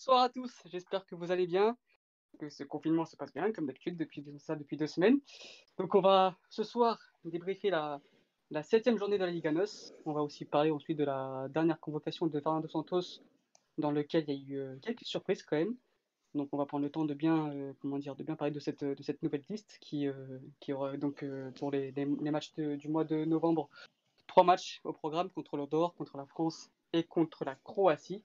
Bonsoir à tous, j'espère que vous allez bien, que ce confinement se passe bien, comme d'habitude, depuis ça depuis deux semaines. Donc on va ce soir débriefer la, la septième journée de la Liga NOS. On va aussi parler ensuite de la dernière convocation de Fernando Santos, dans lequel il y a eu euh, quelques surprises quand même. Donc on va prendre le temps de bien, euh, comment dire, de bien parler de cette, de cette nouvelle liste qui, euh, qui aura donc pour les, les, matchs du mois de novembre, trois matchs au programme contre l'Odor, contre la France et contre la Croatie.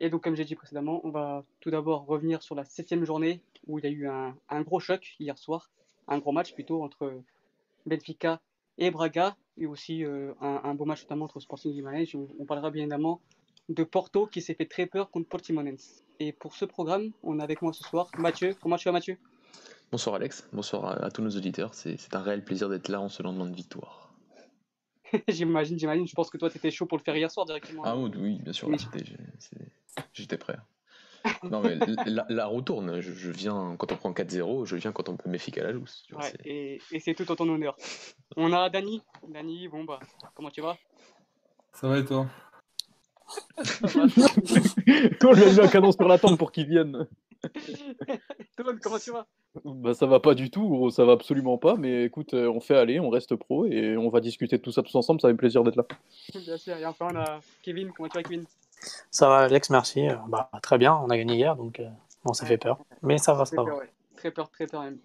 Et donc, comme j'ai dit précédemment, on va tout d'abord revenir sur la septième journée où il y a eu un, gros choc hier soir, un gros match plutôt entre Benfica et Braga, et aussi euh, un, beau match notamment entre Sporting Guimarães. On, on, parlera bien évidemment de Porto qui s'est fait très peur contre Portimonense. Et pour ce programme, on a avec moi ce soir Mathieu. Comment tu vas Mathieu? Bonsoir Alex, bonsoir à tous nos auditeurs. C'est un réel plaisir d'être là en ce lendemain de victoire. j'imagine, j'imagine. Je pense que toi, tu étais chaud pour le faire hier soir directement. Ah oui, bien sûr. J'étais prêt. non, mais la, la roue tourne. Je, je, viens quand on prend 4-0, je viens quand on peut méfier à la loose. Ouais, et, et c'est tout en ton honneur. On a Dani. Dani, bon, bah, comment tu vas? Ça va et toi? Toi, lui a mis un canon sur la tempe pour qu'il vienne. Toi, comment tu vas? Bah, ça va pas du tout, gros, ça va absolument pas, mais écoute, euh, on fait aller, on reste pro et on va discuter de tout ça tous ensemble, ça fait plaisir d'être là. Bien sûr, et enfin on a Kevin, comment tu vas Kevin? Ça va Alex, merci. Euh, bah, très bien, on a gagné hier, donc euh, bon, ça fait peur, mais ça va, ça va. Ouais. Très peur, très peur même.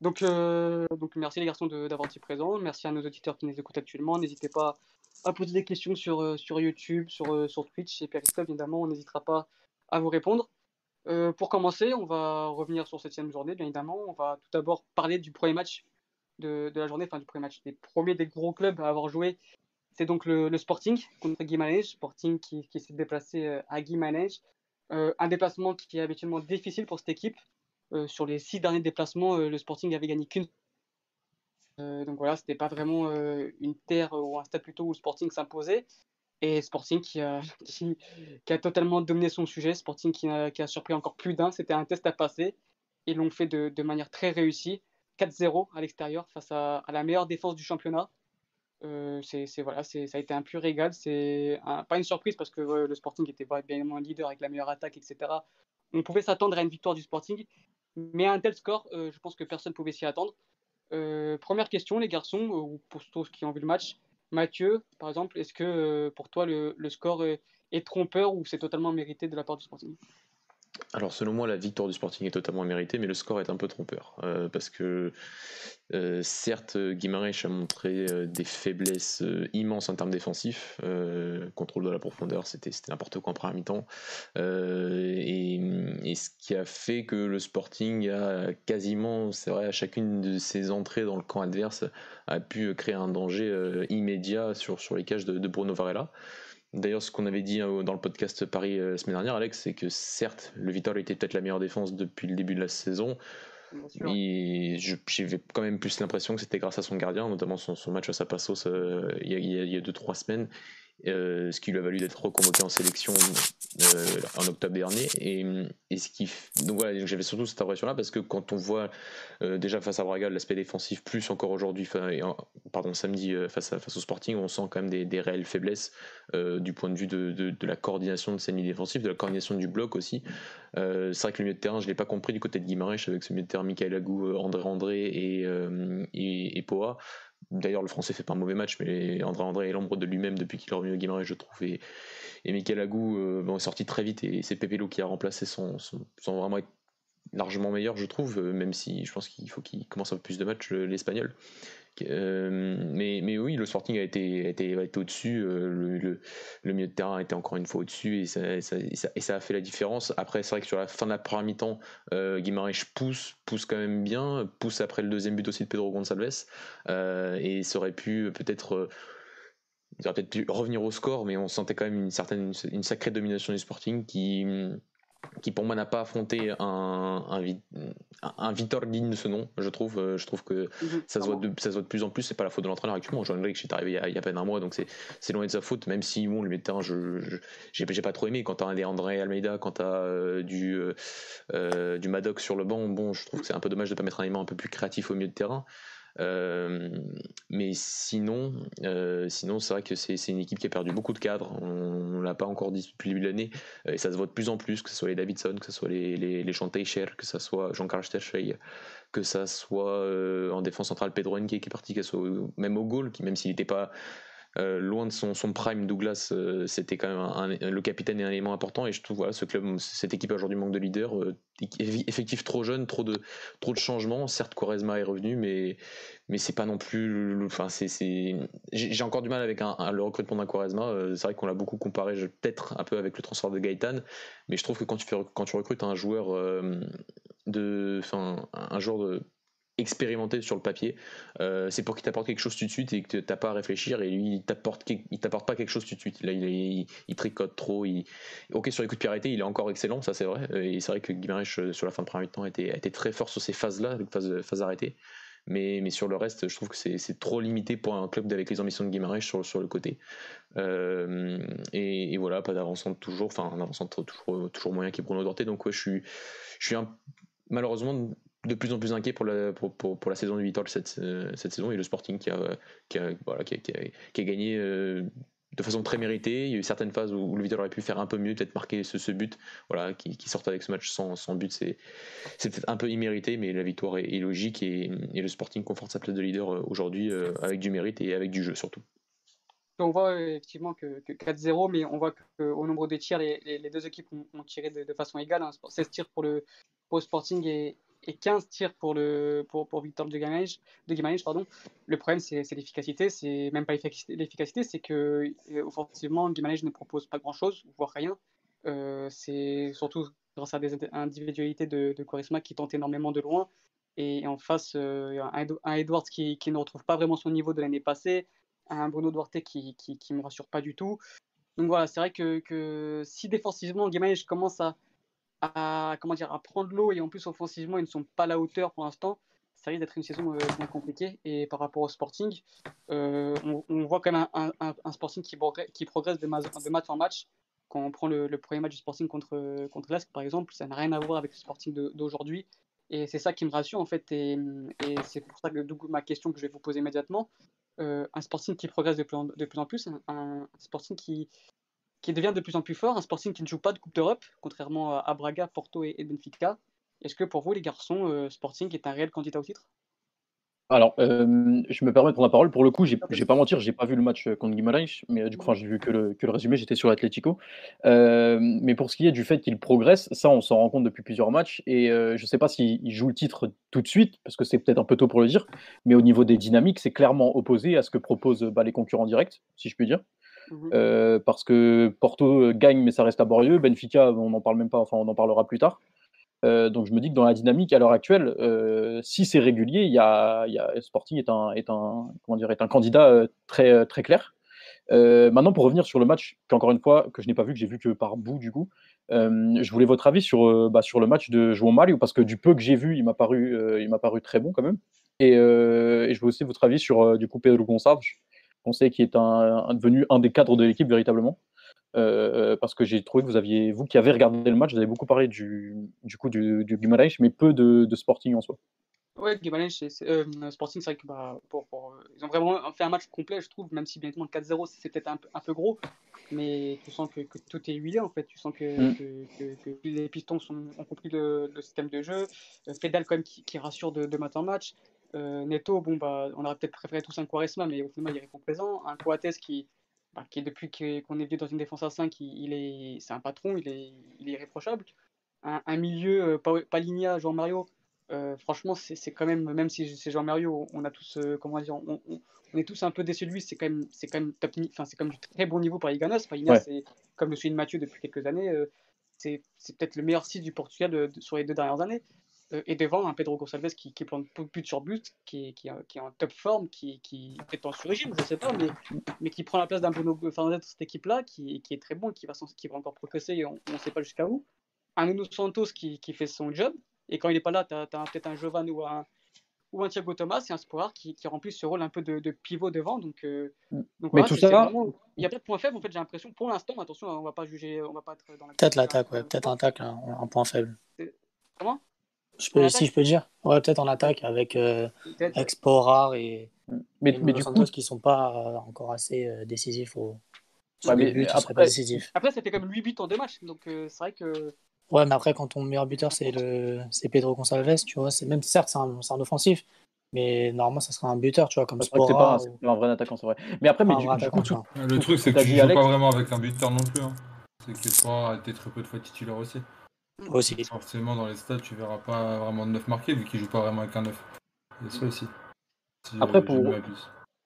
Donc, euh, donc merci les garçons d'avoir été présents, merci à nos auditeurs qui nous écoutent actuellement, n'hésitez pas à poser des questions sur, sur YouTube, sur, sur Twitch et Periscope, évidemment, on n'hésitera pas à vous répondre. Euh, pour commencer, on va revenir sur cette septième journée, bien évidemment. On va tout d'abord parler du premier match de, la journée, enfin du premier match, des premiers des gros clubs à avoir joué. C'est donc le, Sporting contre Sporting qui, qui s'est déplacé euh, à Guimarães. Euh, un déplacement qui est habituellement difficile pour cette équipe. Euh, sur les six derniers déplacements, le Sporting avait gagné qu'une. donc voilà, c'était pas vraiment une terre ou un stade plutôt où le Sporting s'imposait et Sporting qui a, qui, a, totalement dominé son sujet, Sporting qui a, qui a surpris encore plus d'un, c'était un test à passer, ils l'ont fait de, de, manière très réussie, 4-0 à l'extérieur face à, la meilleure défense du championnat. Euh, c'est voilà, ça a été un pur régal, c'est pas une surprise parce que euh, le Sporting était bien évidemment leader avec la meilleure attaque, etc. On pouvait s'attendre à une victoire du Sporting, mais un tel score, euh, je pense que personne ne pouvait s'y attendre. Euh, première question, les garçons, ou pour tous qui ont vu le match, Mathieu, par exemple, est-ce que euh, pour toi le, score est, est, trompeur ou c'est totalement mérité de la part du Sporting? Alors selon moi la victoire du Sporting est totalement méritée mais le score est un peu trompeur. Euh, parce que euh, certes Guimarães a montré euh, des faiblesses immenses en termes défensifs. Contrôle de la profondeur c'était n'importe quoi en première mi-temps. Et, ce qui a fait que le Sporting a quasiment c'est vrai à chacune de ses entrées dans le camp adverse a pu créer un danger immédiat sur, les cages de Bruno Varela D'ailleurs, ce qu'on avait dit dans le podcast Paris la semaine dernière, Alex, c'est que certes, le Vital était peut-être la meilleure défense depuis le début de la saison, mais j'avais quand même plus l'impression que c'était grâce à son gardien, notamment son, son match à sa passos euh, il y a 2-3 semaines, euh, ce qui lui a valu d'être reconvoqué en sélection euh, en octobre dernier. Et, et ce qui, donc voilà, j'avais surtout cette impression là parce que quand on voit euh, déjà face à Braga l'aspect défensif, plus encore aujourd'hui, pardon, samedi face, à, face au Sporting, on sent quand même des, des réelles faiblesses du point de vue de, de, de, la coordination de cette ligne défensive, de la coordination du bloc aussi. c'est vrai que le milieu de terrain, je l'ai pas compris du côté de Guimarães avec ce milieu de terrain Michael Agou, André André et, et Poa. D'ailleurs, le français fait pas un mauvais match, mais André André est l'ombre de lui-même depuis qu'il est revenu au Guimarães, je trouve. Et, et Michael Agou euh, est sorti très vite et c'est Pepelo qui a remplacé son, son, son vraiment largement meilleur, je trouve, euh, même si je pense qu'il faut qu'il commence un peu plus de matchs, euh, l'Espagnol. Euh, mais, mais oui, le Sporting a été, été, au-dessus, euh, le, le, milieu de terrain a été encore une fois au-dessus et ça, et, ça, a fait la différence. Après, c'est vrai que sur la fin de la première mi-temps, euh, pousse, pousse quand même bien, pousse après le deuxième but aussi de Pedro Gonçalves euh, et ça aurait pu peut-être peut-être pu revenir au score, mais on sentait quand même une certaine, une sacrée domination du Sporting qui, qui pour moi n'a pas affronté un, un, un, Victor digne de ce nom, je trouve. Euh, je trouve que mhm. ça, se voit de, ça se voit de plus en plus. C'est pas la faute de l'entraîneur actuellement. Jean Henrique est arrivé il y, a, il y a peine un mois, donc c'est loin de sa faute. Même si bon, le terrain, je j'ai pas trop aimé. Quand t'as un André Almeida, quand t'as euh, du euh, du Maddox sur le banc, bon, je trouve que c'est un peu dommage de pas mettre un élément un peu plus créatif au milieu de terrain. Euh, mais sinon, euh, sinon c'est vrai que c'est une équipe qui a perdu beaucoup de cadres. On, ne l'a pas encore dit depuis le début de l'année. Et ça se voit de plus en plus, que ce soit les Davidson, que ce soit les, les, les Sean que ce soit Jean-Carl Sterchey, que ça soit en défense centrale Pedro Henke qui est parti, que ce soit même au qui même s'il n'était pas euh, loin de son, prime, Douglas, euh, c'était quand même le capitaine est un élément important. Et je trouve voilà, ce club, cette équipe aujourd'hui manque de leader. Euh, effectif trop jeune, trop de, changements. Certes, Quaresma est revenu, mais, c'est pas non plus. Enfin, c'est, j'ai encore du mal avec le recrutement d'un Quaresma. c'est vrai qu'on l'a beaucoup comparé, peut-être un peu avec le transfert de Gaëtan. Mais je trouve que quand tu, fais, quand tu recrutes un joueur de, enfin, un joueur de expérimenté sur le papier. Euh, c'est pour qu'il t'apporte quelque chose tout de suite et que tu n'as pas à réfléchir. Et lui, il t'apporte, il t'apporte pas quelque chose tout de suite. Là, il, il, tricote trop. Ok, sur les coups de pied il est encore excellent, ça c'est vrai. Et c'est vrai que Guimarães, euh, sur la fin de premier temps, était, était très fort sur ces phases-là, les phases, phases arrêtées. Mais, mais sur le reste, je trouve que c'est, trop limité pour un club avec les ambitions de Guimarães sur, sur le côté. Euh, et, voilà, pas d'avançant toujours, enfin un avançant toujours, toujours moyen qui est Bruno Dorté. Donc ouais, je suis, je suis un, malheureusement de plus en plus inquiet pour la, pour, pour, la saison du Vitol cette, euh, cette saison et le Sporting qui a, qui a, voilà, qui a, qui a, gagné euh, de façon très méritée. Il y a eu certaines phases où, le Vitol aurait pu faire un peu mieux, peut-être marquer ce, ce, but voilà, qui, qui sort avec ce match sans, sans but. C'est peut-être un peu immérité, mais la victoire est, logique et, et, le Sporting conforte sa place de leader euh, aujourd'hui avec du mérite et avec du jeu surtout. On voit effectivement que, 4-0, mais on voit qu'au nombre des tirs, les, les, deux équipes ont, tiré de, façon égale. Hein. 16 tirs pour le, pour le Sporting et, et 15 tirs pour, le, pour, pour Victor de Guimarães, pardon. Le problème, c'est l'efficacité. C'est même pas l'efficacité, c'est que euh, offensivement, ne propose pas grand-chose, voire rien. Euh, c'est surtout grâce à des individualités de, de qui tentent énormément de loin. Et en face, euh, un, un, Edwards qui, qui, ne retrouve pas vraiment son niveau de l'année passée, un Bruno Duarte qui, qui, qui me rassure pas du tout. Donc voilà, c'est vrai que, que si défensivement, Guimarães commence à à, comment dire, à prendre l'eau et en plus offensivement, ils ne sont pas à la hauteur pour l'instant. Ça risque d'être une saison euh, bien compliquée. Et par rapport au Sporting, euh, on, voit quand même un, un, Sporting qui, progresse, qui progresse de, match, en match. Quand on prend le, premier match du Sporting contre, contre l'Est, par exemple, ça n'a rien à voir avec le Sporting d'aujourd'hui. Et c'est ça qui me rassure en fait. Et, c'est pour ça que ma question que je vais vous poser immédiatement, euh, un Sporting qui progresse de plus en, de plus, en plus, un Sporting qui, qui devient de plus en plus fort, un Sporting qui ne joue pas de Coupe d'Europe, contrairement à Braga, Porto et, Benfica. Est-ce que pour vous, les garçons, euh, Sporting est un réel candidat au titre? Alors, euh, je me permets de prendre la parole. Pour le coup, j'ai, vais pas mentir, j'ai pas vu le match euh, contre Guimarães, mais du coup, j'ai vu que le, que le résumé, j'étais sur l'Atlético. mais pour ce qui est du fait qu'il progresse, ça, on s'en rend compte depuis plusieurs matchs. Et je sais pas s'il joue le titre tout de suite, parce que c'est peut-être un peu tôt pour le dire, mais au niveau des dynamiques, c'est clairement opposé à ce que proposent bah, les concurrents directs, si je puis dire. Mmh euh, parce que Porto euh, gagne, mais ça reste laborieux. Benfica, on n'en parle même pas, enfin, on en parlera plus tard. Euh, donc je me dis que dans la dynamique à l'heure actuelle, si c'est régulier, y a, y a, Sporting est un, est un, comment dire, est un candidat très, très clair. maintenant, pour revenir sur le match, qu'encore une fois, que je n'ai pas vu, que j'ai vu que par bout du coup, je voulais votre avis sur, bah, sur le match de João Mario, parce que du peu que j'ai vu, il m'a paru, il paru très bon quand même. Et, et, je veux aussi votre avis sur du coup Pedro Gonçalves, sait qui est un, devenu un des cadres de l'équipe véritablement. Euh, parce que j'ai trouvé que vous aviez, vous qui avez regardé le match, vous avez beaucoup parlé du, du coup du, du mais peu de, Sporting en soi. Ouais, Guimarães, euh, Sporting, c'est vrai que bah, pour, ils ont vraiment fait un match complet, je trouve, même si bien évidemment 4-0, c'est peut-être un, un, peu gros, mais tu sens que, tout est huilé en fait. Tu sens que, mm. que, les Pistons sont, ont compris le, système de jeu. Euh, Fedal, quand même, qui, rassure de, de match en match. Euh, Neto, bon, bah, on aurait peut-être préféré tous un Quaresma, mais au final, il répond présent. Un Coates qui, bah, qui depuis qu'on est venu dans une défense à 5, il, est, c'est un patron, il est, il est irréprochable. Un, milieu, euh, Paligna, Jean-Mario, euh, franchement, c'est quand même, même si c'est Jean-Mario, on a tous, comment dire, on, est tous un peu déçus de lui. C'est quand même, c'est quand même top, enfin, c'est comme du très bon niveau pour Iganos. Paligna, c'est comme le suit de Mathieu depuis quelques années. c'est peut-être le meilleur 6 du Portugal sur les deux dernières années. Euh, et devant un Pedro Gonçalves qui, qui plante but sur but, qui, qui, qui est en top forme, qui, qui est en sur-régime, je ne sais pas, mais, mais qui prend la place d'un Bruno Fernandez de cette équipe-là, qui, qui est très bon, qui va, qui va encore progresser et on ne sait pas jusqu'à où. Un Nuno Santos qui, qui fait son job, et quand il n'est pas là, tu as, peut-être un Jovan ou un, ou un Thiago Thomas et un Sporar qui, qui remplit ce rôle un peu de, de pivot devant. Donc, euh, donc mais tout ça, il y a peut-être point faible. En fait, j'ai l'impression, pour l'instant, attention, on va pas juger, on va pas être dans la. Peut-être l'attaque, ouais, peut-être un tacle, un, un point faible. Comment? Je peux, si je peux dire, ouais, peut-être en attaque avec euh, Peut-être. Expo, et, Mais, et mais du coup, qui sont pas euh, encore assez euh, décisifs au. Ouais, mais buts, après- pas décisifs. Après, ça fait quand même 8 buts en 2 matchs, donc euh, c'est vrai que. Ouais, mais après, quand ton meilleur buteur, c'est le c'est Pedro Gonçalves, tu vois, c'est même certes, c'est un, c'est un offensif, mais normalement, ça serait un buteur, tu vois, comme c'est pas, Spora. un- c'est ou- pas un vrai attaquant, c'est vrai. Mais après, mais du, coup. Le truc, c'est que tu joues Alex pas vraiment avec un buteur non plus. hein. C'est que Sport a été très peu de fois titulaire aussi. Aussi. Forcément, dans les stats, tu verras pas vraiment de 9 marqués vu qu'il joue pas vraiment avec un 9. Il y a ça aussi. Si Après, pour-.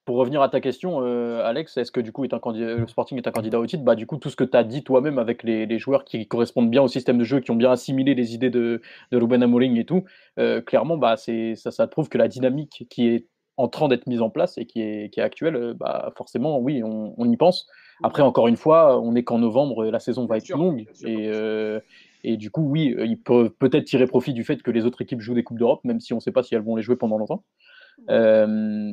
Pour revenir à ta question, euh, Alex, est-ce que du coup est un candidat, le Sporting est un candidat au titre? Bah du coup tout ce que tu as dit toi-même avec les, les joueurs qui correspondent bien au système de jeu, qui ont bien assimilé les idées de, de Ruben Amorim et tout, euh, clairement bah c'est ça, ça prouve que la dynamique qui est en train d'être mise en place et qui est, qui est actuelle, euh, bah forcément oui on, on y pense. Après encore une fois, on est qu'en novembre, la saison va être sûr, longue bien sûr. et euh, et du coup, oui, euh, ils peuvent peut-être tirer profit du fait que les autres équipes jouent des Coupes d'Europe, même si on ne sait pas si elles vont les jouer pendant longtemps. Euh,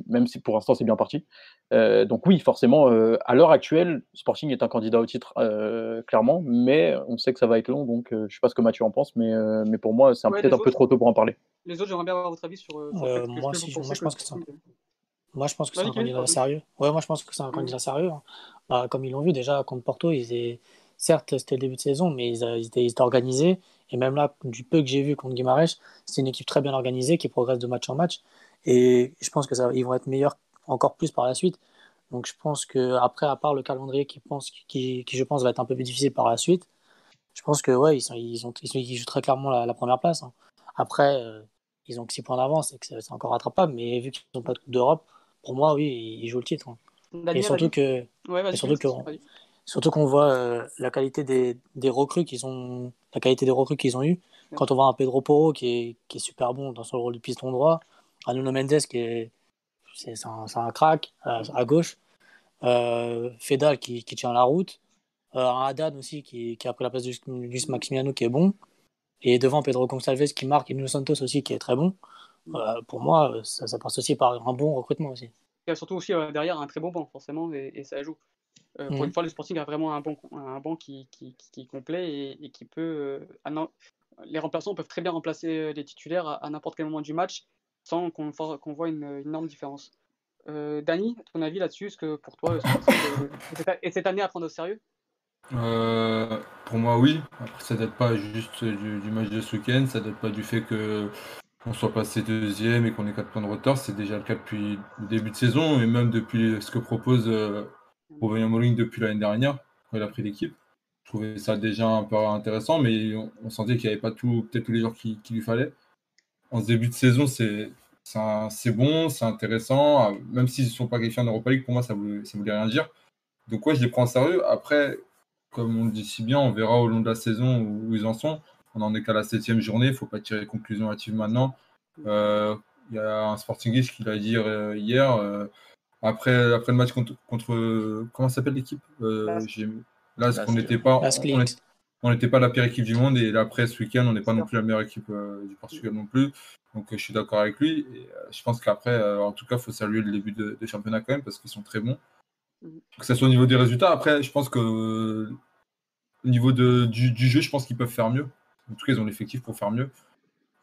même si pour l'instant c'est bien parti. Euh, donc oui, forcément, euh, à l'heure actuelle, Sporting est un candidat au titre, euh, clairement, mais on sait que ça va être long, donc euh, je sais pas ce que Mathieu en pense, mais, euh, mais pour moi c'est Ouais, peut-être un peu trop tôt pour en parler. Les autres, j'aimerais bien avoir votre avis sur. moi je- moi, pensez je pense que c'est un- Moi, je pense que c'est un candidat sérieux. Ouais, moi, je pense que c'est un Mhm. candidat sérieux. hein. Bah, comme ils l'ont vu déjà contre Porto, ils étaient... certes, c'était le début de saison, mais ils, a- ils étaient, ils étaient organisés. Et même là, du peu que j'ai vu contre Guimarães, c'est une équipe très bien organisée qui progresse de match en match. Et je pense que ça, ils vont être meilleurs encore plus par la suite. Donc, je pense que après, à part le calendrier qui, pense, qui, qui, je pense, va être un peu plus difficile par la suite, je pense que ouais, ils, sont, ils, ont, ils, sont- ils jouent très clairement la, la première place. hein. Après, euh, ils ont que 6 points d'avance et que c'est encore rattrapable. Mais vu qu'ils n'ont pas de Coupe d'Europe, pour moi, oui, ils jouent le titre. hein. Daniel, Et surtout que, Ouais, et surtout que-. Surtout qu'on voit euh, la qualité des, des recrues qu'ils ont, la qualité des recrues qu'ils ont eu. Quand on voit un Pedro Porro qui est, qui est super bon dans son rôle de piston droit, un Nuno Mendes qui est, c'est c'est un, c'est un crack à, à gauche, euh, Fedal qui, qui tient la route, euh, un Haddad aussi qui, qui a pris la place du Luis Maximiano qui est bon, et devant Pedro Gonçalves qui marque et Nuno Santos aussi qui est très bon. Euh, pour moi, ça, ça passe aussi par un bon recrutement aussi. Il y a surtout aussi euh, derrière un très bon banc, forcément, et, et ça joue. Euh, Pour Mhm. une fois, le Sporting a vraiment un banc, un banc qui, qui, qui- qui est complet et, et qui peut. euh, les remplaçants peuvent très bien remplacer euh, les titulaires à, à n'importe quel moment du match sans qu'on voit une, une énorme différence. Euh, Dany, ton avis là-dessus Est-ce que pour toi, le Sporting est- cette- est cette année à prendre au sérieux? Euh, pour moi, oui. Après, ça date pas juste du, du match de ce week-end, ça date pas du fait que on soit passé deuxième et qu'on ait 4 points de retard. C'est déjà le cas depuis le début de saison et même depuis ce que propose Aurélien Molling depuis l'année dernière, quand il a pris l'équipe. Je trouvais ça déjà un peu intéressant, mais on, sentait qu'il n'y avait pas peut-être tous les joueurs qu'il qui lui fallait. En ce début de saison, c'est bon, c'est intéressant. Même s'ils ne sont pas qualifiés en Europa League, pour moi, ça ça voulait rien dire. Donc, ouais, je les prends en sérieux. Après, comme on le dit si bien, on verra au long de la saison où, ils en sont. On en est qu'à la septième journée, il ne faut pas tirer conclusion hâtive maintenant. Euh, Il y a un Sportingiste qui l'a dit euh, hier. euh, après, après le match contre, contre comment s'appelle l'équipe euh, Lask, Lask, on n'était pas, on, n'était pas la pire équipe du monde et là, après ce week-end, on n'est pas non plus la meilleure équipe euh, du Portugal non plus. Donc euh, je suis d'accord avec lui. Et, euh, je pense qu'après, euh, en tout cas, il faut saluer le début de, de championnat quand même parce qu'ils sont très bons. Mhm. Que ce soit au niveau des résultats. Après, je pense que euh, au niveau de, du, du jeu, je pense qu'ils peuvent faire mieux. En tout cas, ils ont l'effectif pour faire mieux.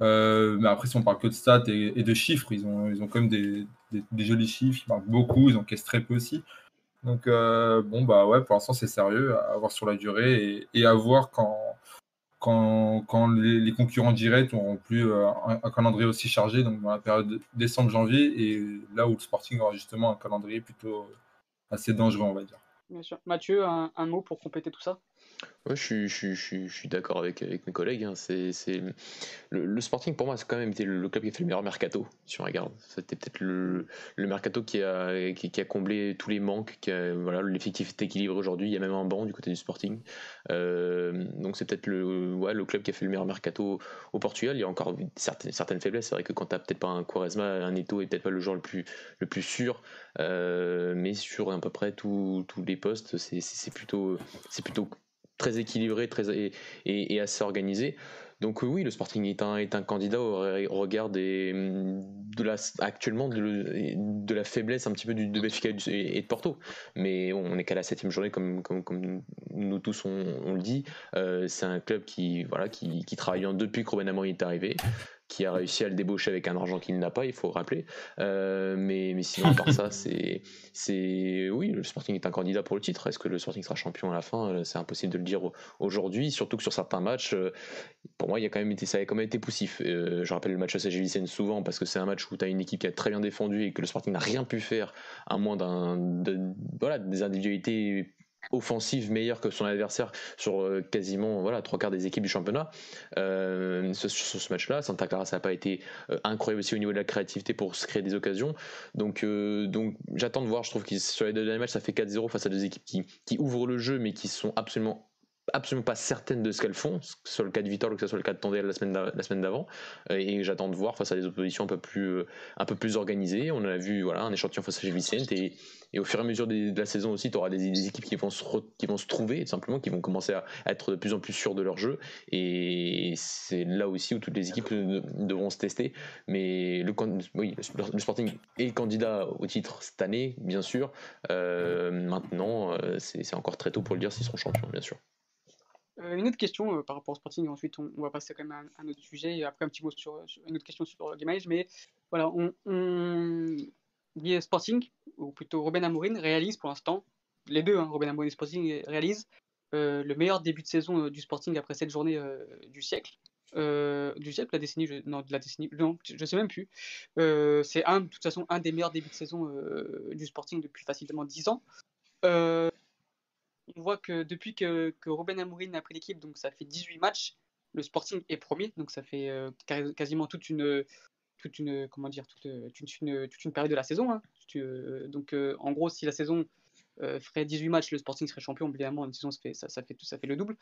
Euh, mais après, si on parle que de stats et, de chiffres, ils ont, ils ont quand même des, des- jolis chiffres. Ils marquent beaucoup, ils encaissent très peu aussi. Donc, euh, bon, bah ouais, pour l'instant, c'est sérieux à voir sur la durée et, à voir quand, quand, quand les, concurrents directs n'auront plus euh, un, calendrier aussi chargé, donc dans la période décembre-janvier, et là où le Sporting aura justement un calendrier plutôt assez dangereux, on va dire. Bien sûr. Mathieu, un mot pour compléter tout ça? Ouais, je suis, je suis, je suis, d'accord avec, avec mes collègues. hein. C'est. Le, Sporting, pour moi, c'est quand même été le club qui a fait le meilleur mercato, si on regarde. C'était peut-être le, le mercato qui a, qui, a comblé tous les manques. Qui voilà, l'effectif est équilibré aujourd'hui. Il y a même un banc du côté du Sporting. Euh, donc c'est peut-être le, ouais, le club qui a fait le meilleur mercato au Portugal. Il y a encore certaines, certaines faiblesses. C'est vrai que quand tu peut-être pas un Quaresma, un Eto est peut-être pas le joueur le plus, le plus sûr. Euh, mais sur à peu près tous les postes, c'est plutôt, c'est plutôt très équilibré très, et, assez organisé. Donc euh, oui, le Sporting est un, est un candidat au, re- au regard de la, actuellement de, la faiblesse un petit peu du, de Benfica et, de Porto. Mais on n'est qu'à la septième journée, comme, comme, nous tous on, le dit. Euh, c'est un club qui, voilà, qui, qui travaille depuis que Ruben Amorim est arrivé, qui a réussi à le débaucher avec un argent qu'il n'a pas, il faut rappeler. Euh, mais, mais sinon, par ça, c'est, c'est. Oui, le Sporting est un candidat pour le titre. Est-ce que le Sporting sera champion à la fin? Euh, C'est impossible de le dire aujourd'hui, surtout que sur certains matchs, euh, pour moi, il y a quand même été, ça a quand même été poussif. je rappelle le match à CGVCN souvent parce que c'est un match où tu as une équipe qui a très bien défendu et que le Sporting n'a rien pu faire à moins d'un, voilà, des individualités offensive meilleure que son adversaire sur euh, quasiment voilà trois quarts des équipes du championnat euh, sur, ce match-là. Santa Clara ça n'a pas été euh, incroyable aussi au niveau de la créativité pour se créer des occasions. Donc donc j'attends de voir. Je trouve que sur les deux derniers matchs ça fait 4-0 face à deux équipes qui, qui ouvrent le jeu mais qui sont absolument absolument pas certaines de ce qu'elles font, que ce soit le cas de Vitor ou que ce soit le cas de Tandel la semaine d'avant. Euh, et j'attends de voir face à des oppositions un peu plus euh, un peu plus organisées. On a vu voilà un échantillon face à Vicente et, au fur et à mesure de la saison aussi, tu auras des, équipes qui vont se qui vont trouver simplement, qui vont commencer à, être de plus en plus sûres de leur jeu. Et c'est là aussi où toutes les équipes devront se tester. Mais le Sporting est candidat au titre cette année, bien sûr. Euh, maintenant, c'est encore très tôt pour le dire s'ils seront champions, bien sûr. Euh, une autre question euh, par rapport au Sporting, ensuite on, va passer quand même à un, autre sujet, et après un petit mot sur, une autre question sur Game mais voilà, on, dit Sporting, ou plutôt Robin Amorin, réalise pour l'instant, les deux, hein, Robin Amorin et Sporting, réalisent euh, le meilleur début de saison du Sporting après cette journée du siècle. du siècle, la décennie, je, non, de la décennie, non, je sais même plus. c'est un, de toute façon un des meilleurs débuts de saison du Sporting depuis facilement 10 ans on voit que depuis que, que Robin Amourine a pris l'équipe, donc ça fait 18 matchs, le Sporting est premier, donc ça fait euh, quasiment toute une, toute une, comment dire, toute, une, toute une période de la saison. Hein. donc en gros, si la saison euh, ferait 18 matchs, le Sporting serait champion. Évidemment, une saison, ça fait, ça, fait, ça fait le double.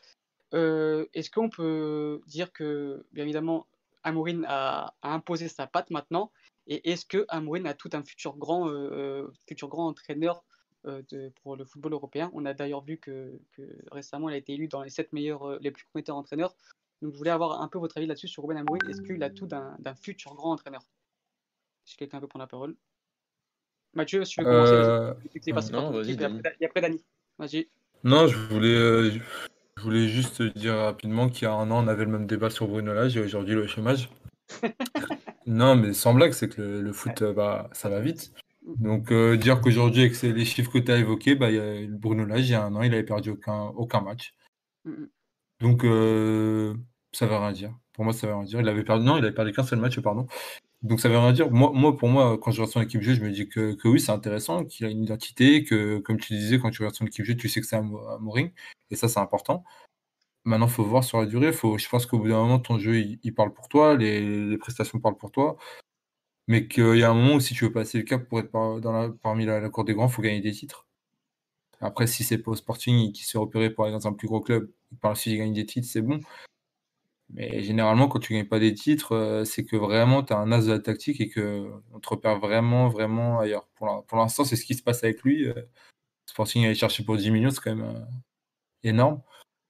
Euh, est-ce qu'on peut dire que, bien évidemment, Amourine a, a, imposé sa patte maintenant Et est-ce que Amourine a tout un futur grand, futur grand entraîneur euh, pour le football européen. On a d'ailleurs vu que, récemment, il a été élu dans les 7 meilleurs, euh, les plus prometteurs entraîneurs. Donc, je voulais avoir un peu votre avis là-dessus sur Ruben Amorim. Est-ce qu'il a tout d'un futur grand entraîneur? Si quelqu'un veut prendre la parole. Mathieu, si tu veux commencer, euh... non, vas-y, et après Dani. Vas-y. Non, je voulais, euh, je voulais juste dire rapidement qu'il y a un an, on avait le même débat sur Bruno Lage et aujourd'hui le chômage. non, mais sans blague, c'est que le, le foot, bah, ça va vite. Donc, euh, dire qu'aujourd'hui, avec les chiffres que tu as évoqués, bah, Bruno Lage, il y a un an, il avait perdu aucun, aucun match. Donc, euh, ça ne veut rien dire. Pour moi, ça ne veut rien dire. Il avait perdu, non, il avait perdu qu'un seul match, pardon. Donc, ça ne veut rien dire. Moi, moi, pour moi, quand je regarde son équipe jeu, je me dis que, oui, c'est intéressant, qu'il a une identité, que, comme tu disais, quand tu regardes son équipe jeu, tu sais que c'est un, un Et ça, c'est important. Maintenant, il faut voir sur la durée. Faut, je pense qu'au bout d'un moment, ton jeu, il, parle pour toi, les, les, prestations parlent pour toi mais qu'il y a un moment où si tu veux passer le cap pour être dans la, parmi la, cour des grands, il faut gagner des titres. Après, si c'est pas au Sporting qui s'est repéré pour aller dans un plus gros club, et par la suite il gagne des titres, c'est bon. Mais généralement, quand tu gagnes pas des titres, euh, c'est que vraiment tu as un as de la tactique et qu'on te repère vraiment, vraiment ailleurs. Pour l'instant, c'est ce qui se passe avec lui. Euh, Sporting aller chercher pour 10 millions, c'est quand même euh, énorme.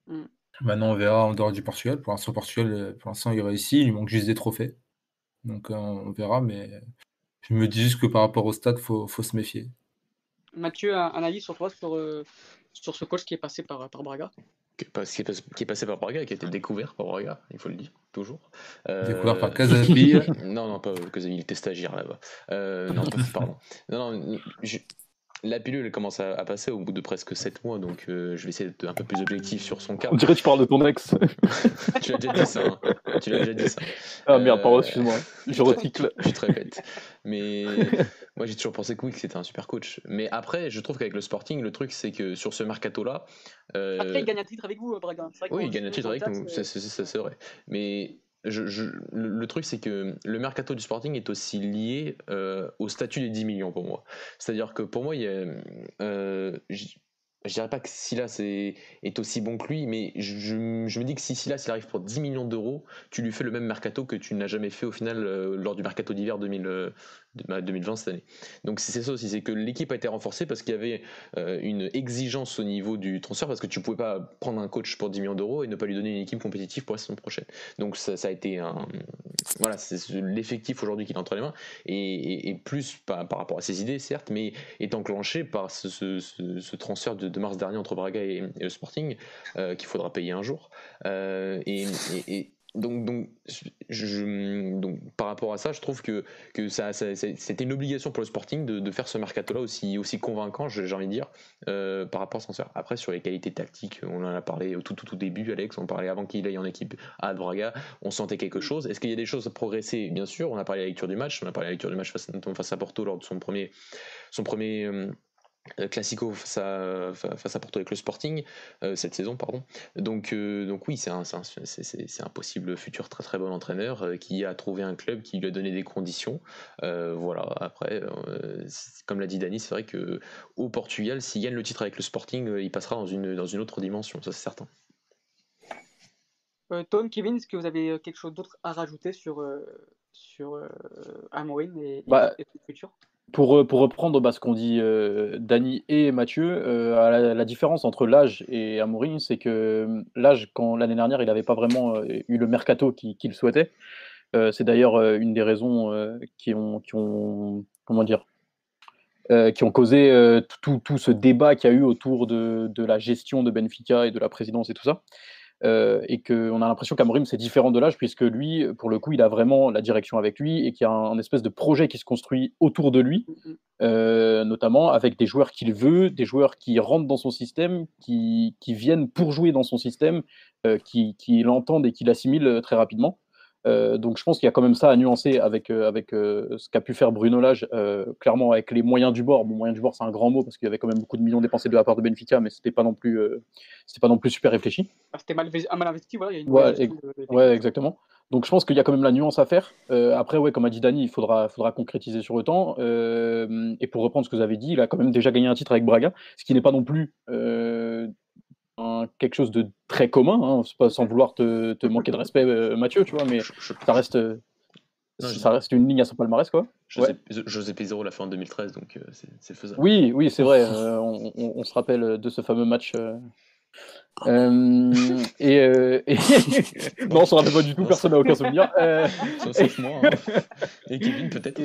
Mm. Maintenant, on verra en dehors du Portugal. Pour l'instant, Portugal, pour l'instant, il réussit. Il manque juste des trophées. Donc euh, on verra, mais je me dis juste que par rapport au stade, il faut, faut, se méfier. Mathieu, un, avis sur toi, sur, euh, sur ce coach qui est passé par, par Braga? Qui est, passé par Braga, qui a été découvert par Braga, il faut le dire, toujours. Euh, découvert par Casabil Non, non, pas Casabil, il était stagiaire là-bas. non, pardon. Non, non, je, la pilule commence à, passer au bout de presque 7 mois, donc euh, je vais essayer d'être un peu plus objectif sur son cas. On dirait que tu parles de ton ex. tu l'as déjà dit ça. Hein. Tu l'as déjà dit ça. Ah merde, pardon, excuse-moi. Je recycle. je te répète. Mais moi j'ai toujours pensé que oui, que c'était un super coach. Mais après, je trouve qu'avec le Sporting, le truc c'est que sur ce mercato-là. Euh... Après, il gagne un titre avec vous, Braga. Oui, il gagne un titre avec nous, c'est vrai. Mais le, truc, c'est que le mercato du Sporting est aussi lié euh, au statut des 10 millions pour moi. C'est-à-dire que pour moi, euh, je dirais pas que Silas est, est, aussi bon que lui, mais je, me dis que si Silas il arrive pour 10 millions d'euros, tu lui fais le même mercato que tu n'as jamais fait au final euh, lors du mercato d'hiver 2020 bah, cette année. Donc c'est ça aussi, c'est que l'équipe a été renforcée parce qu'il y avait euh, une exigence au niveau du transfert, parce que tu pouvais pas prendre un coach pour 10 millions d'euros et ne pas lui donner une équipe compétitive pour la saison prochaine. Donc ça, a été un... Voilà, c'est l'effectif aujourd'hui qu'il a entre les mains, et, plus par, par, rapport à ses idées, certes, mais est enclenché par ce, transfert de mars dernier entre Braga et, Sporting, euh, qu'il faudra payer un jour. Euh, et, donc, donc, je, donc, par rapport à ça, je trouve que, que ça, c'était une obligation pour le Sporting de, faire ce mercato-là aussi, aussi convaincant, j'ai envie de dire, euh, par rapport à Sancerre. Après, sur les qualités tactiques, on en a parlé au tout, tout, tout début, Alex, on parlait avant qu'il aille en équipe à Braga, on sentait quelque chose. Est-ce qu'il y a des choses à progresser? Bien sûr, on a parlé de la lecture du match, on a parlé de la lecture du match face, à Porto lors de son premier, son premier euh, Classico face à, face à Porto avec le Sporting euh, cette saison pardon. Donc euh, donc oui c'est un, c'est un possible futur très très bon entraîneur qui a trouvé un club qui lui a donné des conditions. Voilà après comme l'a dit Dani c'est vrai que au Portugal s'il gagne le titre avec le Sporting il passera dans une dans une autre dimension ça c'est certain. Tom Kevin est-ce que vous avez quelque chose d'autre à rajouter sur sur Amorim et, bah, et, son futur? Pour, pour reprendre bah, ce qu'ont dit euh, Dany et Mathieu, euh, la, différence entre l'âge et Amourin, c'est que euh, l'âge, quand l'année dernière, il n'avait pas vraiment eu le mercato qu'il souhaitait. c'est d'ailleurs une des raisons qui, ont, qui ont, comment dire, qui ont causé tout, tout, ce débat qu'il y a eu autour de, de, la gestion de Benfica et de la présidence et tout ça. Euh, et qu'on a l'impression qu'Amorim c'est différent de l'âge puisque lui, pour le coup, il a vraiment la direction avec lui et qu'il y a un, espèce de projet qui se construit autour de lui, mm, mm. Euh, notamment avec des joueurs qu'il veut, des joueurs qui rentrent dans son système, qui, qui viennent pour jouer dans son système, euh, qui, qui l'entendent et qui l'assimilent très rapidement. Euh, donc je pense qu'il y a quand même ça à nuancer avec, euh, avec euh, ce qu'a pu faire Bruno Lage, clairement avec les moyens du bord. Bon, moyens du bord, c'est un grand mot parce qu'il y avait quand même beaucoup de millions dépensés de la part de Benfica, mais c'était pas non plus, c'était pas non plus super réfléchi. Ah, c'était mal, mal, investi, voilà. Il y a une ouais, exactement. Donc je pense qu'il y a quand même la nuance à faire. après, ouais, comme a dit Dani, il faudra, faudra concrétiser sur le temps. et pour reprendre ce que vous avez dit, il a quand même déjà gagné un titre avec Braga, ce qui n'est pas non plus quelque chose de très commun, hein, pas sans vouloir te, te, manquer de respect, euh, Mathieu, tu vois, mais ça reste, ça reste une ligne à son palmarès, quoi. José, José Pizarro l'a fait en 2013, donc euh, c'est faisable. Oui, oui, c'est vrai. Euh, on, on, se rappelle de ce fameux match. et, et... non, on s'en rappelle pas du tout, personne n'a aucun souvenir. Sauf moi. Hein. Et Kevin peut-être.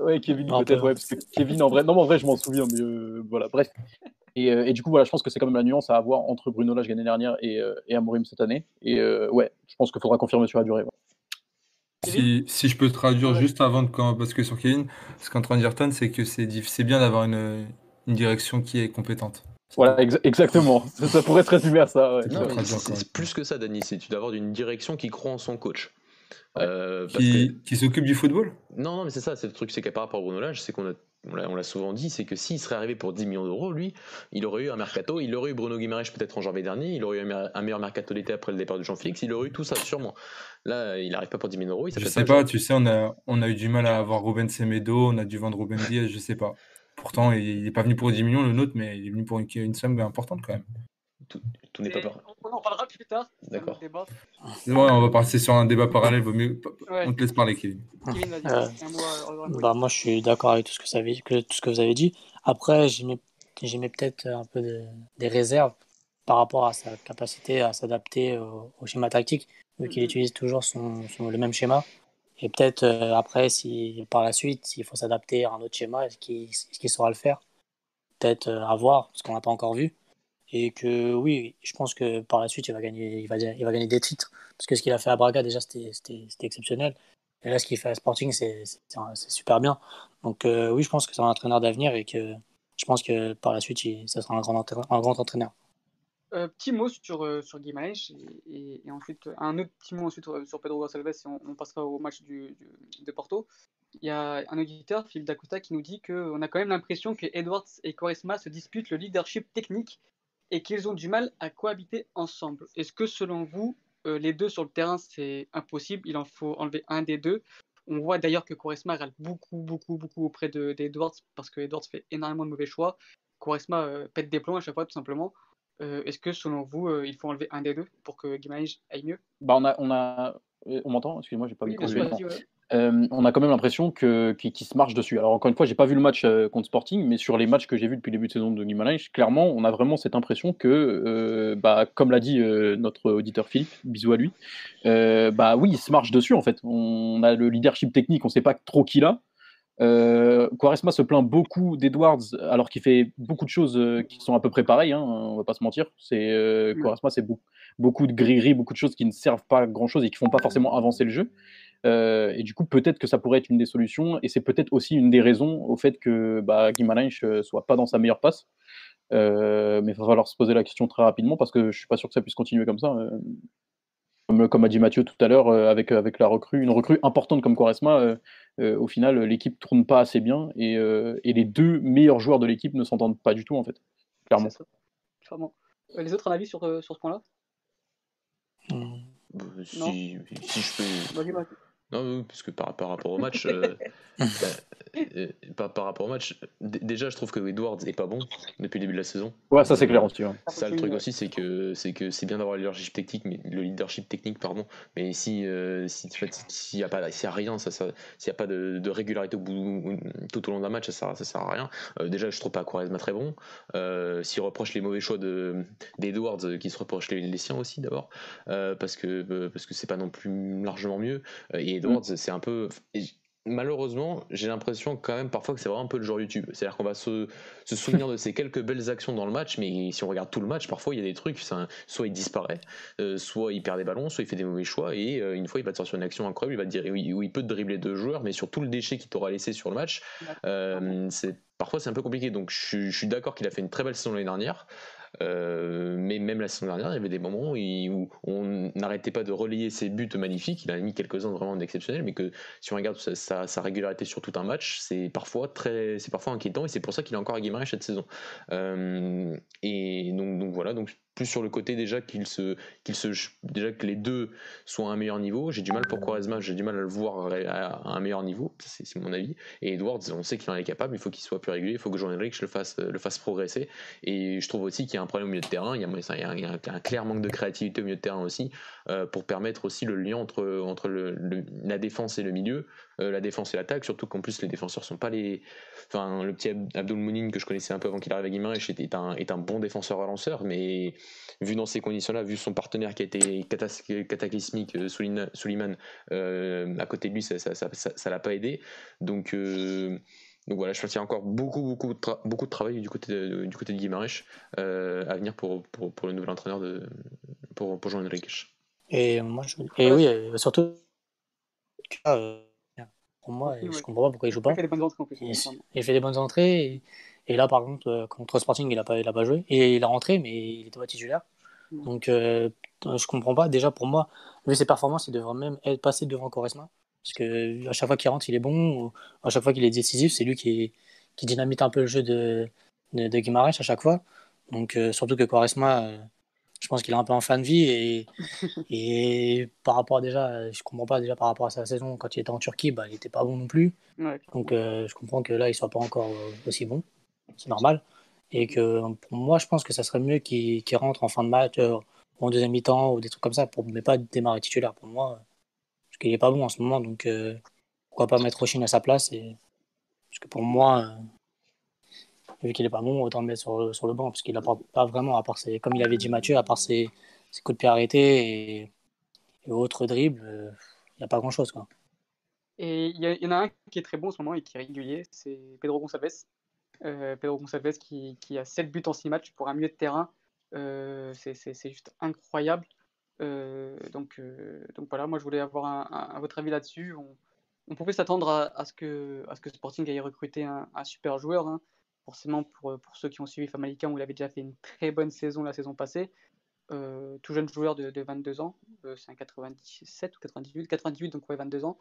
Ouais, Kevin peut-être, ouais, parce que Kevin en vrai, non, mais en vrai, je m'en souviens, mais voilà, bref. Euh, et, du coup, voilà, je pense que c'est quand même la nuance à avoir entre Bruno Lage l'année dernière et, euh, et Amorim cette année. Et euh, ouais, je pense qu'il faudra confirmer sur la durée. Si, si, je peux traduire juste avant de parce que sur Kevin, ce qu'en train de dire Tan, c'est que c'est bien d'avoir une, une, direction qui est compétente. Voilà, exactement. ça, pourrait se résumer à ça. c'est plus que ça, Dani. C'est tu dois avoir une direction qui croit en son coach. qui, qui s'occupe du football? Non, non, mais c'est ça. C'est le truc, c'est qu'à par rapport à Bruno Lage, c'est qu'on a on l'a souvent dit, c'est que s'il serait arrivé pour 10 millions d'euros, lui, il aurait eu un mercato, il aurait eu Bruno Guimaraes peut-être en janvier dernier, il aurait eu un meilleur mercato d'été après le départ de Jean-Félix, il aurait eu tout ça sûrement. Là, il n'arrive pas pour 10 millions d'euros. Je sais pas, tu sais, on a, on a eu du mal à avoir Ruben Semedo, on a dû vendre Ruben Diaz, je sais pas. Pourtant, il n'est pas venu pour 10 millions le nôtre, mais il est venu pour une somme importante quand même. Tout, n'est pas On en parlera plus tard. D'accord. on va passer sur un débat parallèle. Vaut mieux... On te laisse parler, Kevin. Kevin euh, euh, bah, moi, je suis d'accord avec tout ce, que ça avait, tout ce que vous avez dit. Après, j'ai mis peut-être un peu des réserves par rapport à sa capacité à s'adapter au, schéma tactique, vu qu'il mhm. utilise toujours son, le même schéma. Et peut-être euh, après, si par la suite, s'il faut s'adapter à un autre schéma, est-ce qu'il saura le faire Peut-être à voir, parce qu'on n'a pas encore vu. Et que oui, je pense que par la suite, il va gagner, il va, il gagner des titres. Parce que ce qu'il a fait à Braga, déjà, c'était exceptionnel. Et là, ce qu'il fait à Sporting, c'est super bien. Donc euh, oui, je pense que c'est un entraîneur d'avenir et que je pense que par la suite, ça sera un grand entraîneur. Euh, petit mot sur, euh, sur et, ensuite un autre petit mot ensuite sur Pedro Gonçalves et on, passera au match du, de Porto. Il y a un auditeur, Philippe Dacosta, qui nous dit qu'on a quand même l'impression que Edwards et Quaresma se disputent le leadership technique et qu'ils ont du mal à cohabiter ensemble. Est-ce que selon vous, euh, les deux sur le terrain, c'est impossible? Il en faut enlever un des deux. On voit d'ailleurs que Quaresma râle beaucoup, beaucoup, beaucoup auprès d'Edwards parce que Edwards fait énormément de mauvais choix. Quaresma euh, pète des plombs à chaque fois, tout simplement. Euh, est-ce que selon vous, il faut enlever un des deux pour que Guimaraes aille mieux? Bah on a, on a, on m'entend? Excusez-moi, j'ai pas oui, on a quand même l'impression que qu'ils se marche dessus. Alors encore une fois, j'ai pas vu le match contre Sporting, mais sur les matchs que j'ai vus depuis le début de saison de Guimaraes, clairement, on a vraiment cette impression que, bah, comme l'a dit notre auditeur Philippe, bisous à lui, bah oui, il se marche dessus en fait. On a le leadership technique, on sait pas trop qui l'a. Quaresma se plaint beaucoup d'Edwards, alors qu'il fait beaucoup de choses qui sont à peu près pareilles, hein, on va pas se mentir. C'est Quaresma, c'est beaucoup, beaucoup de grilleries, beaucoup de choses qui ne servent pas à grand chose et qui font pas forcément avancer le jeu. Euh, et du coup, peut-être que ça pourrait être une des solutions, et c'est peut-être aussi une des raisons au fait que bah, ne soit pas dans sa meilleure passe. mais il va falloir se poser la question très rapidement parce que je suis pas sûr que ça puisse continuer comme ça. Comme, a dit Mathieu tout à l'heure, avec, avec la recrue, une recrue importante comme Quaresma, au final, l'équipe tourne pas assez bien et, et les deux meilleurs joueurs de l'équipe ne s'entendent pas du tout en fait, clairement. Euh, les autres, un avis sur, euh, sur ce point-là? Si, si, je peux. Non, parce que par, rapport au match, euh, bah, euh, par, rapport au match, déjà je trouve que Edwards est pas bon depuis le début de la saison. Ouais, ça c'est clair aussi. Ça, le truc aussi, c'est que c'est que c'est bien d'avoir le leadership technique, mais le leadership technique, pardon. Mais si euh, si s'il y a pas, s'il y a rien, ça, s'il y a pas de, régularité au bout, tout au long d'un match, ça sert, ça sert à rien. déjà, je trouve pas Quaresma très bon. s'il reproche les mauvais choix de d'Edwards, qui se reproche les, les siens aussi d'abord, parce que parce que c'est pas non plus largement mieux. Et Edwards, mm. c'est un peu. Malheureusement, j'ai l'impression quand même parfois que c'est vraiment un peu le genre YouTube. C'est-à-dire qu'on va se, se souvenir de ces quelques belles actions dans le match, mais si on regarde tout le match, parfois il y a des trucs, soit il disparaît, euh, soit il perd des ballons, soit il fait des mauvais choix, et euh, une fois il va te sortir une action incroyable, il va te dire où il peut te dribbler deux joueurs, mais sur tout le déchet qu'il t'aura laissé sur le match, euh, c'est parfois c'est un peu compliqué. Donc je, je suis d'accord qu'il a fait une très belle saison l'année dernière. Euh, mais même la saison dernière, il y avait des moments où, on n'arrêtait pas de relayer ses buts magnifiques. Il a mis quelques-uns vraiment exceptionnels, mais que si on regarde sa, régularité sur tout un match, c'est parfois très, c'est parfois inquiétant, et c'est pour ça qu'il est encore à Guimarães cette saison. Euh, et donc, donc voilà, donc plus sur le côté déjà qu'il se, qu'il se, déjà que les deux soient à un meilleur niveau. J'ai du mal pour Quaresma, j'ai du mal à le voir à un meilleur niveau, c'est mon avis. Et Edwards, on sait qu'il en est capable, il faut qu'il soit plus régulier, il faut que Jean-Henrique le fasse, le fasse progresser. Et je trouve aussi qu'il y a un problème au milieu de terrain, il y a, un, clair manque de créativité au milieu de terrain aussi, euh, pour permettre aussi le lien entre, entre la défense et le milieu, euh, la défense et l'attaque, surtout qu'en plus les défenseurs sont pas les. Enfin, le petit Abdul Mounin que je connaissais un peu avant qu'il arrive à Guimarães est un, est un bon défenseur à lanceur, mais vu dans ces conditions-là, vu son partenaire qui a été cataclysmique, euh, Suleiman, euh, à côté de lui, ça ne l'a pas aidé. Donc, euh, donc voilà, je pense qu'il y a encore beaucoup, beaucoup, de, beaucoup de travail du côté de, du côté de Guimarães à venir pour, pour, pour, le nouvel entraîneur de, pour, pour Jean Enrique. Et, moi, je, et oui, surtout, pour moi, je comprends pas pourquoi il joue pas. Il fait des bonnes entrées en plus. Il, fait des bonnes entrées. Et, là, par contre, contre Sporting, il a pas, il a pas joué. Et il a rentré, mais il était pas titulaire. Donc, euh, je comprends pas. Déjà, pour moi, vu ses performances, il devrait même être passé devant Quaresma. Parce que à chaque fois qu'il rentre, il est bon. À chaque fois qu'il est décisif, c'est lui qui, qui dynamite un peu le jeu de, de, de à chaque fois. Donc, euh, surtout que Quaresma, euh, je pense qu'il est un peu en fin de vie. Et, et par rapport à déjà, je comprends pas déjà par rapport à sa saison, quand il était en Turquie, bah, il était pas bon non plus. Donc, je comprends que là, il soit pas encore aussi bon. C'est normal. Et que pour moi, je pense que ça serait mieux qu'il rentre en fin de match, euh, en deuxième mi-temps, ou des trucs comme ça, pour ne pas démarrer titulaire pour moi. Parce qu'il n'est pas bon en ce moment, donc euh, pourquoi pas mettre Oshin à sa place et... Parce que pour moi, euh, vu qu'il n'est pas bon, autant le mettre sur, sur le banc, parce qu'il n'apporte pas vraiment, à part ses, comme il avait dit Mathieu, à part ses, ses coups de pied arrêtés et, autres dribbles, il n'y a pas grand-chose. Et il y, y, en a un qui est très bon en ce moment et qui est régulier, c'est Pedro Gonçalves. Euh, Pedro Gonçalves qui, qui, a 7 buts en 6 matchs pour un milieu de terrain. Euh, c'est juste incroyable. Euh, donc, donc voilà, moi je voulais avoir un, votre avis là-dessus. On, pouvait s'attendre à, ce que, à ce que Sporting aille recruter un, super joueur. Hein. Forcément, pour, pour, ceux qui ont suivi Famalicão, où il avait déjà fait une très bonne saison la saison passée. tout jeune joueur de, de 22 ans, c'est un 97 ou 98, 98 donc ouais 22 ans.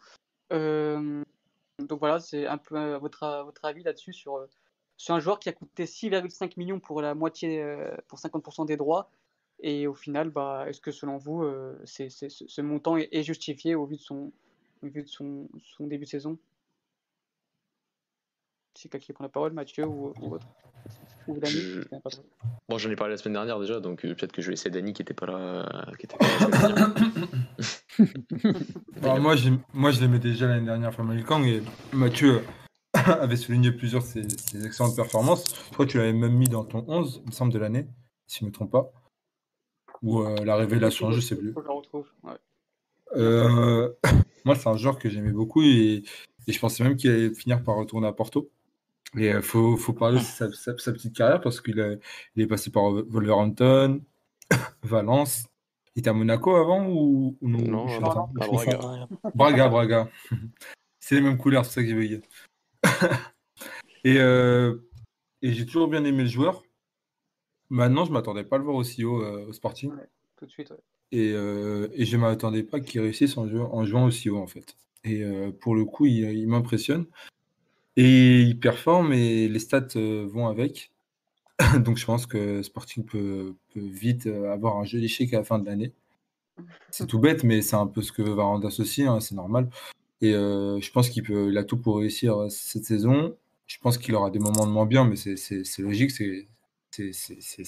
donc voilà, c'est un peu votre, votre avis là-dessus sur, c'est un joueur qui a coûté 6,5 millions pour la moitié, euh, pour 50% des droits. Et au final, bah, est-ce que selon vous, euh, ce montant est, justifié au vu de son, vu de son, son début de saison? C'est quelqu'un qui prend la parole, Mathieu ou, autre? Ou Bon, j'en ai parlé la semaine dernière déjà, donc euh, peut-être que je vais essayer Dany qui n'était pas là. Qui était pas là moi, moi, je l'aimais déjà l'année dernière, Family Kang, et Mathieu avait souligné plusieurs de ses, excellentes performances. Je crois que tu l'avais même mis dans ton 11, il me semble, de l'année, si je ne me trompe pas. Ou euh, la révélation, je ne sais plus. Euh, moi, c'est un joueur que j'aimais beaucoup et, je pensais même qu'il allait finir par retourner à Porto. Et il euh, faut, parler de sa, petite carrière parce qu'il est passé par Wolverhampton, Valence. Il était à Monaco avant ou, ou non? Non, je suis non, non. Braga. Braga, Braga. C'est les mêmes couleurs, c'est ça que j'ai veillé. et euh, et j'ai toujours bien aimé le joueur. Maintenant, je m'attendais pas à le voir aussi haut euh, au Sporting. Tout de suite. ouais. Et, euh, et je m'attendais pas qu'il réussisse en, jouant- en jouant aussi haut, en fait. Et euh, pour le coup, il, il m'impressionne. Et il performe et les stats vont avec. Donc je pense que Sporting peut, peut vite avoir un joli chèque à la fin de l'année. C'est tout bête, mais c'est un peu ce que va rendre associé, hein, c'est normal. Et euh, je pense qu'il peut, il a tout pour réussir euh, cette saison. Je pense qu'il aura des moments de moins bien, mais c'est logique, c'est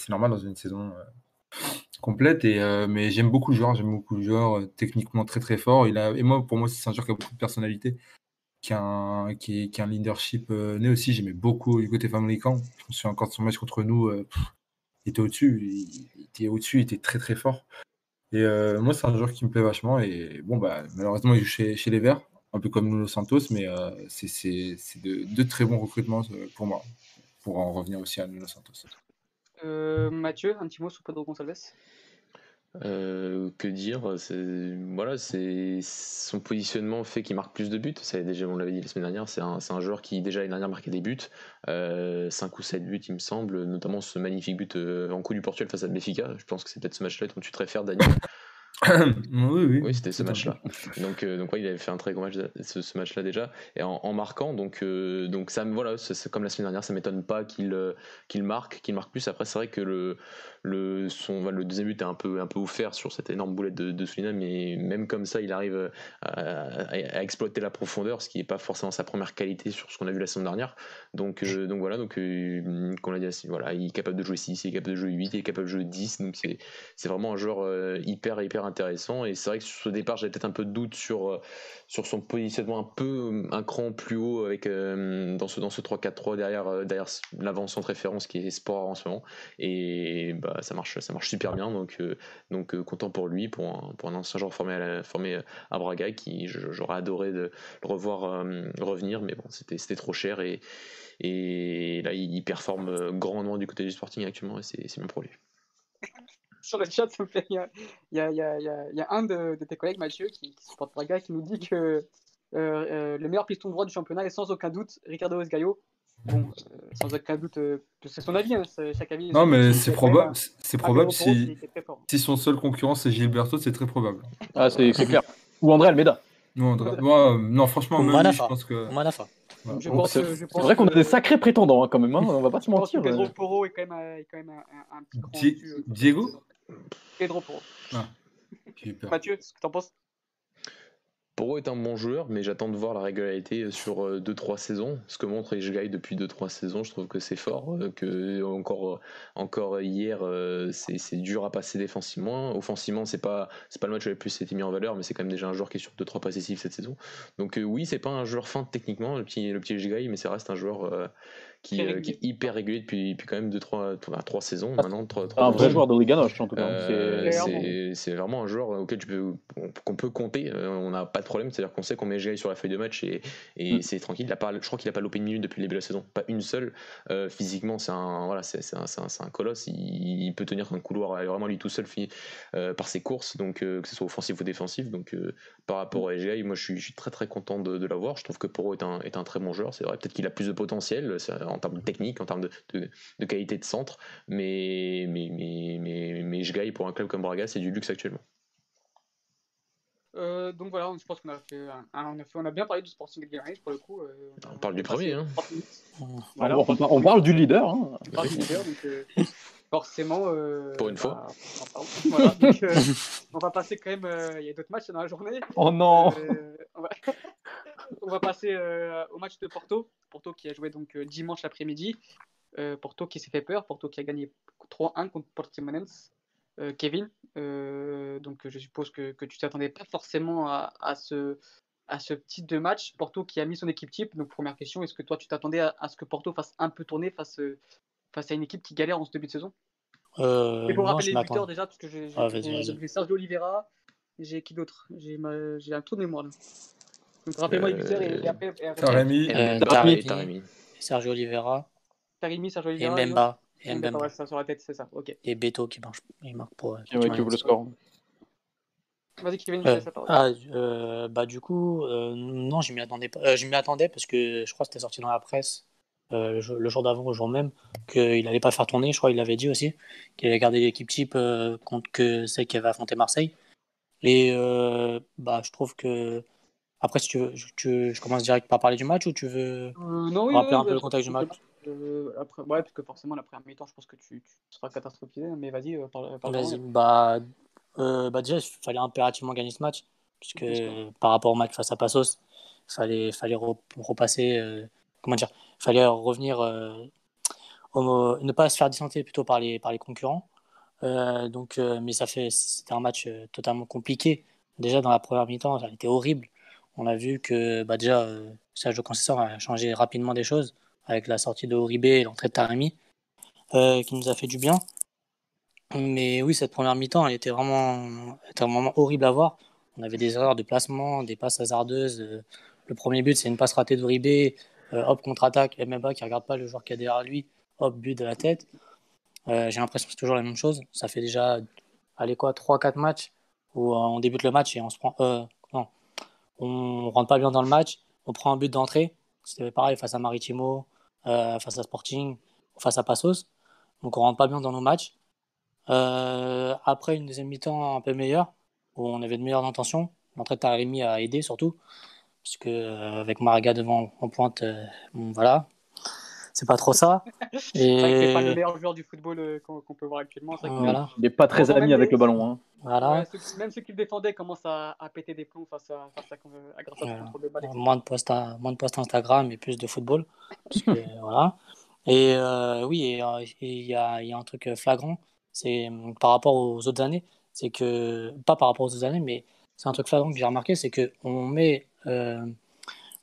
normal dans une saison euh, complète. Et, mais j'aime beaucoup le joueur, j'aime beaucoup le joueur, techniquement très très fort. Il a, et moi, pour moi, c'est un joueur qui a beaucoup de personnalité, qui a un, qui, a un leadership né aussi. J'aimais beaucoup Hugo Tefamelican. Je me souviens encore de son match contre nous. il était au-dessus, il, était au-dessus, il était très très fort. Et moi, c'est un joueur qui me plaît vachement. Et bon, bah, malheureusement, il joue chez, chez les Verts, un peu comme Nuno Santos, mais euh, c'est c'est- c'est de, de très bons recrutements euh, pour moi, pour en revenir aussi à Nuno Santos. Euh, Mathieu, un petit mot sur Pedro Gonçalves? Euh, que dire c'est voilà c'est son positionnement fait qu'il marque plus de buts ça déjà on l'avait dit la semaine dernière c'est un, c'est un joueur qui déjà l'année dernière marquait des buts euh, 5 ou 7 buts il me semble notamment ce magnifique but euh, en coup du Portugal face à Benfica je pense que c'est peut-être ce match là dont tu te réfères Daniel oui, oui. oui c'était ce Tout à match là donc euh, donc ouais, il avait fait un très gros match ce, ce match là déjà. Et en, en marquant donc euh, donc ça voilà comme la semaine dernière ça m'étonne pas qu'il euh, qu'il marque qu'il marque plus. Après c'est vrai que le le son le deuxième but est un peu un peu offert sur cette énorme boulette de, de mais même comme ça il arrive à, à- à exploiter la profondeur ce qui n'est pas forcément sa première qualité sur ce qu'on a vu la semaine dernière. Donc euh, donc voilà donc euh, comme on l'a dit voilà il est capable de jouer 6 il est capable de jouer 8 il est capable de jouer 10 donc c'est c'est vraiment un joueur euh, hyper hyper intéressant. Et c'est vrai que sur ce départ j'avais peut-être un peu de doute sur euh, sur son positionnement un peu un cran plus haut avec euh, dans ce dans ce 3-4-3 derrière euh, derrière l'avant centre référence qui est Sport en ce moment. Et bah ça marche ça marche super bien. Donc donc content pour lui pour un, pour un ancien joueur formé à formé à Braga qui j'aurais adoré de le revoir revenir. Mais bon c'était trop cher. Et et là il performe grandement du côté du Sporting actuellement. Et c'est c'est bien pour lui Sur le chat, ça me fait rire. Il y a, il y a- il y a- il y a un de, de tes collègues, Mathieu, qui, qui supporte Braga, qui nous dit que euh, euh, le meilleur piston droit du championnat est sans aucun doute Ricardo Esgaio. Bon, euh, sans aucun doute, euh, c'est son avis, hein, chaque avis. Non, mais c'est probable, c'est un probable si, si son seul concurrent c'est Gilberto, c'est très probable. Ah, c'est clair. Ou André Almeida. Non, André- moi, euh, non franchement, même lui, je Manafa. pense que. Manafa. voilà. C'est vrai qu'on a des sacrés prétendants hein, quand même, hein, on va pas se mentir. Pedro. Porro est quand même, un- petit Di- euh, Diego Pedro Porro. Mathieu, ce que t'en penses? Poro est un bon joueur, mais j'attends de voir la régularité sur 2-3 saisons. Ce que montre Ishgai depuis 2-3 saisons, je trouve que c'est fort. euh, Que encore, euh, encore hier, euh, c'est dur à passer défensivement. Offensivement, c'est pas, c'est pas le match où il a le plus été mis en valeur, mais c'est quand même déjà un joueur qui est sur 2-3 possessifs cette saison. Donc euh, oui, c'est pas un joueur fin techniquement, le petit, le petit Ishgai, mais ça reste un joueur euh, qui, euh, qui est hyper régulier depuis, depuis quand même 2-3 3 saisons Ah, maintenant. trois- trois un vrai joueur de Liga Noche, en tout cas. Euh, C'est- vraiment un joueur auquel tu peux qu'on peut compter. Euh, on n'a pas de problème, c'est-à-dire qu'on sait qu'on met Jay sur la feuille de match et, et Mm. c'est tranquille. Il a pas, je crois qu'il a pas loupé une minute depuis le début de la saison, pas une seule. Euh, physiquement, c'est un voilà, c'est c'est un, c'est un- un colosse. Il, il peut tenir un couloir vraiment lui tout seul euh, par ses courses, donc euh, que ce soit offensif ou défensif. Donc euh, par rapport à Jay, moi je suis, je suis très très content de, de l'avoir. Je trouve que Poro est un, est un très bon joueur. C'est vrai, peut-être qu'il a plus de potentiel c'est- en termes de technique, en termes de, de, de qualité de centre, mais mais mais mais, mais Jgai, pour un club comme Braga, c'est du luxe actuellement. Euh, donc voilà, je pense qu'on a fait, un- un- on a fait, on a bien parlé du Sporting de Guimarães pour le coup. euh, On parle du premier, hein. 30 minutes. On- Voilà. on, par- on parle du leader. hein. On parle du leader, donc euh, forcément. euh, Pour une fois. bah, on en parle. Voilà, donc, euh, on va passer quand même. euh, Il y a d'autres matchs dans la journée. Oh non Euh, on, va... on va passer euh, au match de Porto. Porto qui a joué donc euh, dimanche après-midi. Euh, Porto qui s'est fait peur. Porto qui a gagné 3-1 contre Portimonense. Kevin, donc je suppose que, que tu t'attendais pas forcément à, à ce, à ce type de match. Porto qui a mis son équipe type. Donc première question, est-ce que toi tu t'attendais à, à ce que Porto fasse un peu tourner face, face à une équipe qui galère en ce début de saison? Euh, Et pour non, rappeler les buteurs déjà, parce que j'ai Ah, Sergio Oliveira, j'ai qui d'autre? J'ai un trou de mémoire là. Rappelez-moi les buteurs et, et après. et Taremi, Euh, Mbemba Taremi. et Taremi. Sergio Oliveira Taremi, Sergio et Oliveira. Mbemba. Et Et Mbemba, Mbemba. ouais, ça sur la tête, c'est ça. Ok. Et Beto qui marche. Il marque pour. euh, Qui, ouais, qui ouvre le score. Vas-y, Kevin, Euh, je ah, euh, bah du coup, euh, non, je m'y attendais pas. Euh, je m'y attendais parce que je crois que c'était sorti dans la presse euh, le, jour, le jour d'avant, au jour même, qu'il n'allait pas faire tourner. Je crois qu'il l'avait dit aussi, qu'il allait garder l'équipe type euh, contre que celle qui avait affronté Marseille. Et euh, bah, je trouve que après, si tu veux, je, tu- je commence direct par parler du match ou tu veux Euh, non, oui, rappeler oui, un peu oui, le contexte du match? Euh, après, ouais, parce que forcément, la première mi-temps, je pense que tu, tu seras catastrophisé. Mais vas-y, euh, parle. parle Vas-y, bah, euh, bah déjà, il fallait impérativement gagner ce match, puisque par rapport au match face à Passos, il fallait, fallait re- repasser, comment dire, fallait revenir, au- ne pas se faire distancer plutôt par les, par les concurrents. Donc, mais ça fait, c'était un match totalement compliqué. Déjà, dans la première mi-temps, ça a été horrible. On a vu que bah, déjà, euh, Sergio Conceição a changé rapidement des choses avec la sortie de Uribe et l'entrée de Taremi, euh, qui nous a fait du bien. Mais oui, cette première mi-temps, elle était vraiment, était vraiment horrible à voir. On avait des erreurs de placement, des passes hasardeuses. Euh, Le premier but, c'est une passe ratée d'Uribe. Euh, hop, contre-attaque, Mbemba qui regarde pas le joueur qui est derrière lui. Hop, but de la tête. Euh, J'ai l'impression que c'est toujours la même chose. Ça fait déjà, allez quoi, 3-4 matchs où on débute le match et on se prend. On rentre pas bien dans le match. On prend un but d'entrée. C'était pareil face à Maritimo, euh, face à Sporting, face à Passos. Donc on rentre pas bien dans nos matchs. Euh, après une deuxième mi-temps un peu meilleure, où on avait de meilleures intentions. L'entrée de Taremi a aidé surtout, parce que euh, avec Maraga devant en pointe, euh, voilà, c'est pas trop ça. C'est vrai que c'est pas le Et meilleur joueur du football euh, qu'on qu'on peut voir actuellement. Que voilà, Il n'est pas très ami même avec les- le ballon. hein. voilà. Ouais, ceux- même ceux qui le défendaient commencent à, à péter des plombs face à, face à, à grâce à ce Voilà. contrôle de balle. moins de posts à- moins de posts Instagram et plus de football parce que, voilà et euh, oui et euh, et il y a, il y a un truc flagrant c'est hum, par rapport aux autres années c'est que pas par rapport aux autres années mais c'est un truc flagrant que j'ai remarqué c'est que on met euh,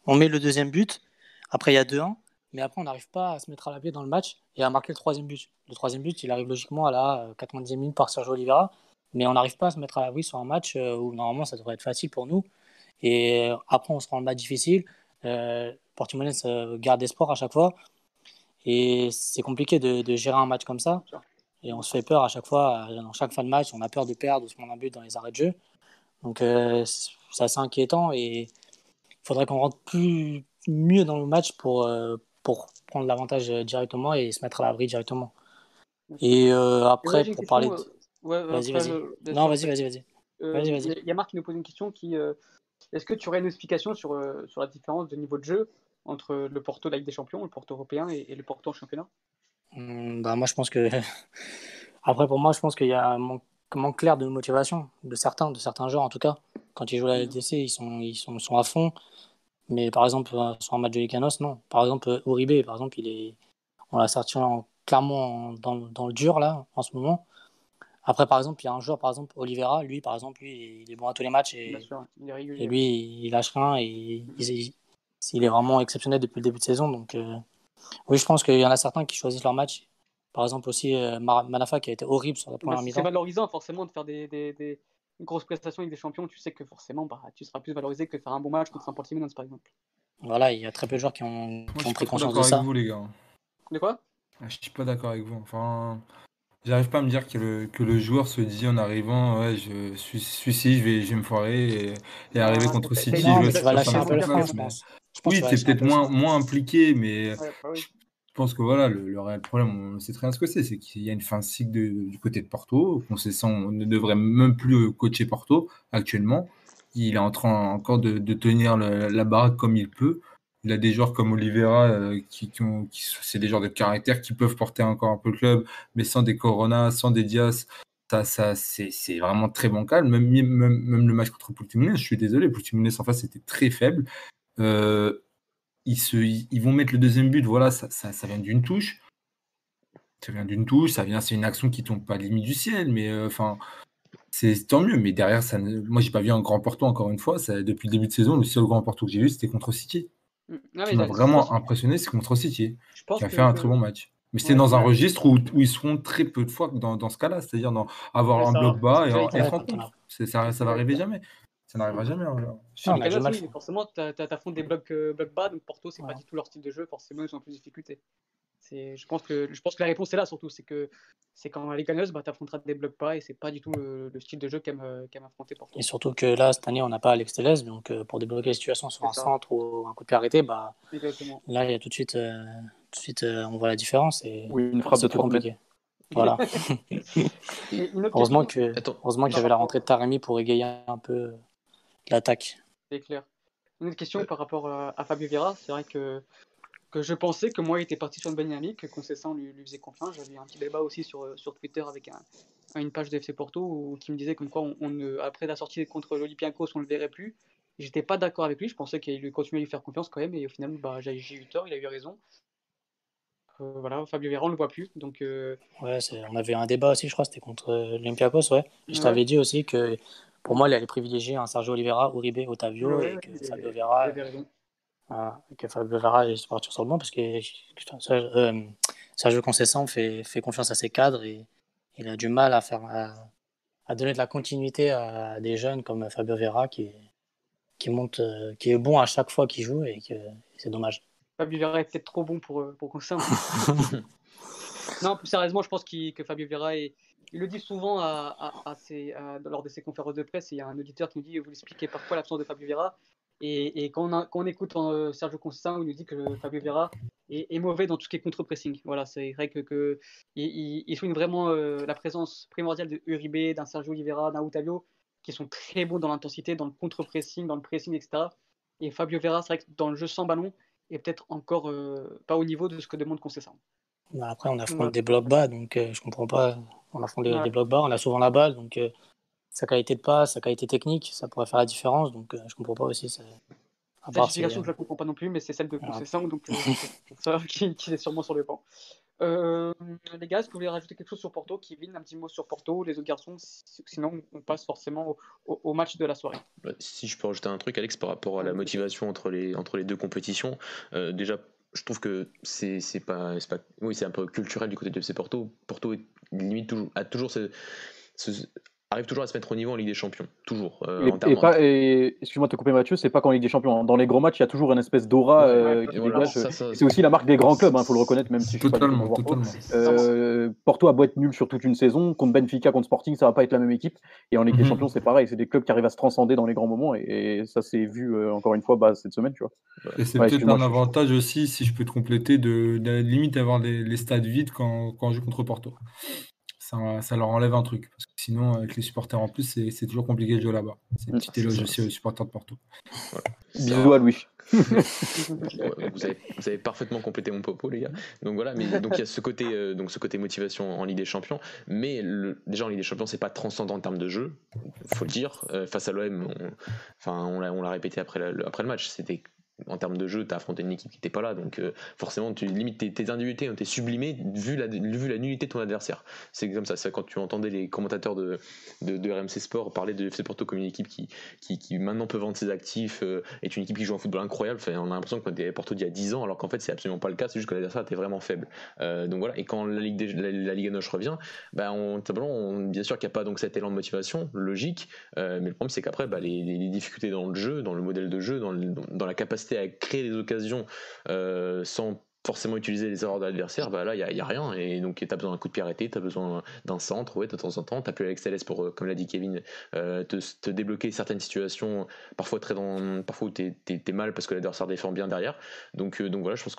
on met le deuxième but après il y a 2-1 mais après on n'arrive pas à se mettre à la dans le match et à marquer le troisième but le troisième but il arrive logiquement à la euh, 90e minute par Sergio Oliveira mais on n'arrive pas à se mettre à l'abri sur un match euh, où normalement ça devrait être facile pour nous et euh, après, on se rend le match difficile. Euh, Portimonense euh, garde espoir à chaque fois. Et c'est compliqué de, gérer un match comme ça. Et on se fait peur à chaque fois. euh, Dans chaque fin de match, on a peur de perdre ou se prendre un but dans les arrêts de jeu. Donc, euh, c'est assez inquiétant. Et il faudrait qu'on rentre plus, mieux dans le match pour, euh, pour prendre l'avantage euh, directement et se mettre à l'abri directement. Et euh, après, pour parler. euh, de- ouais, Vas-y, vas-y. euh, bien Non, vas-y, vas-y, vas-y. Euh, Vas-y, vas-y. Il y a- Marc qui nous pose une question qui euh, est-ce que tu aurais une explication sur, euh, sur la différence de niveau de jeu entre le Porto de la Ligue des Champions, le Porto européen et, et le Porto en championnat? Hum, Bah, moi, je pense que. Après, pour moi, je pense qu'il y a un manque, manque clair de motivation de certains, de certains joueurs en tout cas. Quand ils jouent à la LDC, ils sont, ils sont, sont à fond. Mais par exemple, euh, sur un match de Licanos, non. Par exemple, euh, Uribe, par exemple, il est, on l'a sorti en- clairement en- dans, dans le dur là, en ce moment. Après, par exemple, il y a un joueur, par exemple, Oliveira, lui, par exemple, lui, il est bon à tous les matchs et, sûr, il est régulier. et lui, il lâche rien et il, il- il est vraiment exceptionnel depuis le début de saison. Donc, euh, oui, je pense qu'il y en a certains qui choisissent leur match. Par exemple, aussi euh, Manafa qui a été horrible sur la première c'est mi-temps. valorisant forcément de faire des, des, des grosses prestations avec des champions. Tu sais que forcément, bah, tu seras plus valorisé que de faire un bon match contre un Portimonense, par exemple. Voilà, il y a très peu de joueurs qui ont, Moi, qui je ont suis pris pas conscience de d'accord ça. avec vous, les gars. De quoi? Ah, Je suis pas d'accord avec vous. Enfin, j'arrive pas à me dire que le, que le joueur se dit en arrivant, ouais, je suis suicide, je vais, je vais me foirer et, et arriver Ah, contre City. Non, je je mais-. Je pense Oui, t'es peut-être moins, moins impliqué, mais Ouais, bah oui. Je pense que voilà, le, réel problème, on sait très bien ce que c'est, c'est qu'il y a une fin cycle du côté de Porto. Concession ne devrait même plus coacher Porto actuellement. Il est en train encore de, tenir la baraque comme il peut. Il a des joueurs comme Oliveira, euh, qui, c'est des joueurs de caractère qui peuvent porter encore un peu le club, mais sans des Corona, sans des Diaz, ça, ça c'est, vraiment très bancal. Même, même, le match contre Portimonense, je suis désolé, Portimonense en face était très faible. Euh, ils, se, ils, vont mettre le deuxième but, voilà, ça, ça, ça vient d'une touche. Ça vient d'une touche, ça vient, c'est une action qui tombe pas limite du ciel, mais euh, enfin, c'est tant mieux. Mais derrière, ça, ne- moi, j'ai pas vu un grand Porto encore une fois. Ça, depuis le début de saison, le seul grand Porto que j'ai vu, c'était contre City. Non, Ce mais qui m'a vraiment impressionné, c'est contre City, je pense qui a que- fait un très bon match. Mais c'était Ouais, dans un ouais. registre où, où ils seront très peu de fois dans, dans ce cas-là, c'est-à-dire dans avoir Ouais, un bloc va. bas et être en. C'est- Ça, ça va arriver jamais. Ça n'arrivera jamais. hein. Ah, on a Mais du là, mal. oui, forcément, tu affrontes des blocs, euh, blocs bas, donc Porto, c'est pas Ouais. du tout leur style de jeu, forcément, ils sont en plus de difficulté. Je pense, que, je pense que la réponse est là surtout. C'est que c'est quand est gagneuse, bah, tu affronteras des blocs pas et c'est pas du tout le, style de jeu qu'elle qu affronté Porto. Et surtout que là, cette année, on n'a pas Alex Telles, donc euh, pour débloquer la situation sur un centre ou un coup de pied arrêté, bah, là, il y a tout de suite, euh, tout de suite euh, on voit la différence. Et oui, une frappe de trop compliqué. Voilà. heureusement que, heureusement qu'il y avait la rentrée de Taremi pour égayer un peu l'attaque. C'est clair. Une autre question par rapport à Fabio Vieira, c'est vrai que que je pensais que moi, il était parti sur une bonne dynamique, que Concessant lui, lui faisait confiance. J'avais un petit débat aussi sur, euh, sur Twitter avec un, une page de FC Porto où, qui me disait comme quoi, on, après la sortie contre l'Olympiakos, on ne le verrait plus. J'étais pas d'accord avec lui, je pensais qu'il continuait à lui faire confiance quand même, et au final, bah, j'ai eu tort, il a eu raison. Euh, voilà, Fabio Vieira, on le voit plus. Donc, euh, Ouais, on avait un débat aussi, je crois, c'était contre l'Olympiakos, ouais. Je t'avais dit aussi que pour moi, il allait privilégier un Sergio Oliveira, Uribe, Otavio, et que Fabio Vieira que Fabio Vieira est partir sur le banc parce que euh, Sergio Concessant fait, fait confiance à ses cadres et il a du mal à faire à, donner de la continuité à des jeunes comme Fabio Vera qui, qui monte euh, qui est bon à chaque fois qu'il joue et que c'est dommage. Fabio Vera est peut-être trop bon pour, euh, pour Concessant. non, plus sérieusement, je pense que Fabio Vera est, il le dit souvent à, à, lors de ses conférences de presse. Il y a un auditeur qui nous dit Vous expliquez parfois l'absence de Fabio Vera et, quand, on quand, on écoute euh, Sergio Conceição, il nous dit que Fabio Vera est, mauvais dans tout ce qui est contre-pressing. Voilà, c'est vrai que, que il, il, souligne vraiment euh, la présence primordiale de Uribe, d'un Sergio Oliveira, d'un Otavio, qui sont très bons dans l'intensité, dans le contre-pressing, dans le pressing, etc. Et Fabio Vera, c'est vrai que dans le jeu sans ballon, est peut-être encore euh, pas au niveau de ce que demande Conceição. Bah, après, on affronte des blocs bas, donc je comprends pas. On affronte des, des, blocs bas, on a souvent la balle, donc sa qualité de passe, sa qualité technique, ça pourrait faire la différence. Donc, euh, je comprends pas aussi. À part je ne la comprends pas non plus, mais c'est celle de Concession, donc euh, c'est ça qui, est sûrement sur le banc. Euh, les gars, est-ce que vous voulez rajouter quelque chose sur Porto Kevin, un petit mot sur Porto, les autres garçons Sinon, on passe forcément au, match de la soirée. Bah, si je peux rajouter un truc, Alex, par rapport à la motivation entre les, entre les deux compétitions, déjà, je trouve que c'est un peu culturel du côté de FC Porto. Porto limite a toujours ce arrive toujours à se mettre au niveau en Ligue des Champions, toujours. Euh, et, pas, excuse-moi de te couper Mathieu, c'est pas qu'en Ligue des Champions. Hein. Dans les gros matchs, il y a toujours une espèce d'aura euh, qui dégage. C'est aussi la marque des grands clubs, il hein, faut le reconnaître, même si je totalement, suis pas totalement. Euh, Porto a beau être nul sur toute une saison, contre Benfica, contre Sporting, ça va pas être la même équipe. Et en Ligue des mhm. Champions, c'est pareil, c'est des clubs qui arrivent à se transcender dans les grands moments, et, ça s'est vu euh, encore une fois bah, cette semaine, tu vois. Et c'est peut-être un avantage aussi, si je peux te compléter, de, de limite avoir les, stades vides quand, quand on joue contre Porto ça, leur enlève un truc. Parce que sinon, avec les supporters en plus, c'est toujours compliqué de jouer là-bas. C'est une petite éloge aussi aux supporters de Porto. Bisous à Louis. vous, avez, parfaitement complété mon propos, les gars. Donc voilà, mais donc il y a ce côté, euh, donc ce côté motivation en Ligue des Champions. Mais le, déjà en Ligue des Champions, c'est pas transcendant en termes de jeu, faut le dire. Euh, face à l'OM, on, enfin on l'a répété après, après le match, c'était en termes de jeu, tu as affronté une équipe qui n'était pas là, donc euh, forcément, tu limites tes, tes individualités ont été sublimées vu la, vu nullité de ton adversaire. C'est comme ça, c'est quand tu entendais les commentateurs de, de, RMC Sport parler de FC Porto comme une équipe qui, qui, maintenant peut vendre ses actifs, euh, est une équipe qui joue un football incroyable. On a l'impression qu'on était Porto d'il y a 10 ans, alors qu'en fait, c'est absolument pas le cas, c'est juste que l'adversaire était vraiment faible. Euh, donc voilà, et quand la Ligue, la, Ligue Noche revient, bah, on, bien sûr qu'il n'y a pas donc cet élan de motivation, logique, mais le problème c'est qu'après, bah, les, les, difficultés dans le jeu, dans le modèle de jeu, dans, dans la capacité à créer des occasions euh, sans forcément utiliser les erreurs de l'adversaire, bah là, il n'y a, rien. Et donc, tu as besoin d'un coup de pied arrêté, tu as besoin d'un centre, ouais, de temps en temps. Tu plus Alex Telles pour, euh, comme l'a dit Kevin, euh, te, débloquer certaines situations, parfois, très dans, parfois où tu es, mal parce que l'adversaire défend bien derrière. Donc, donc voilà, je pense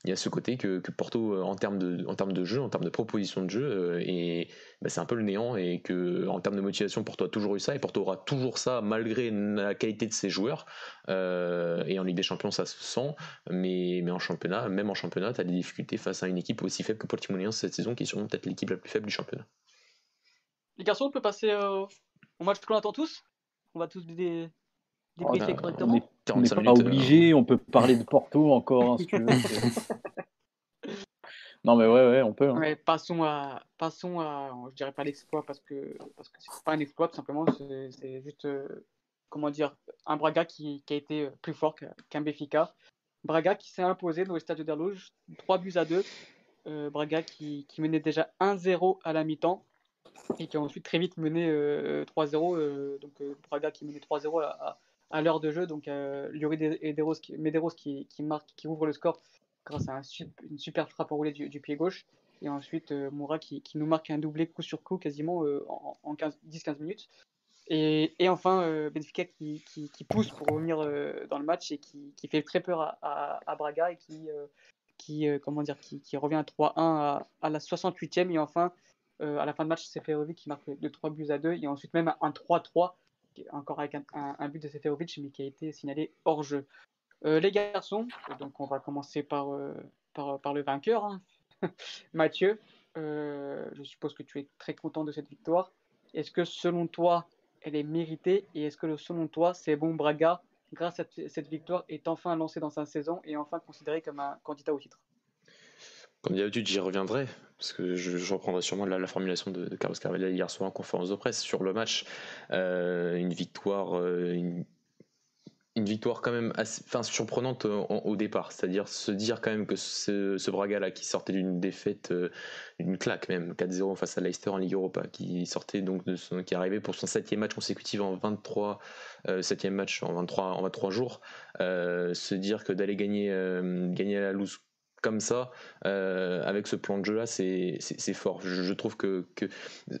qu'il y a ce côté que, Porto, en termes, de, en termes de jeu, en termes de proposition de jeu, et bah, c'est un peu le néant. Et que en termes de motivation, Porto a toujours eu ça. Et Porto aura toujours ça malgré la qualité de ses joueurs. et en Ligue des Champions, ça se sent. Mais, mais en championnat, même en championnat, tu as des difficultés face à une équipe aussi faible que Portimonense cette saison, qui est sûrement peut-être l'équipe la plus faible du championnat. Les garçons, on peut passer euh, au match qu'on attend tous? On va tous des, débriefer correctement On n'est pas obligé, on peut parler de Porto encore, hein, si tu veux. non, mais ouais, ouais, on peut. Hein. passons à, passons à, je dirais pas l'exploit parce que parce que c'est pas un exploit, tout simplement, c'est juste, euh, comment dire, un Braga qui, qui, a été plus fort qu'un Béfica. Braga qui s'est imposé dans le stade d'Arlouge, 3 buts à 2. Euh, Braga qui, menait déjà 1-0 à la mi-temps et qui a ensuite très vite mené 3-0. Euh, euh, donc Braga qui menait 3-0 à, l'heure de jeu. Donc Lloris Medeiros qui, qui, marque, qui ouvre le score grâce à une super frappe enroulée du, du pied gauche. Et ensuite, Moura qui, nous marque un doublé coup sur coup quasiment en, en 10-15 minutes. Et, et enfin, Benfica qui, pousse pour revenir dans le match et qui, fait très peur à, à, Braga et qui, comment dire, qui, revient à 3-1 à, à, la 68e. Et enfin, à la fin de match, c'est Seferovic qui marque de 3 buts à 2 et ensuite même un 3-3 encore avec un, but de Seferovic, mais qui a été signalé hors jeu. Euh, les garçons, donc on va commencer par, euh, par, le vainqueur, hein. Mathieu. Euh, je suppose que tu es très content de cette victoire. Est-ce que selon toi, elle est méritée et est-ce que selon toi, c'est bon Braga, grâce à cette victoire, est enfin lancé dans sa saison et enfin considéré comme un candidat au titre? Comme d'habitude, j'y reviendrai, parce que je, reprendrai sûrement la, formulation de, Carlos Carvalho hier soir en conférence de presse sur le match. Euh, une victoire, euh, une, victoire quand même assez, enfin, surprenante au, départ, c'est-à-dire se dire quand même que ce, Braga-là qui sortait d'une défaite, euh, une claque même, 4-0 face à Leicester en Ligue Europa, qui sortait donc de son, qui arrivait pour son septième match consécutif en 23, septième match en 23, en 23 jours, se dire que d'aller gagner, gagner à la loose comme ça, euh, avec ce plan de jeu là, c'est fort. Je, trouve que, que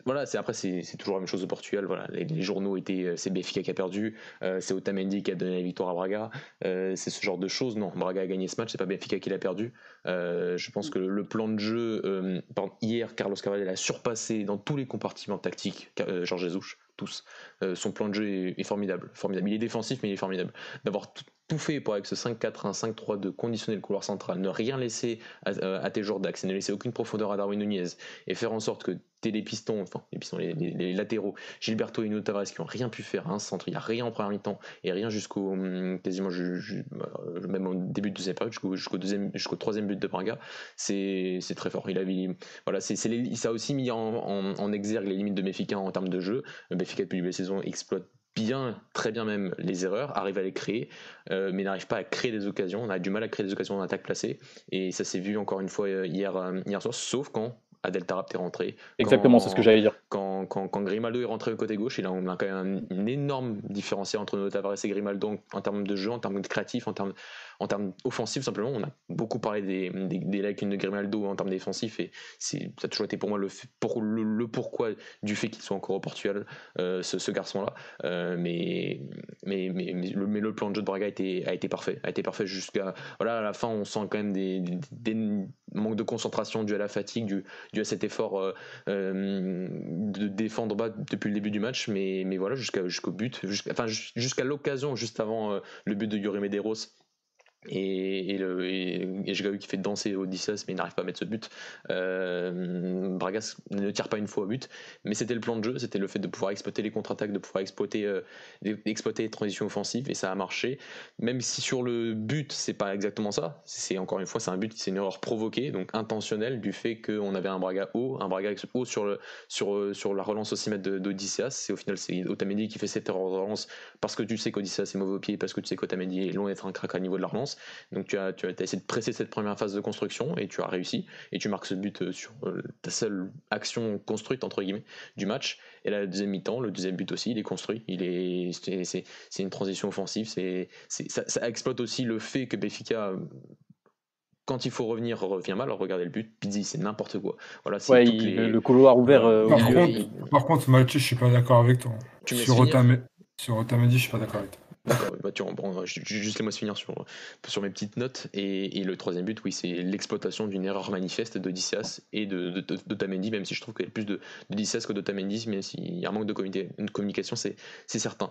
voilà, c'est après c'est toujours la même chose au Portugal. Voilà, les, journaux étaient euh, c'est Benfica qui a perdu, euh, c'est Otamendi qui a donné la victoire à Braga, c'est ce genre de choses. Non, Braga a gagné ce match, c'est pas Benfica qui l'a perdu. je pense que le plan de jeu, hier, Carlos Carvalho a surpassé dans tous les compartiments tactiques Georges Jesus tous. son plan de jeu est, est, formidable, formidable. Il est défensif, mais il est formidable. D'avoir fait pour avec ce 5-4-1, 5-3-2 conditionner le couloir central, ne rien laisser à, euh, tes joueurs d'axe, ne laisser aucune profondeur à Darwin Nunez et faire en sorte que t'es les pistons, enfin les pistons, les, latéraux, Gilberto et Nuno Tavares qui ont rien pu faire, un centre, il n'y a rien en première mi-temps et rien jusqu'au hum, quasiment euh, même au début de deuxième période jusqu'au deuxième jusqu'au troisième but de Braga, c'est très fort. Il a voilà, c'est ça a aussi mis en, exergue les limites de Mefica en termes de jeu. Mefica depuis la saison exploite très bien même les erreurs, arrive à les créer, euh, mais n'arrive pas à créer des occasions. On a du mal à créer des occasions en attaque placée, et ça s'est vu encore une fois euh, hier, euh, hier soir, sauf quand Adel Tarap est rentré. Exactement, c'est ce que j'allais dire. Quand, Grimaldo est rentré au côté gauche, il a, on a quand même un, énorme différentiel entre nos Tavares et Grimaldo en termes de jeu, en termes de créatif, en termes en termes offensifs, simplement, on a beaucoup parlé des, des, lacunes de Grimaldo en termes défensifs et ça a toujours été pour moi le, pour, le, pourquoi du fait qu'il soit encore au Portugal, euh, ce, garçon-là. Euh, mais, mais, mais, le, mais, le, plan de jeu de Braga a été, a été parfait. A été parfait jusqu'à. Voilà, à la fin, on sent quand même des, des, manques de concentration dû à la fatigue, dû, dû à cet effort euh, de défendre bas depuis le début du match. Mais, mais voilà, jusqu'à, jusqu'au but, jusqu'à, enfin, jusqu'à l'occasion, juste avant le but de Yuri Medeiros et, et, le, et, qui fait danser Odysseus mais il n'arrive pas à mettre ce but. Euh, Bragas ne tire pas une fois au but, mais c'était le plan de jeu, c'était le fait de pouvoir exploiter les contre-attaques, de pouvoir exploiter, euh, exploiter les transitions offensives et ça a marché. Même si sur le but c'est pas exactement ça, c'est encore une fois c'est un but, c'est une erreur provoquée, donc intentionnelle du fait qu'on avait un Braga haut, un Braga haut sur, sur, sur la relance aussi mètre d'Odysseus. C'est au final c'est Otamendi qui fait cette erreur de relance parce que tu sais qu'Odysseus est mauvais au pied, parce que tu sais qu'Otamendi est loin d'être un crack à niveau de la relance. Donc tu as, tu as essayé de presser cette première phase de construction et tu as réussi. Et tu marques ce but euh, sur euh, ta seule action construite, entre guillemets, du match. Et la deuxième mi-temps, le deuxième but aussi, il est construit. Il est, c'est, une transition offensive. C'est, ça, ça, exploite aussi le fait que Béfica quand il faut revenir, revient mal. Alors regardez le but, Pizzi, c'est n'importe quoi. Voilà, c'est le couloir ouvert. Euh, par, contre, par, contre, Mathieu, je suis pas d'accord avec toi. sur, Otamendi, sur Otamendi, je suis pas d'accord avec toi. Bah, bon, juste laisse-moi finir sur, sur mes petites notes. Et, le troisième but, oui, c'est l'exploitation d'une erreur manifeste d'Odysseas et de, de, de, même si je trouve qu'il y a plus d'Odysseas que d'Otamendi, mais s'il y a un manque de, communication, c'est certain.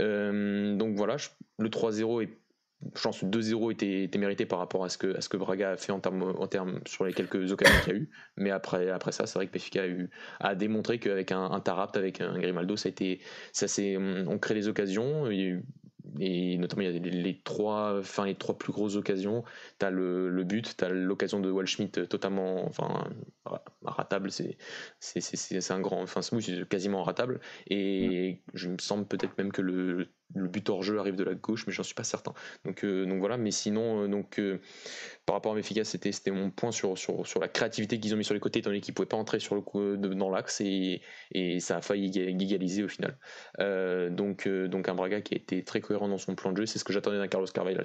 Euh, donc voilà, le 3-0 est je pense que 2-0 était, mérité par rapport à ce, que, Braga a fait en termes, sur les quelques occasions qu'il y a eu. Mais après, après ça, c'est vrai que Benfica a, démontré qu'avec un, un avec un Grimaldo, ça a été, ça on crée les occasions. Il y a eu et notamment il y a les, trois, enfin, les trois plus grosses occasions. Tu as le, le, but, tu as l'occasion de Waldschmidt totalement enfin, ratable, c'est, c'est, un grand, enfin c'est quasiment ratable. Et je me semble peut-être même que le, le but hors jeu arrive de la gauche, mais j'en suis pas certain. Donc, euh, donc voilà, mais sinon, euh, donc, euh, par rapport à Mefica, c'était, c'était mon point sur, sur, sur la créativité qu'ils ont mis sur les côtés, étant donné qu'ils pouvaient pas entrer sur le dans l'axe, et, et ça a failli égaliser au final. donc, donc un Braga qui a été très cohérent dans son plan de jeu, c'est ce que j'attendais d'un Carlos Carvalho.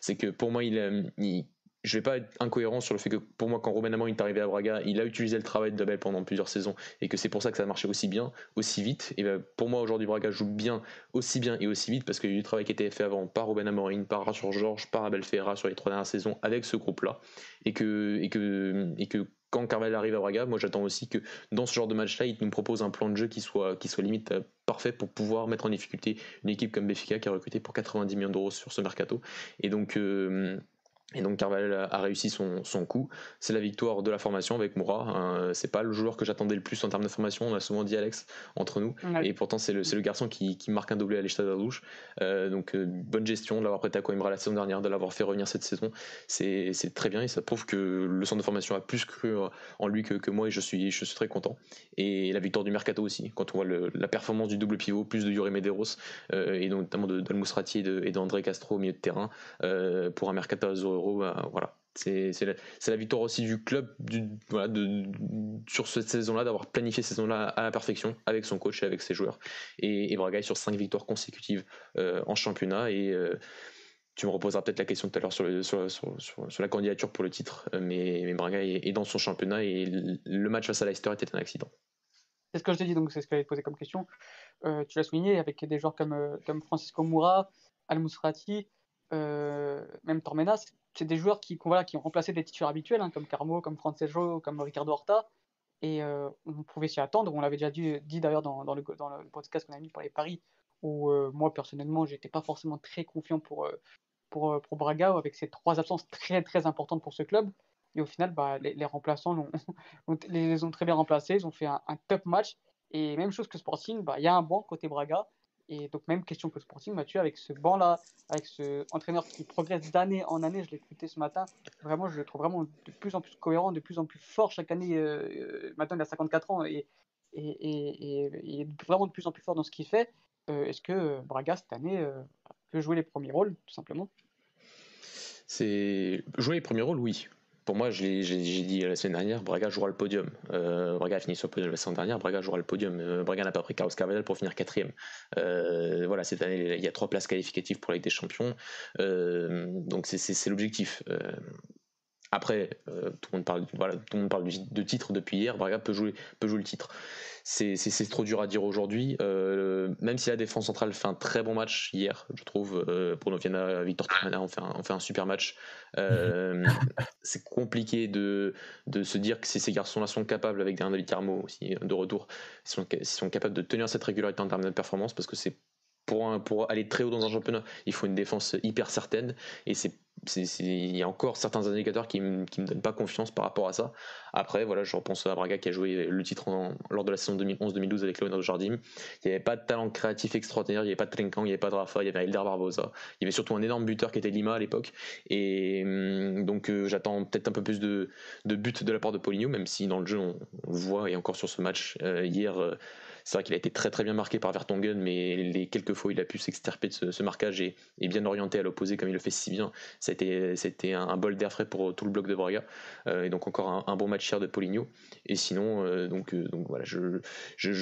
C'est, que pour moi, il, il je vais pas être incohérent sur le fait que pour moi, quand Romain Amorim est arrivé à Braga, il a utilisé le travail de Dabel pendant plusieurs saisons et que c'est pour ça que ça a marché aussi bien, aussi vite. Et ben, pour moi, aujourd'hui, Braga joue bien, aussi bien et aussi vite parce qu'il y a eu du travail qui été fait avant par Robin Amorim, par Arthur Georges, par Abel Ferreira sur les trois dernières saisons avec ce groupe-là. Et que, et, que, quand Carvel arrive à Braga, moi j'attends aussi que dans ce genre de match-là, il nous propose un plan de jeu qui soit, qui limite euh, parfait pour pouvoir mettre en difficulté une équipe comme Béfica qui a recruté pour 90 millions d'euros sur ce mercato. Et donc. Euh, et donc Carvalho a réussi son, son coup. C'est la victoire de la formation avec Moura. Hein. C'est pas le joueur que j'attendais le plus en termes de formation. On a souvent dit Alex entre nous. Et pourtant c'est le, le, garçon qui, qui, marque un doublé à douche. Euh, donc euh, bonne gestion de l'avoir prêté à Coimbra la saison dernière, de l'avoir fait revenir cette saison. C'est très bien et ça prouve que le centre de formation a plus cru en lui que, que, moi et je suis, je suis très content. Et la victoire du Mercato aussi. Quand on voit le, la performance du double pivot, plus de Yuri Medeiros euh, et notamment de d'Almousrati et d'André Castro au milieu de terrain euh, pour un Mercato bah, voilà. C'est la, la, victoire aussi du club du, voilà, de, sur cette saison-là, d'avoir planifié cette saison-là à la perfection avec son coach et avec ses joueurs. Et, Braga est sur 5 victoires consécutives euh, en championnat. Et euh, tu me reposeras peut-être la question tout à l'heure sur, sur, la candidature pour le titre, mais, mais Braga est, dans son championnat et le match face à Leicester était un accident. C'est ce que je t'ai dit, donc c'est ce que j'avais posé comme question. Euh, tu l'as souligné avec des joueurs comme, comme Francisco Moura, Al Musrati, euh, même Tormenas, c'est des joueurs qui, voilà, qui ont remplacé des titulaires habituels, hein, comme Carmo, comme Francejo, comme Ricardo Horta. Et euh, on pouvait s'y attendre. On l'avait déjà dit, d'ailleurs dans, le, podcast qu'on a mis pour les paris, où euh, moi, personnellement, j'étais pas forcément très confiant pour, euh, pour, Braga, avec ces trois absences très, très importantes pour ce club. Et au final, bah, les, remplaçants ont, les, ont très bien remplacés. Ils ont fait un, un top match. Et même chose que Sporting, bah, il y a un banc côté Braga. Et donc, même question que Sporting, Mathieu, avec ce banc-là, avec ce entraîneur qui progresse d'année en année, je l'ai écouté ce matin, vraiment, je le trouve vraiment de plus en plus cohérent, de plus en plus fort chaque année. Euh, maintenant, il a 54 ans et, il est vraiment de plus en plus fort dans ce qu'il fait. Euh, Est-ce que Braga, cette année, euh, peut jouer les premiers rôles, tout simplement? C'est jouer les premiers rôles, oui pour moi, j'ai dit la semaine dernière, Braga jouera le podium. Euh, Braga a fini sur le podium la semaine dernière, Braga jouera le podium. Euh, Braga n'a pas pris Carlos Carvalhal pour finir quatrième. Euh, voilà, cette année, il y a trois places qualificatives pour la Ligue des Champions. Donc c'est l'objectif. Après, euh, tout le monde parle, voilà, tout le monde parle de titre depuis hier. Braga peut jouer, peut jouer le titre c'est trop dur à dire aujourd'hui. Euh, même si la défense centrale fait un très bon match hier, je trouve, euh, pour Noviana, Victor Tremana on fait un, on fait un super match. Euh, c'est compliqué de, de se dire que ces garçons-là sont capables, avec David Carmo aussi de retour, ils sont, ils sont capables de tenir cette régularité en termes de performance parce que c'est pour, aller très haut dans un championnat, il faut une défense hyper certaine et c'est il y a encore certains indicateurs qui ne me donnent pas confiance par rapport à ça. Après, voilà, je repense à Braga qui a joué le titre lors de la saison 2011-2012 avec Leonardo Jardim. Il n'y avait pas de talent créatif extraordinaire, il n'y avait pas de Trinkan, il n'y avait pas de Rafa, il y avait Elder Barbosa. Il y avait surtout un énorme buteur qui était Lima à l'époque. Et hum, donc euh, j'attends peut-être un peu plus de, de buts de la part de Poligno, même si dans le jeu on, voit, et encore sur ce match euh, hier. Euh, c'est vrai qu'il a été très très bien marqué par Vertonghen, mais les quelques fois où il a pu s'extirper de ce, marquage et, bien orienté à l'opposé comme il le fait si bien, c'était un, un, bol d'air frais pour tout le bloc de Braga. Euh, et donc encore un, bon match hier de Poligno. Et sinon, euh, donc, euh, donc voilà, je,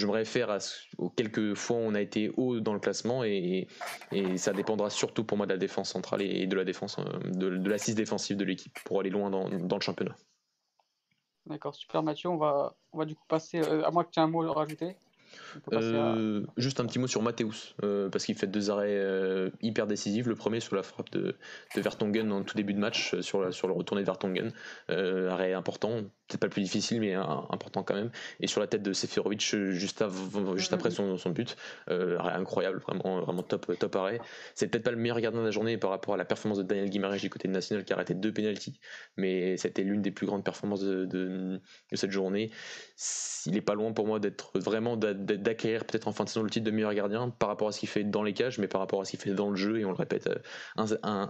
me réfère à, aux quelques fois où on a été haut dans le classement et, et, ça dépendra surtout pour moi de la défense centrale et de la défense, de, l'assise défensive de l'équipe pour aller loin dans, dans le championnat. D'accord, super Mathieu. On va, on va du coup passer, à moi que tu aies un mot à rajouter. Euh. Juste un petit mot sur Mathéus, euh, parce qu'il fait deux arrêts euh, hyper décisifs. Le premier sur la frappe de, de Vertonghen en tout début de match, sur, le retourné de Vertonghen. arrêt important, peut-être pas le plus difficile, mais important quand même. Et sur la tête de Seferovic juste, après son, but. arrêt incroyable, vraiment, vraiment top, top arrêt. C'est peut-être pas le meilleur gardien de la journée par rapport à la performance de Daniel Guimarães du côté de National qui a arrêté deux pénalties, mais c'était l'une des plus grandes performances de cette journée. Il est pas loin pour moi d'être vraiment d'acquérir peut-être en fin de saison le titre de meilleur gardien par rapport à ce qu'il fait dans les cages, mais par rapport à ce qu'il fait dans le jeu, et on le répète euh, un,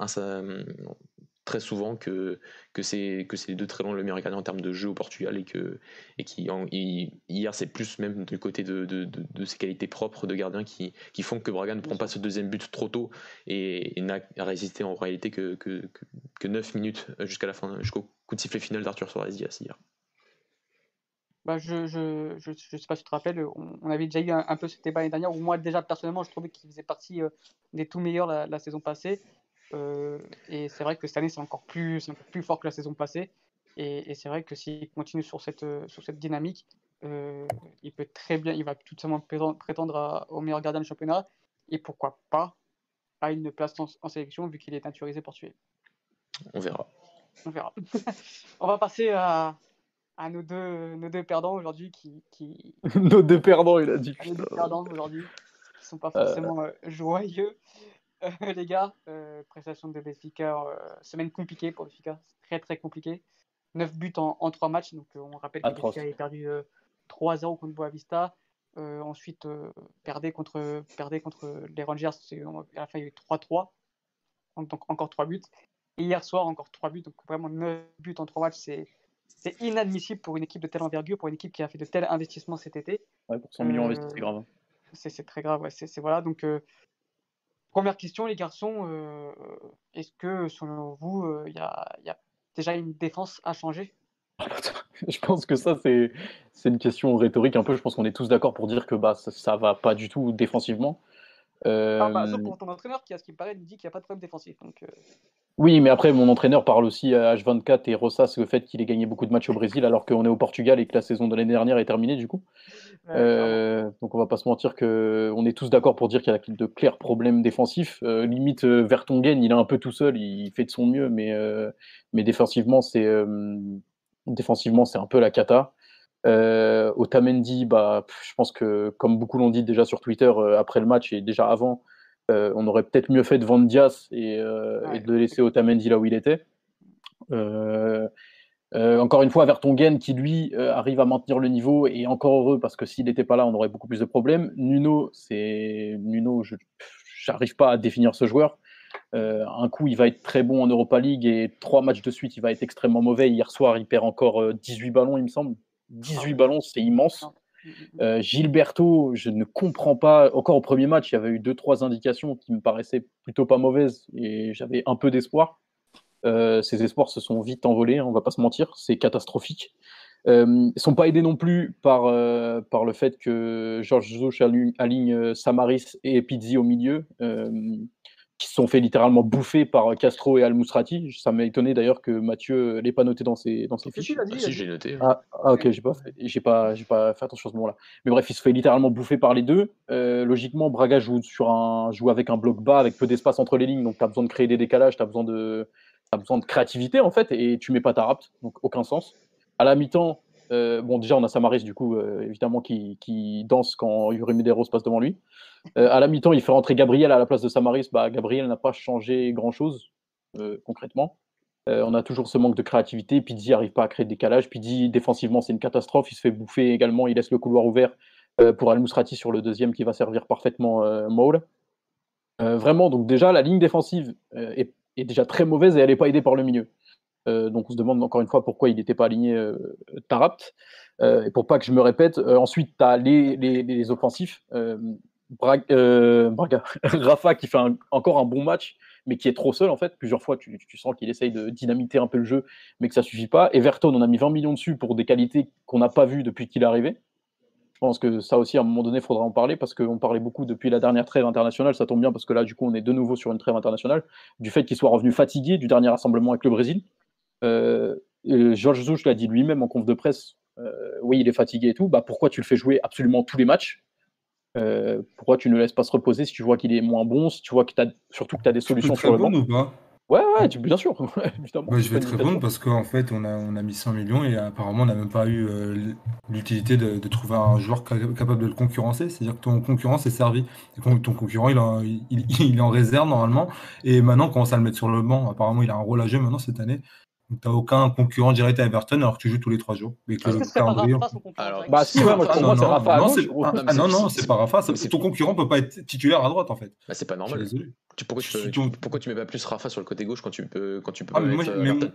très souvent que, que c'est les deux très loin le meilleur gardien en termes de jeu au Portugal et que qui hier c'est plus même du côté de, de, ses qualités propres de gardien qui, font que Braga ne prend pas ce deuxième but trop tôt et, n'a résisté en réalité que, que, que, que 9 minutes jusqu'à la fin jusqu'au coup de sifflet final d'Arthur Suarez hier bah, je, je, je, je, sais pas si tu te rappelles, on, on avait déjà eu un, un peu ce débat l'année dernière où moi, déjà, personnellement, je trouvais qu'il faisait partie euh, des tout meilleurs la, la, saison passée. Euh, et c'est vrai que cette année, c'est encore plus, encore plus fort que la saison passée. Et, c'est vrai que s'il continue sur cette, sur cette dynamique, euh, il peut très bien, il va tout simplement prétendre au meilleur gardien du championnat. Et pourquoi pas à une place en, sélection, vu qu'il est naturalisé portugais. On verra. On verra. On va passer à, à nos, deux, nos deux perdants aujourd'hui. Qui, qui... nos deux perdants, il a dit. nos deux perdants aujourd'hui, qui sont pas forcément euh, joyeux. Euh, les gars, euh, prestation de Benfica, semaine compliquée pour Benfica, très très compliqué. 9 buts en, en 3 matchs, donc on rappelle que Benfica a perdu 3-0 contre Boavista. ensuite, perdait, contre, perdait contre les Rangers, à la fin il y a eu 3-3, donc encore 3 buts. Et hier soir, encore 3 buts, donc vraiment 9 buts en 3 matchs, c'est c'est inadmissible pour une équipe de telle envergure, pour une équipe qui a fait de tels investissements cet été. Ouais, pour 100 millions investis, c'est grave. C'est très grave, ouais. C'est voilà. Donc, euh, première question, les garçons, euh, est-ce que selon vous, euh, il y, a, y, a, déjà une défense à changer? Je pense que ça, c'est une question rhétorique un peu. Je pense qu'on est tous d'accord pour dire que bah, ça, ne va pas du tout défensivement. Ah, bah, sauf pour ton entraîneur qui, à ce qui me paraît, nous dit qu'il n'y a pas de problème défensif. Donc, oui, mais après, mon entraîneur parle aussi à H24 et ressasse le fait qu'il ait gagné beaucoup de matchs au Brésil alors qu'on est au Portugal et que la saison de l'année dernière est terminée du coup. Euh, donc on va pas se mentir qu'on est tous d'accord pour dire qu'il y a de clairs problèmes défensifs. Euh, limite, euh, Vertonghen, il est un peu tout seul, il fait de son mieux, mais, mais défensivement, c'est défensivement c'est un peu la cata. Otamendi, bah, je pense que comme beaucoup l'ont dit déjà sur Twitter après le match et déjà avant, euh, on aurait peut-être mieux fait de vendre Diaz et, euh, de laisser Otamendi là où il était. Euh, encore une fois, Vertonghen qui lui arrive à maintenir le niveau et encore heureux parce que s'il n'était pas là, on aurait beaucoup plus de problèmes. Nuno, c'est Nuno, je n'arrive pas à définir ce joueur. un coup, il va être très bon en Europa League et trois matchs de suite, il va être extrêmement mauvais. Hier soir, il perd encore 18 ballons, il me semble. 18 ballons, c'est immense. Euh, Gilberto, je ne comprends pas. Encore au premier match, il y avait eu deux, trois indications qui me paraissaient plutôt pas mauvaises et j'avais un peu d'espoir. Euh, ces espoirs se sont vite envolés, on va pas se mentir, c'est catastrophique. Euh, ils sont pas aidés non plus par, par le fait que Georges Jesus aligne Samaris et Pizzi au milieu qui se sont fait littéralement bouffer par Castro et Al-Mousrati. Ça m'a étonné d'ailleurs que Mathieu l'ait pas noté dans ses, dans ses fiches. Ah, si, j'ai noté. Ah, ah, ok, j'ai pas, j'ai pas, j'ai pas fait attention à ce moment-là. Mais bref, il se fait littéralement bouffer par les deux. Euh, logiquement, Braga joue, sur un, joue avec un bloc bas, avec peu d'espace entre les lignes, donc tu as besoin de créer des décalages, tu as besoin de, as besoin de créativité en fait, et tu mets pas ta rapte, donc aucun sens. À la mi-temps, euh, bon, déjà, on a Samaris, du coup, euh, évidemment, qui, danse quand Yuri Medeiros passe devant lui. Euh, à la mi-temps, il fait rentrer Gabriel à la place de Samaris. Bah, Gabriel n'a pas changé grand-chose, concrètement. on a toujours ce manque de créativité. Pizzi n'arrive pas à créer de décalage. Pizzi, défensivement, c'est une catastrophe. Il se fait bouffer également. Il laisse le couloir ouvert pour Al-Mousrati sur le deuxième qui va servir parfaitement Maul. vraiment, donc déjà, la ligne défensive est, déjà très mauvaise et elle n'est pas aidée par le milieu. Euh, donc on se demande encore une fois pourquoi il n'était pas aligné euh, Tarapt. Euh, et pour pas que je me répète, ensuite tu as les, les, offensifs. Braga, Rafa qui fait encore un bon match, mais qui est trop seul en fait. Plusieurs fois, tu, sens qu'il essaye de dynamiter un peu le jeu, mais que ça suffit pas. Everton, on a mis 20 millions dessus pour des qualités qu'on n'a pas vues depuis qu'il est arrivé. Je pense que ça aussi, à un moment donné, il faudra en parler parce qu'on parlait beaucoup depuis la dernière trêve internationale. Ça tombe bien parce que là, du coup, on est de nouveau sur une trêve internationale. Du fait qu'il soit revenu fatigué du dernier rassemblement avec le Brésil. Euh, Georges Zouch l'a dit lui-même en conf de presse, euh, oui, il est fatigué et tout, bah, pourquoi tu le fais jouer absolument tous les matchs? Euh, pourquoi tu ne laisses pas se reposer si tu vois qu'il est moins bon, si tu vois que tu as surtout que tu as des solutions sur le banc? ou pas? Ouais, ouais, bien sûr. je vais te répondre parce qu'en fait, on a, on a mis 100 millions et apparemment, on n'a même pas eu l'utilité de, trouver un joueur capable de le concurrencer. C'est-à-dire que ton concurrent s'est servi. ton concurrent, il, il, il, est en réserve normalement. Et maintenant, on commence à le mettre sur le banc. Apparemment, il a un rôle à jouer maintenant cette année tu n'as aucun concurrent direct à Everton alors que tu joues tous les trois jours. Avec le calendrier. bah si, moi, pour moi, c'est Rafa. Non, ah, non, non, c'est pas Rafa. Ton concurrent peut pas être titulaire à droite en fait. Bah, c'est pas normal. pourquoi, tu pourquoi tu mets pas plus Rafa sur le côté gauche quand tu peux quand tu peux ah, mais, moi,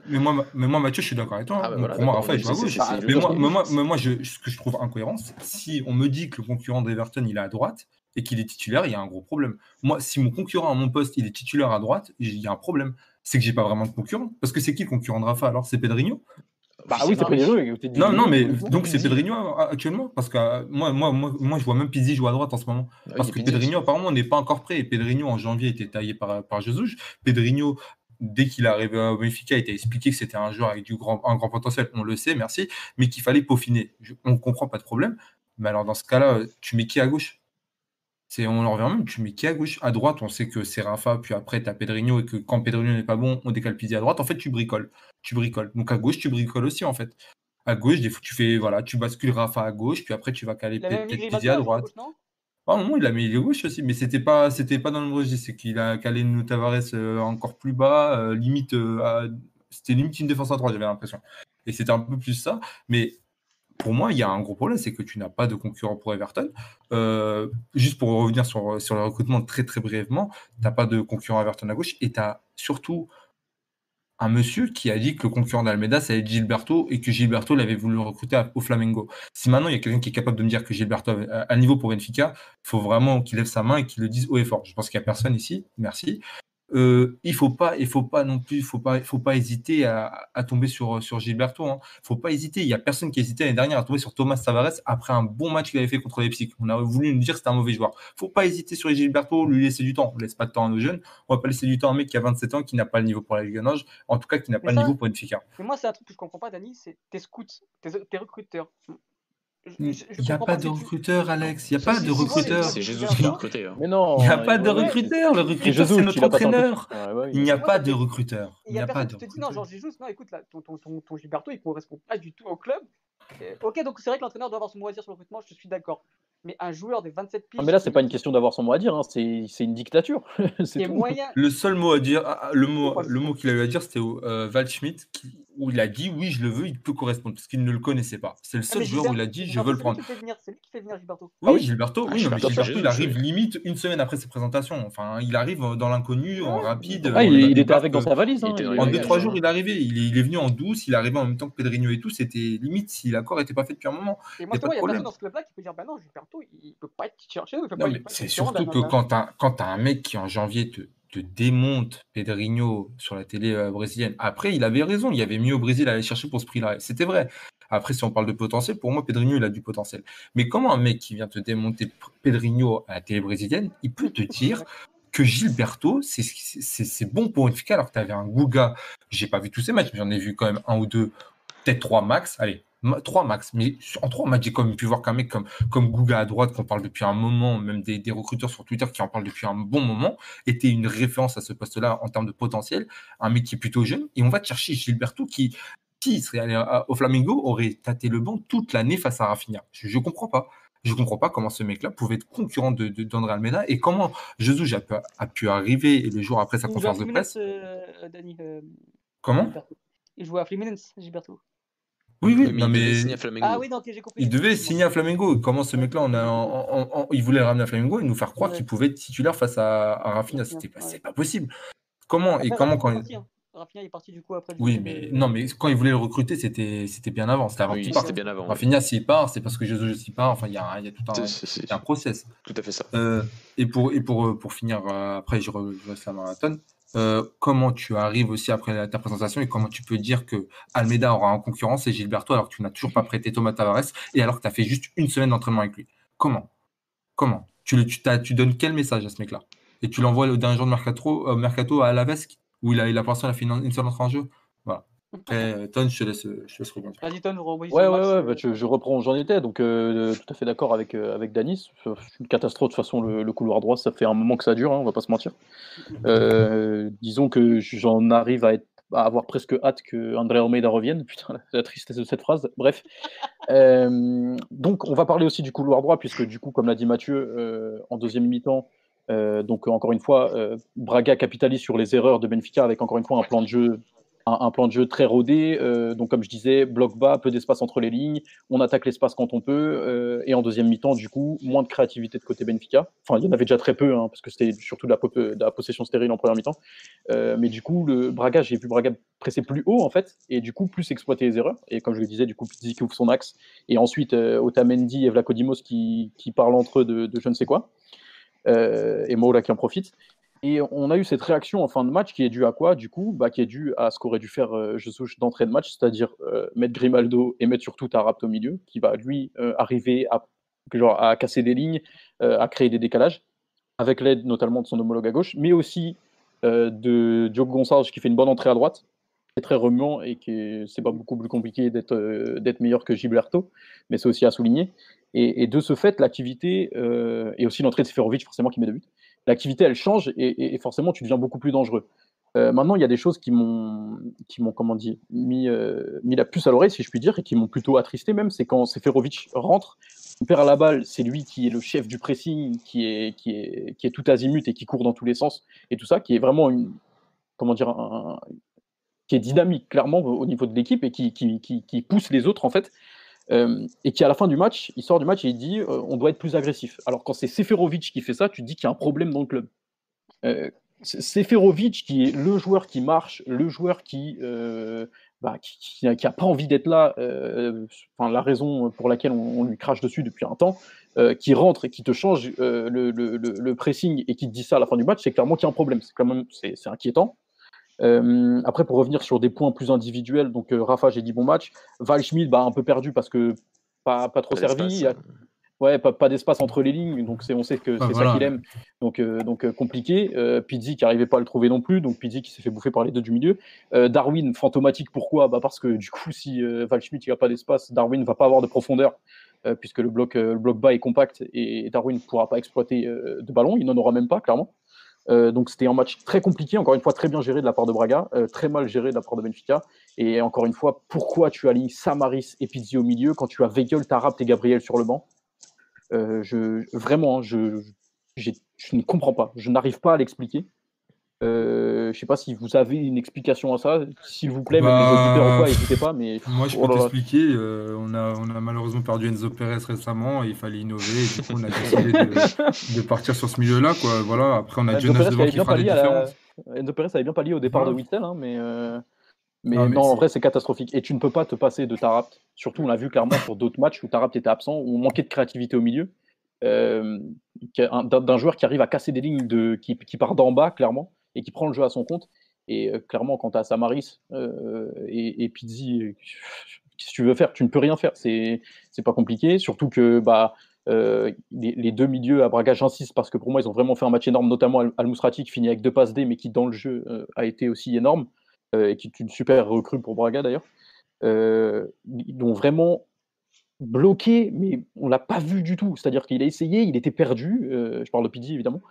mais, moi, mais, moi, Mathieu, je suis d'accord avec toi. Hein. Ah, bah, pour moi, Rafa est à gauche. Mais moi, moi, ce que je trouve incohérent, si on me dit que le concurrent d'Everton il est à droite et qu'il est titulaire, il y a un gros problème. Moi, si mon concurrent à mon poste il est titulaire à droite, il y a un problème c'est que j'ai pas vraiment de concurrent. Parce que c'est qui le concurrent de Rafa alors? C'est Pedrinho? Bah oui, c'est Pedrinho. Non, non, mais donc c'est Pedrinho actuellement? Parce que euh, moi, moi, moi, moi, je vois même Pizzi jouer à droite en ce moment. Ah parce que Pedrinho, apparemment, n'est pas encore prêt. Et Pedrinho, en janvier, était taillé par, par Jesus. Pedrinho, dès qu'il est arrivé à Benfica, il a expliqué que c'était un joueur avec du grand, un grand potentiel. On le sait, merci. Mais qu'il fallait peaufiner. on comprend pas de problème. Mais alors, dans ce cas-là, tu mets qui à gauche? C'est, on en revient même, tu mets qui à gauche? À droite, on sait que c'est Rafa, puis après, tu as Pedrinho, et que quand Pedrinho n'est pas bon, on décale Pizzi à droite. En fait, tu bricoles. Tu bricoles. Donc à gauche, tu bricoles aussi, en fait. À gauche, des fois, tu fais, voilà, tu bascules Rafa à gauche, puis après, tu vas caler Pizzi à droite. Un moment, il a mis les gauche aussi, mais c'était pas, c'était pas dans le registre. C'est qu'il a calé Tavares euh, encore plus bas, euh, limite, euh, c'était limite une défense à droite, j'avais l'impression. Et c'était un peu plus ça. Mais pour moi, il y a un gros problème, c'est que tu n'as pas de concurrent pour Everton. Euh, juste pour revenir sur, le recrutement très très brièvement, tu n'as pas de concurrent Everton à gauche et tu as surtout un monsieur qui a dit que le concurrent d'Almeida, c'est Gilberto et que Gilberto l'avait voulu recruter au Flamengo. Si maintenant il y a quelqu'un qui est capable de me dire que Gilberto a un niveau pour Benfica, il faut vraiment qu'il lève sa main et qu'il le dise haut et fort. Je pense qu'il n'y a personne ici, merci. Euh, il faut pas, il faut pas non plus, faut pas, faut pas hésiter à, tomber sur sur Gilberto. Hein. Faut pas hésiter. Il y a personne qui a hésité l'année dernière à tomber sur Thomas Tavares après un bon match qu'il avait fait contre les Leipzig. On a voulu nous dire que c'était un mauvais joueur. Faut pas hésiter sur Gilberto, lui laisser du temps. On laisse pas de temps à nos jeunes. On va pas laisser du temps à un mec qui a 27 ans, qui n'a pas le niveau pour la Ligue en tout cas qui n'a pas le niveau pour une FICA. Mais moi, c'est un truc que je comprends pas, Dani, c'est tes scouts, tes recruteurs. Il n'y a pas de recruteur, Alex. Il n'y a pas de recruteur. C'est Jésus qui recruté. Mais non. Il n'y a pas de recruteur. Le recruteur, c'est notre entraîneur. Il n'y a pas de recruteur. Il n'y a pas de. Tu te dis non, genre Jésus, non, écoute, là, ton, ton, ton, ton Gilberto, il ne correspond pas du tout au club. Ok, donc c'est vrai que l'entraîneur doit avoir son mot à dire sur le recrutement, je suis d'accord. Mais un joueur de 27 piges. mais là, c'est pas une question d'avoir son mot à dire, hein. c'est une dictature. moyen... Le seul mot à dire, ah, ah, le mot, le mot qu'il a eu à dire, c'était euh, où il a dit oui, je le veux, il peut correspondre, parce qu'il ne le connaissait pas. C'est le ah, seul joueur où il a dit je veux le prendre. Qui fait venir Gilberto. Oui, ah Gilberto, oui, Gilberto, il arrive limite une semaine après ses présentations. Enfin, il arrive dans l'inconnu, en rapide. Ah, il, était avec dans sa valise. Hein, en 2-3 jours, il est arrivé. Il est, venu en douce, il est arrivé en même temps que Pedrinho et tout. C'était limite si l'accord n'était pas fait depuis un moment. Et moi, il y a personne dans ce club-là qui peut dire bah non, Gilberto, il peut pas être cherché. C'est surtout que quand tu as un mec qui en janvier te te démonte Pedrinho sur la télé euh, brésilienne. Après, il avait raison, il y avait mieux au Brésil à aller chercher pour ce prix-là. C'était vrai. Après, si on parle de potentiel, pour moi, Pedrinho, il a du potentiel. Mais comment un mec qui vient te démonter Pedrinho à la télé brésilienne, il peut te dire que Gilberto, c'est bon pour une FICA alors que tu avais un Guga. J'ai pas vu tous ces matchs, mais j'en ai vu quand même un ou deux, peut-être trois max. Allez, Trois max, mais en trois matchs, j'ai quand même pu voir qu'un mec comme, comme Google à droite, qu'on parle depuis un moment, même des, des, recruteurs sur Twitter qui en parlent depuis un bon moment, était une référence à ce poste-là en termes de potentiel. Un mec qui est plutôt jeune. Et on va chercher Gilberto qui, s'il serait allé au Flamingo, aurait tâté le banc toute l'année face à Rafinha. Je ne comprends pas. Je comprends pas comment ce mec-là pouvait être concurrent de, d'André Almeida et comment Jesus a pu, a pu arriver le jour après sa conférence de presse. Euh, euh, comment Il jouait à Fluminense, Gilberto. Oui, oui, mais, mais... Ah oui, j'ai compris. Il devait signer à Flamengo. Comment ce mec-là, on il voulait le ramener à Flamengo et nous faire croire qu'il pouvait être titulaire face à, à Rafinha. C'était pas, c'est pas possible. Comment et comment quand il... Hein. Rafinha est parti du coup après. Oui, mais non, mais quand il voulait le recruter, c'était c'était bien avant. C'était avant oui, bien avant. Rafinha s'il part, c'est parce que Jésus s'y part. Enfin, il y a, y a tout un, un process. Tout à fait ça. Euh, et pour et pour pour finir, euh, après je, je reste à marathon. Euh, comment tu arrives aussi après ta présentation et comment tu peux dire que Almeida aura en concurrence et Gilberto alors que tu n'as toujours pas prêté Thomas Tavares et alors que tu as fait juste une semaine d'entraînement avec lui? Comment? Comment? Tu, le, tu, tu, donnes quel message à ce mec-là? Et tu l'envoies le dernier jour de Mercato, euh, Mercato à où il a, il a pour l'instant fait une, seule entrée en jeu Voilà. Après, euh, Ton, je te laisse, je laisse rebondir. Vas-y, Ton, Ouais, ouais, ouais, bah, je, je, reprends, j'en étais, donc euh, tout à fait d'accord avec, euh, avec Danis. C'est une catastrophe, de toute façon, le, le, couloir droit, ça fait un moment que ça dure, hein, on va pas se mentir. Euh, disons que j'en arrive à, être, à avoir presque hâte que André Almeida revienne. Putain, la tristesse de cette phrase. Bref. donc, on va parler aussi du couloir droit, puisque du coup, comme l'a dit Mathieu, en deuxième mi-temps, donc encore une fois, Braga capitalise sur les erreurs de Benfica avec encore une fois un plan de jeu un, plan de jeu très rodé. Euh, donc, comme je disais, bloc bas, peu d'espace entre les lignes. On attaque l'espace quand on peut. Euh, et en deuxième mi-temps, du coup, moins de créativité de côté Benfica. Enfin, il y en avait déjà très peu, hein, parce que c'était surtout de la, possession stérile en première mi-temps. Euh, mais du coup, le Braga, j'ai vu Braga presser plus haut, en fait, et du coup, plus exploiter les erreurs. Et comme je le disais, du coup, Pizzi ouvre son axe. Et ensuite, Otamendi et Vlakodimos qui, qui parlent entre eux de, je ne sais quoi. Et Moula qui en profite. Et on a eu cette réaction en fin de match qui est due à quoi Du coup, bah, qui est due à ce qu'aurait dû faire euh, Jesus d'entrée de match, c'est-à-dire euh, mettre Grimaldo et mettre surtout Tarapt au milieu, qui va lui euh, arriver à, genre, à casser des lignes, euh, à créer des décalages, avec l'aide notamment de son homologue à gauche, mais aussi euh, de Diogo Gonçalves qui fait une bonne entrée à droite, est très remuant et qui c'est pas beaucoup plus compliqué d'être euh, d'être meilleur que Gilberto, mais c'est aussi à souligner. Et, de ce fait, l'activité, euh, et aussi l'entrée de Seferovic forcément qui met de but, l'activité elle change et, forcément tu deviens beaucoup plus dangereux. Euh, maintenant, il y a des choses qui m'ont, qui m'ont comment dire, mis, mis la puce à l'oreille, si je puis dire, et qui m'ont plutôt attristé même, c'est quand Seferovic rentre, il perd la balle, c'est lui qui est le chef du pressing, qui est, qui est, qui est tout azimut et qui court dans tous les sens, et tout ça, qui est vraiment une, comment dire, un- qui est dynamique clairement au au niveau de l'équipe et qui, qui, qui, pousse les autres en fait. Euh, et qui à la fin du match, il sort du match et il dit euh, on doit être plus agressif. Alors quand c'est Seferovic qui fait ça, tu dis qu'il y a un problème dans le club. Euh, Seferovic qui est le joueur qui marche, le joueur qui bah, qui, qui, a- qui a pas envie d'être là, enfin la raison pour laquelle on, lui crache dessus depuis un temps, qui rentre et qui te change le, le- le- pressing et qui te dit ça à la fin du match, c'est clairement qu'il y a un problème. C'est quand même c'est inquiétant. Euh, après, pour revenir sur des points plus individuels, donc euh, Rafa, j'ai dit bon match. Valschmidt, bah, un peu perdu parce que pas, pas trop Pas servi. a-. Ouais, pas, pas d'espace entre les lignes, donc c'est, on sait que c'est Ah, ça qu'il aime. Donc, euh, donc euh, compliqué. Euh, Pizzi qui n'arrivait pas à le trouver non plus, donc Pizzi qui s'est fait bouffer par les deux du milieu. Euh, Darwin, fantomatique, pourquoi? Bah Parce que du coup, si euh, Valschmidt n'a pas d'espace, Darwin va pas avoir de profondeur, puisque le bloc, le bloc bas est compact et Darwin ne pourra pas exploiter de ballon, il n'en aura même pas, clairement. Euh, donc c'était un match très compliqué, encore une fois très bien géré de la part de Braga, euh, très mal géré de la part de Benfica. Et encore une fois, pourquoi tu alignes Samaris et Pizzi au milieu quand tu as Weigel, Tarapt et Gabriel sur le banc? Euh, Vraiment, hein, je ne comprends pas. Je n'arrive pas à l'expliquer. Euh, je ne sais pas si vous avez une explication à ça, s'il vous plaît, même Bah, les auditeurs ou quoi, n'hésitez pas. Mais Moi, je oh peux t'expliquer. euh, on, a, on a malheureusement perdu Enzo Perez récemment. et il fallait innover. Et du coup, on a décidé de, de partir sur ce milieu-là. Quoi. Voilà. Après, on a Enzo Jonas Perez devant qui fera pallié à la- différences. Enzo Perez avait bien pallié au départ de Witzel, hein, mais, euh, mais, Ah, mais non, en vrai, c'est catastrophique. Et tu ne peux pas te passer de Tarapt. Surtout, on l'a vu clairement sur d'autres matchs où Tarapt était absent, où on manquait de créativité au milieu. Euh, d'un d'un joueur qui arrive à casser des lignes de, qui, qui part d'en bas, clairement, et qui prend le jeu à son compte. Et euh, clairement, quand tu as Samaris euh, et, et Pizzi, qu'est-ce que tu veux faire? Tu ne peux rien faire. C'est pas compliqué. Surtout que bah, euh, les, deux milieux à Braga, j'insiste parce que pour moi, ils ont vraiment fait un match énorme, notamment Al- Al-Mousrati qui finit avec deux passes D, mais qui dans le jeu a été aussi énorme, et qui est une super recrue pour Braga d'ailleurs. Ils l'ont vraiment bloqué, mais on l'a pas vu du tout. C'est-à-dire qu'il a essayé, il était perdu. je parle de Pizzi évidemment.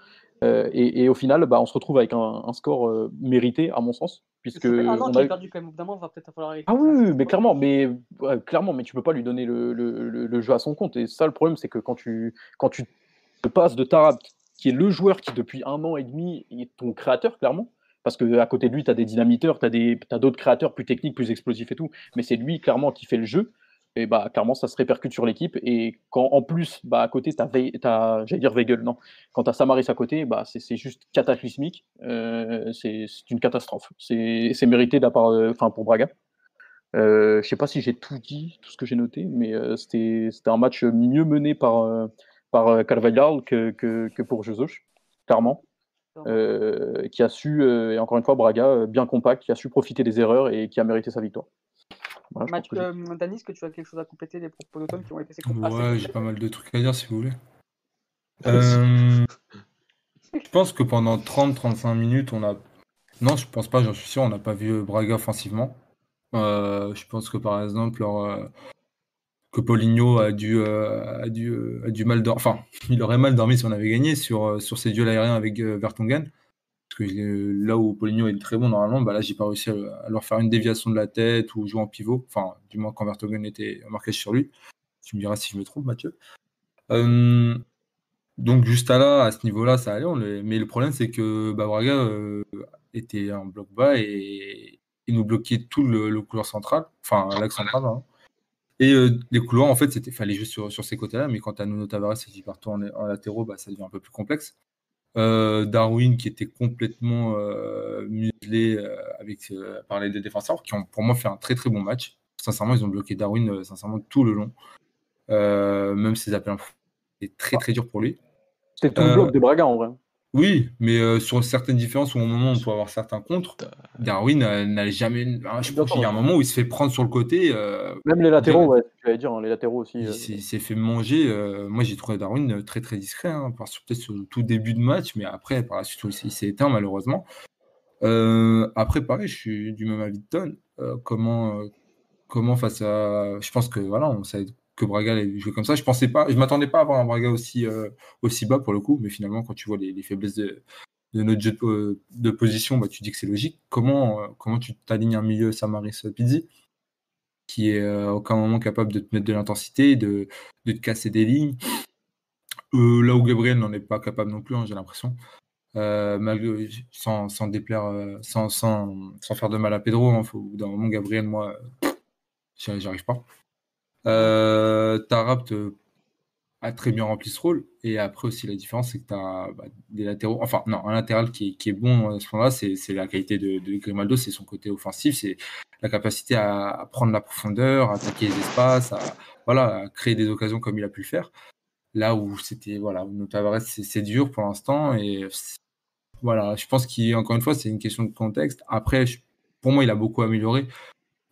Euh, et, et au final, bah, on se retrouve avec un, un score euh, mérité, à mon sens, puisque un an on a perdu quand même. Évidemment, va peut-être falloir. ah oui, mais clairement, mais ouais, clairement, mais tu peux pas lui donner le, le- le- le jeu à son compte. Et ça, le problème, c'est que quand tu quand tu te passes de Tarab, qui est le joueur qui depuis un an et demi est ton créateur, clairement, parce que à côté de lui, tu as des dynamiteurs, tu as des d'autres créateurs plus techniques, plus explosifs et tout, mais c'est lui clairement qui fait le jeu. Et bah clairement, ça se répercute sur l'équipe. Et quand en plus, bah à côté, t'as, j'allais dire Weigel, non, quand t'as Samaris à côté, bah c'est, juste cataclysmique. Euh, c'est, une catastrophe. C'est, mérité euh, enfin pour Braga. Euh, je sais pas si j'ai tout dit, tout ce que j'ai noté, mais euh, c'était, c'était un match mieux mené par, par Carvalhal que, que, que pour Jesus, clairement. Qui a su, et encore une fois, Braga, bien compact, qui a su profiter des erreurs et qui a mérité sa victoire. Voilà, Match, que euh, Dani, est-ce que tu as quelque chose à compléter des propos d'automne qui ont été assez Ouais, j'ai pas mal de trucs à dire si vous voulez. Vas-y. Euh, je pense que pendant 30-35 minutes, on a. Non, je pense pas, j'en suis sûr, on n'a pas vu Braga offensivement. Euh, je pense que par exemple, leur, euh, que Paulinho a dû, euh, a dû, euh, a dû mal dormir. Enfin, il aurait mal dormi si on avait gagné sur, euh, sur ces duels aériens avec euh, Vertonghen. Euh, là où Paulinho est très bon normalement, bah là, j'ai pas réussi à, leur faire une déviation de la tête ou jouer en pivot. Enfin, du moins quand Vertonghen était marqué sur lui. Tu me diras si je me trompe, Mathieu. Euh, donc juste à là, à ce niveau-là, ça allait. mais le problème, c'est que bah, Braga euh, était en bloc bas et il nous bloquait tout le, couloir central, enfin l'axe central. Et euh, les couloirs, en fait, c'était fallait sur, sur ces côtés-là, mais quand tu as Nuno Tavares et qui partent en, en latéraux, bah, ça devient un peu plus complexe. Euh, Darwin qui était complètement euh, muselé euh, avec par les deux défenseurs, qui ont pour moi fait un très très bon match. Sincèrement, ils ont bloqué Darwin sincèrement tout le long. Même ses appels c'était très très dur pour lui. C'était tout le bloc de Braga en vrai. Oui, mais euh, sur certaines différences, au moment où on peut avoir certains contre, Darwin euh, n'a jamais. ah, Je pense qu'il y a un moment où il se fait prendre sur le côté. euh, Même les latéraux, ouais, tu allais dire, hein, les latéraux aussi. il euh, s'est fait manger. euh, moi, j'ai trouvé Darwin très très discret, hein, par- sur- peut-être sur le tout début de match, mais après, par la suite, il s'est- il s'est éteint malheureusement. Euh, après, pareil, je suis du même avis de Ton. Euh, comment, euh, comment face à. Je pense que voilà, on savait que Braga allait jouer comme ça. Je pensais pas, je m'attendais pas à avoir un Braga aussi, euh, aussi bas pour le coup, mais finalement, quand tu vois les, les faiblesses de, notre jeu de, de position, bah, tu dis que c'est logique. Comment, euh, comment tu t'alignes un milieu Samaris Pizzi qui est euh, à aucun moment capable de te mettre de l'intensité, de, de te casser des lignes? Euh, là où Gabriel n'en est pas capable non plus, hein, j'ai l'impression. Euh, malgré, sans, sans déplaire, euh, sans, sans, sans faire de mal à Pedro, hein, au bout d'un moment, Gabriel, moi, euh, j'y j'y arrive pas. Euh, Tarapt euh, a très bien rempli ce rôle. Et après aussi, la différence, c'est que tu as des latéraux. Enfin, non, un latéral qui est, bon à ce moment-là, c'est la qualité de, de Grimaldo, c'est son côté offensif, c'est la capacité à, prendre la profondeur, à attaquer les espaces, à, voilà, créer des occasions comme il a pu le faire. Là où c'était, voilà, Tavares, c'est dur pour l'instant. Et voilà, je pense qu'encore une fois, c'est une question de contexte. Après, pour moi, il a beaucoup amélioré.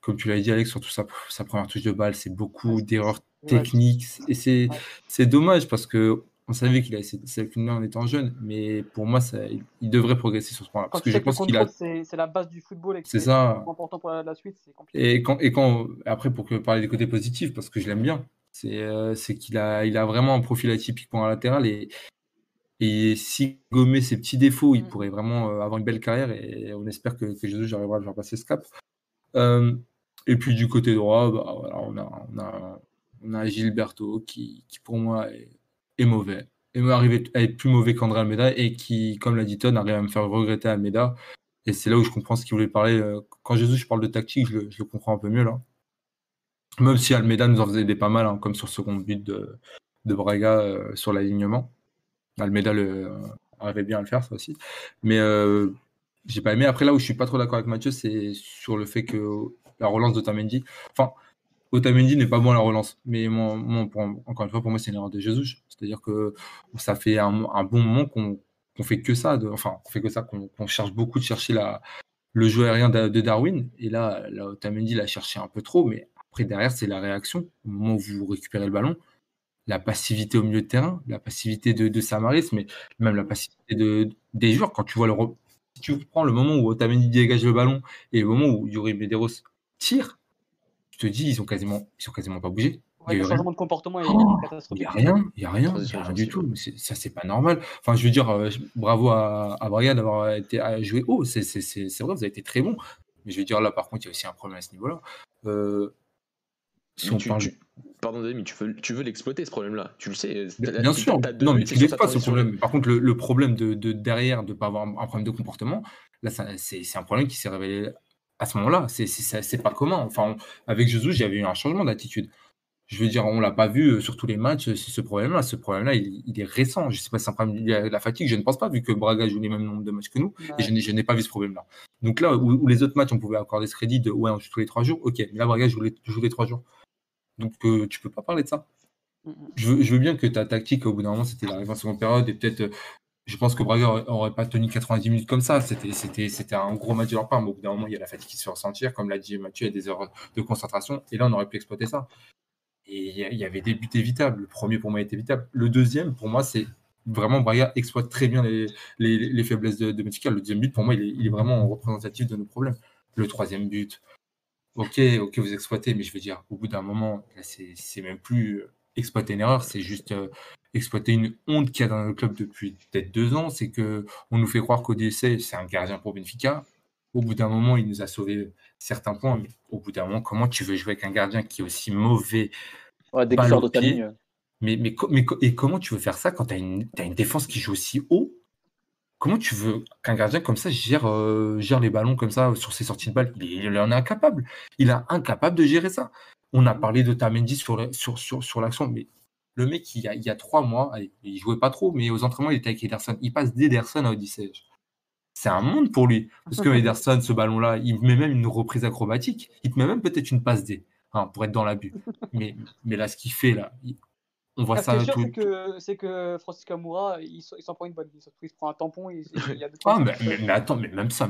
Comme tu l'as dit, Alex, surtout sa, sa première touche de balle, c'est beaucoup d'erreurs techniques. Et c'est c'est dommage parce que on savait qu'il avait cette main en étant jeune, mais pour moi, ça, il, devrait progresser sur ce point-là. Parce que je pense qu'il a. c'est c'est la base du football et que C'est c'est ça. important pour la, la suite, c'est compliqué. Et quand, et quand après, pour que parler des côtés positifs, parce que je l'aime bien, c'est euh, c'est qu'il a, il a vraiment un profil atypique pour un latéral. Et, et si gommer ses petits défauts, il Mm. pourrait vraiment euh, avoir une belle carrière. Et on espère que, que Jesus arrivera à le faire passer ce cap. Euh, et puis du côté droit, bah, voilà, on, a, on, a, on a Gilberto qui, qui pour moi est, mauvais. Et m'est arrivé à être plus mauvais qu'André Almeida et qui, comme l'a dit Ton, arrive à me faire regretter Almeida. Et c'est là où je comprends ce qu'il voulait parler. euh, Quand Jésus, je parle de tactique, je le, je le comprends un peu mieux là. Même si Almeida nous en faisait des pas mal, hein, comme sur le second but de, de Braga euh, sur l'alignement. Almeida le, euh, arrivait bien à le faire, ça aussi. Mais euh, j'ai pas aimé. Après, là où je suis pas trop d'accord avec Mathieu, c'est sur le fait que la relance d'Otamendi. Enfin, Otamendi n'est pas bon à la relance. Mais encore une fois, pour moi, c'est une erreur de Jesus. C'est-à-dire que ça fait un, bon moment qu'on qu'on fait que ça. enfin, qu'on fait que ça, qu'on cherche beaucoup de chercher le jeu aérien de, Darwin. Et là, là Otamendi l'a cherché un peu trop. Mais après, derrière, c'est la réaction. Au moment où vous récupérez le ballon, la passivité au milieu de terrain, la passivité de, Samaris, mais même la passivité de, des joueurs. Quand tu vois le. Si tu prends le moment où Otamendi dégage le ballon et le moment où Yuri Medeiros tire, tu te dis, ils ont quasiment, ils ont quasiment pas bougé. Ouais, Il y a le changement de comportement est Oh, Il n'y a rien, il n'y a rien, il y a rien du tout. Ça, c'est pas normal. Enfin, je veux dire, euh, bravo à, à Braga d'avoir été à jouer haut. C'est c'est- c'est- c'est vrai, vous avez été très bon. Mais je veux dire, là, par contre, il y a aussi un problème à ce niveau-là. Euh, si Mais on tu- parle- tu- Pardon, Dami, tu veux, tu veux l'exploiter ce problème-là. Tu le sais. Bien t'as- bien sûr. Non, mais tu ta pas ce problème. Par contre, le, le problème de, de derrière, de ne pas avoir un, problème de comportement, là, c'est un problème qui s'est révélé à ce moment-là. C'est pas commun. Enfin, on- avec Jesus, j'avais eu un changement d'attitude. Je veux dire, on l'a pas vu euh, sur tous les matchs, euh, ce, problème-là. Ce problème-là, il, il est récent. Je sais pas si c'est un problème à la fatigue. Je ne pense pas, vu que Braga joue les mêmes nombres de matchs que nous. Ouais. Et je n'ai- pas vu ce problème-là. Donc là, où, où les autres matchs, on pouvait accorder ce crédit de ouais, on joue tous les trois jours. Ok, mais là, Braga joue les, joue les trois jours. Donc euh, tu peux pas parler de ça. Mm, mm. Je veux, je veux bien que ta tactique, au bout d'un moment, c'était l'arrivée en seconde période. Et peut-être, euh, je pense que Braga aurait, aurait pas tenu 90 minutes comme ça. C'était, un gros match de leur part. Mais au bout d'un moment, il y a la fatigue qui se fait ressentir. Comme l'a dit Mathieu, il y a des heures de concentration. Et là, on aurait pu exploiter ça. Et il y, avait des buts évitables. Le premier, pour moi, était évitable. Le deuxième, pour moi, c'est vraiment Braga exploite très bien les, les, les faiblesses de, de. Le deuxième but, pour moi, il est, il est vraiment représentatif de nos problèmes. Le troisième but, ok, ok, vous exploitez, mais je veux dire, au bout d'un moment, c'est même plus euh, exploiter une erreur, c'est juste euh, exploiter une honte qu'il y a dans le club depuis peut-être deux ans. C'est que on nous fait croire qu'Odyssey, c'est un gardien pour Benfica. Au bout d'un moment, il nous a sauvé certains points, mais au bout d'un moment, comment tu veux jouer avec un gardien qui est aussi mauvais Ouais, dès sort de ta ligne. mais, et comment tu veux faire ça quand tu as une, défense qui joue aussi haut? Comment tu veux qu'un gardien comme ça gère, euh, gère les ballons comme ça sur ses sorties de balle? Il, en est incapable. Il est incapable de gérer ça. On a parlé de Tamendi sur, la- sur, sur, sur l'action, mais le mec, il y a, il y a trois mois, allez, il jouait pas trop, mais aux entraînements, il était avec Ederson. Il passe d'Ederson à Odyssey. C'est un monde pour lui. Parce que Ederson, ce ballon-là, il met même une reprise acrobatique. Il te met même peut-être une passe D hein, pour être dans l'abus. Mais, mais là, ce qu'il fait, là, il- on voit Ah, ça c'est que, c'est que Francis Amoura, il, s'en- prend une bonne. Il il se prend un tampon. Il, il y a deux, Ah, mais, trucs. mais- mais attends, mais même ça,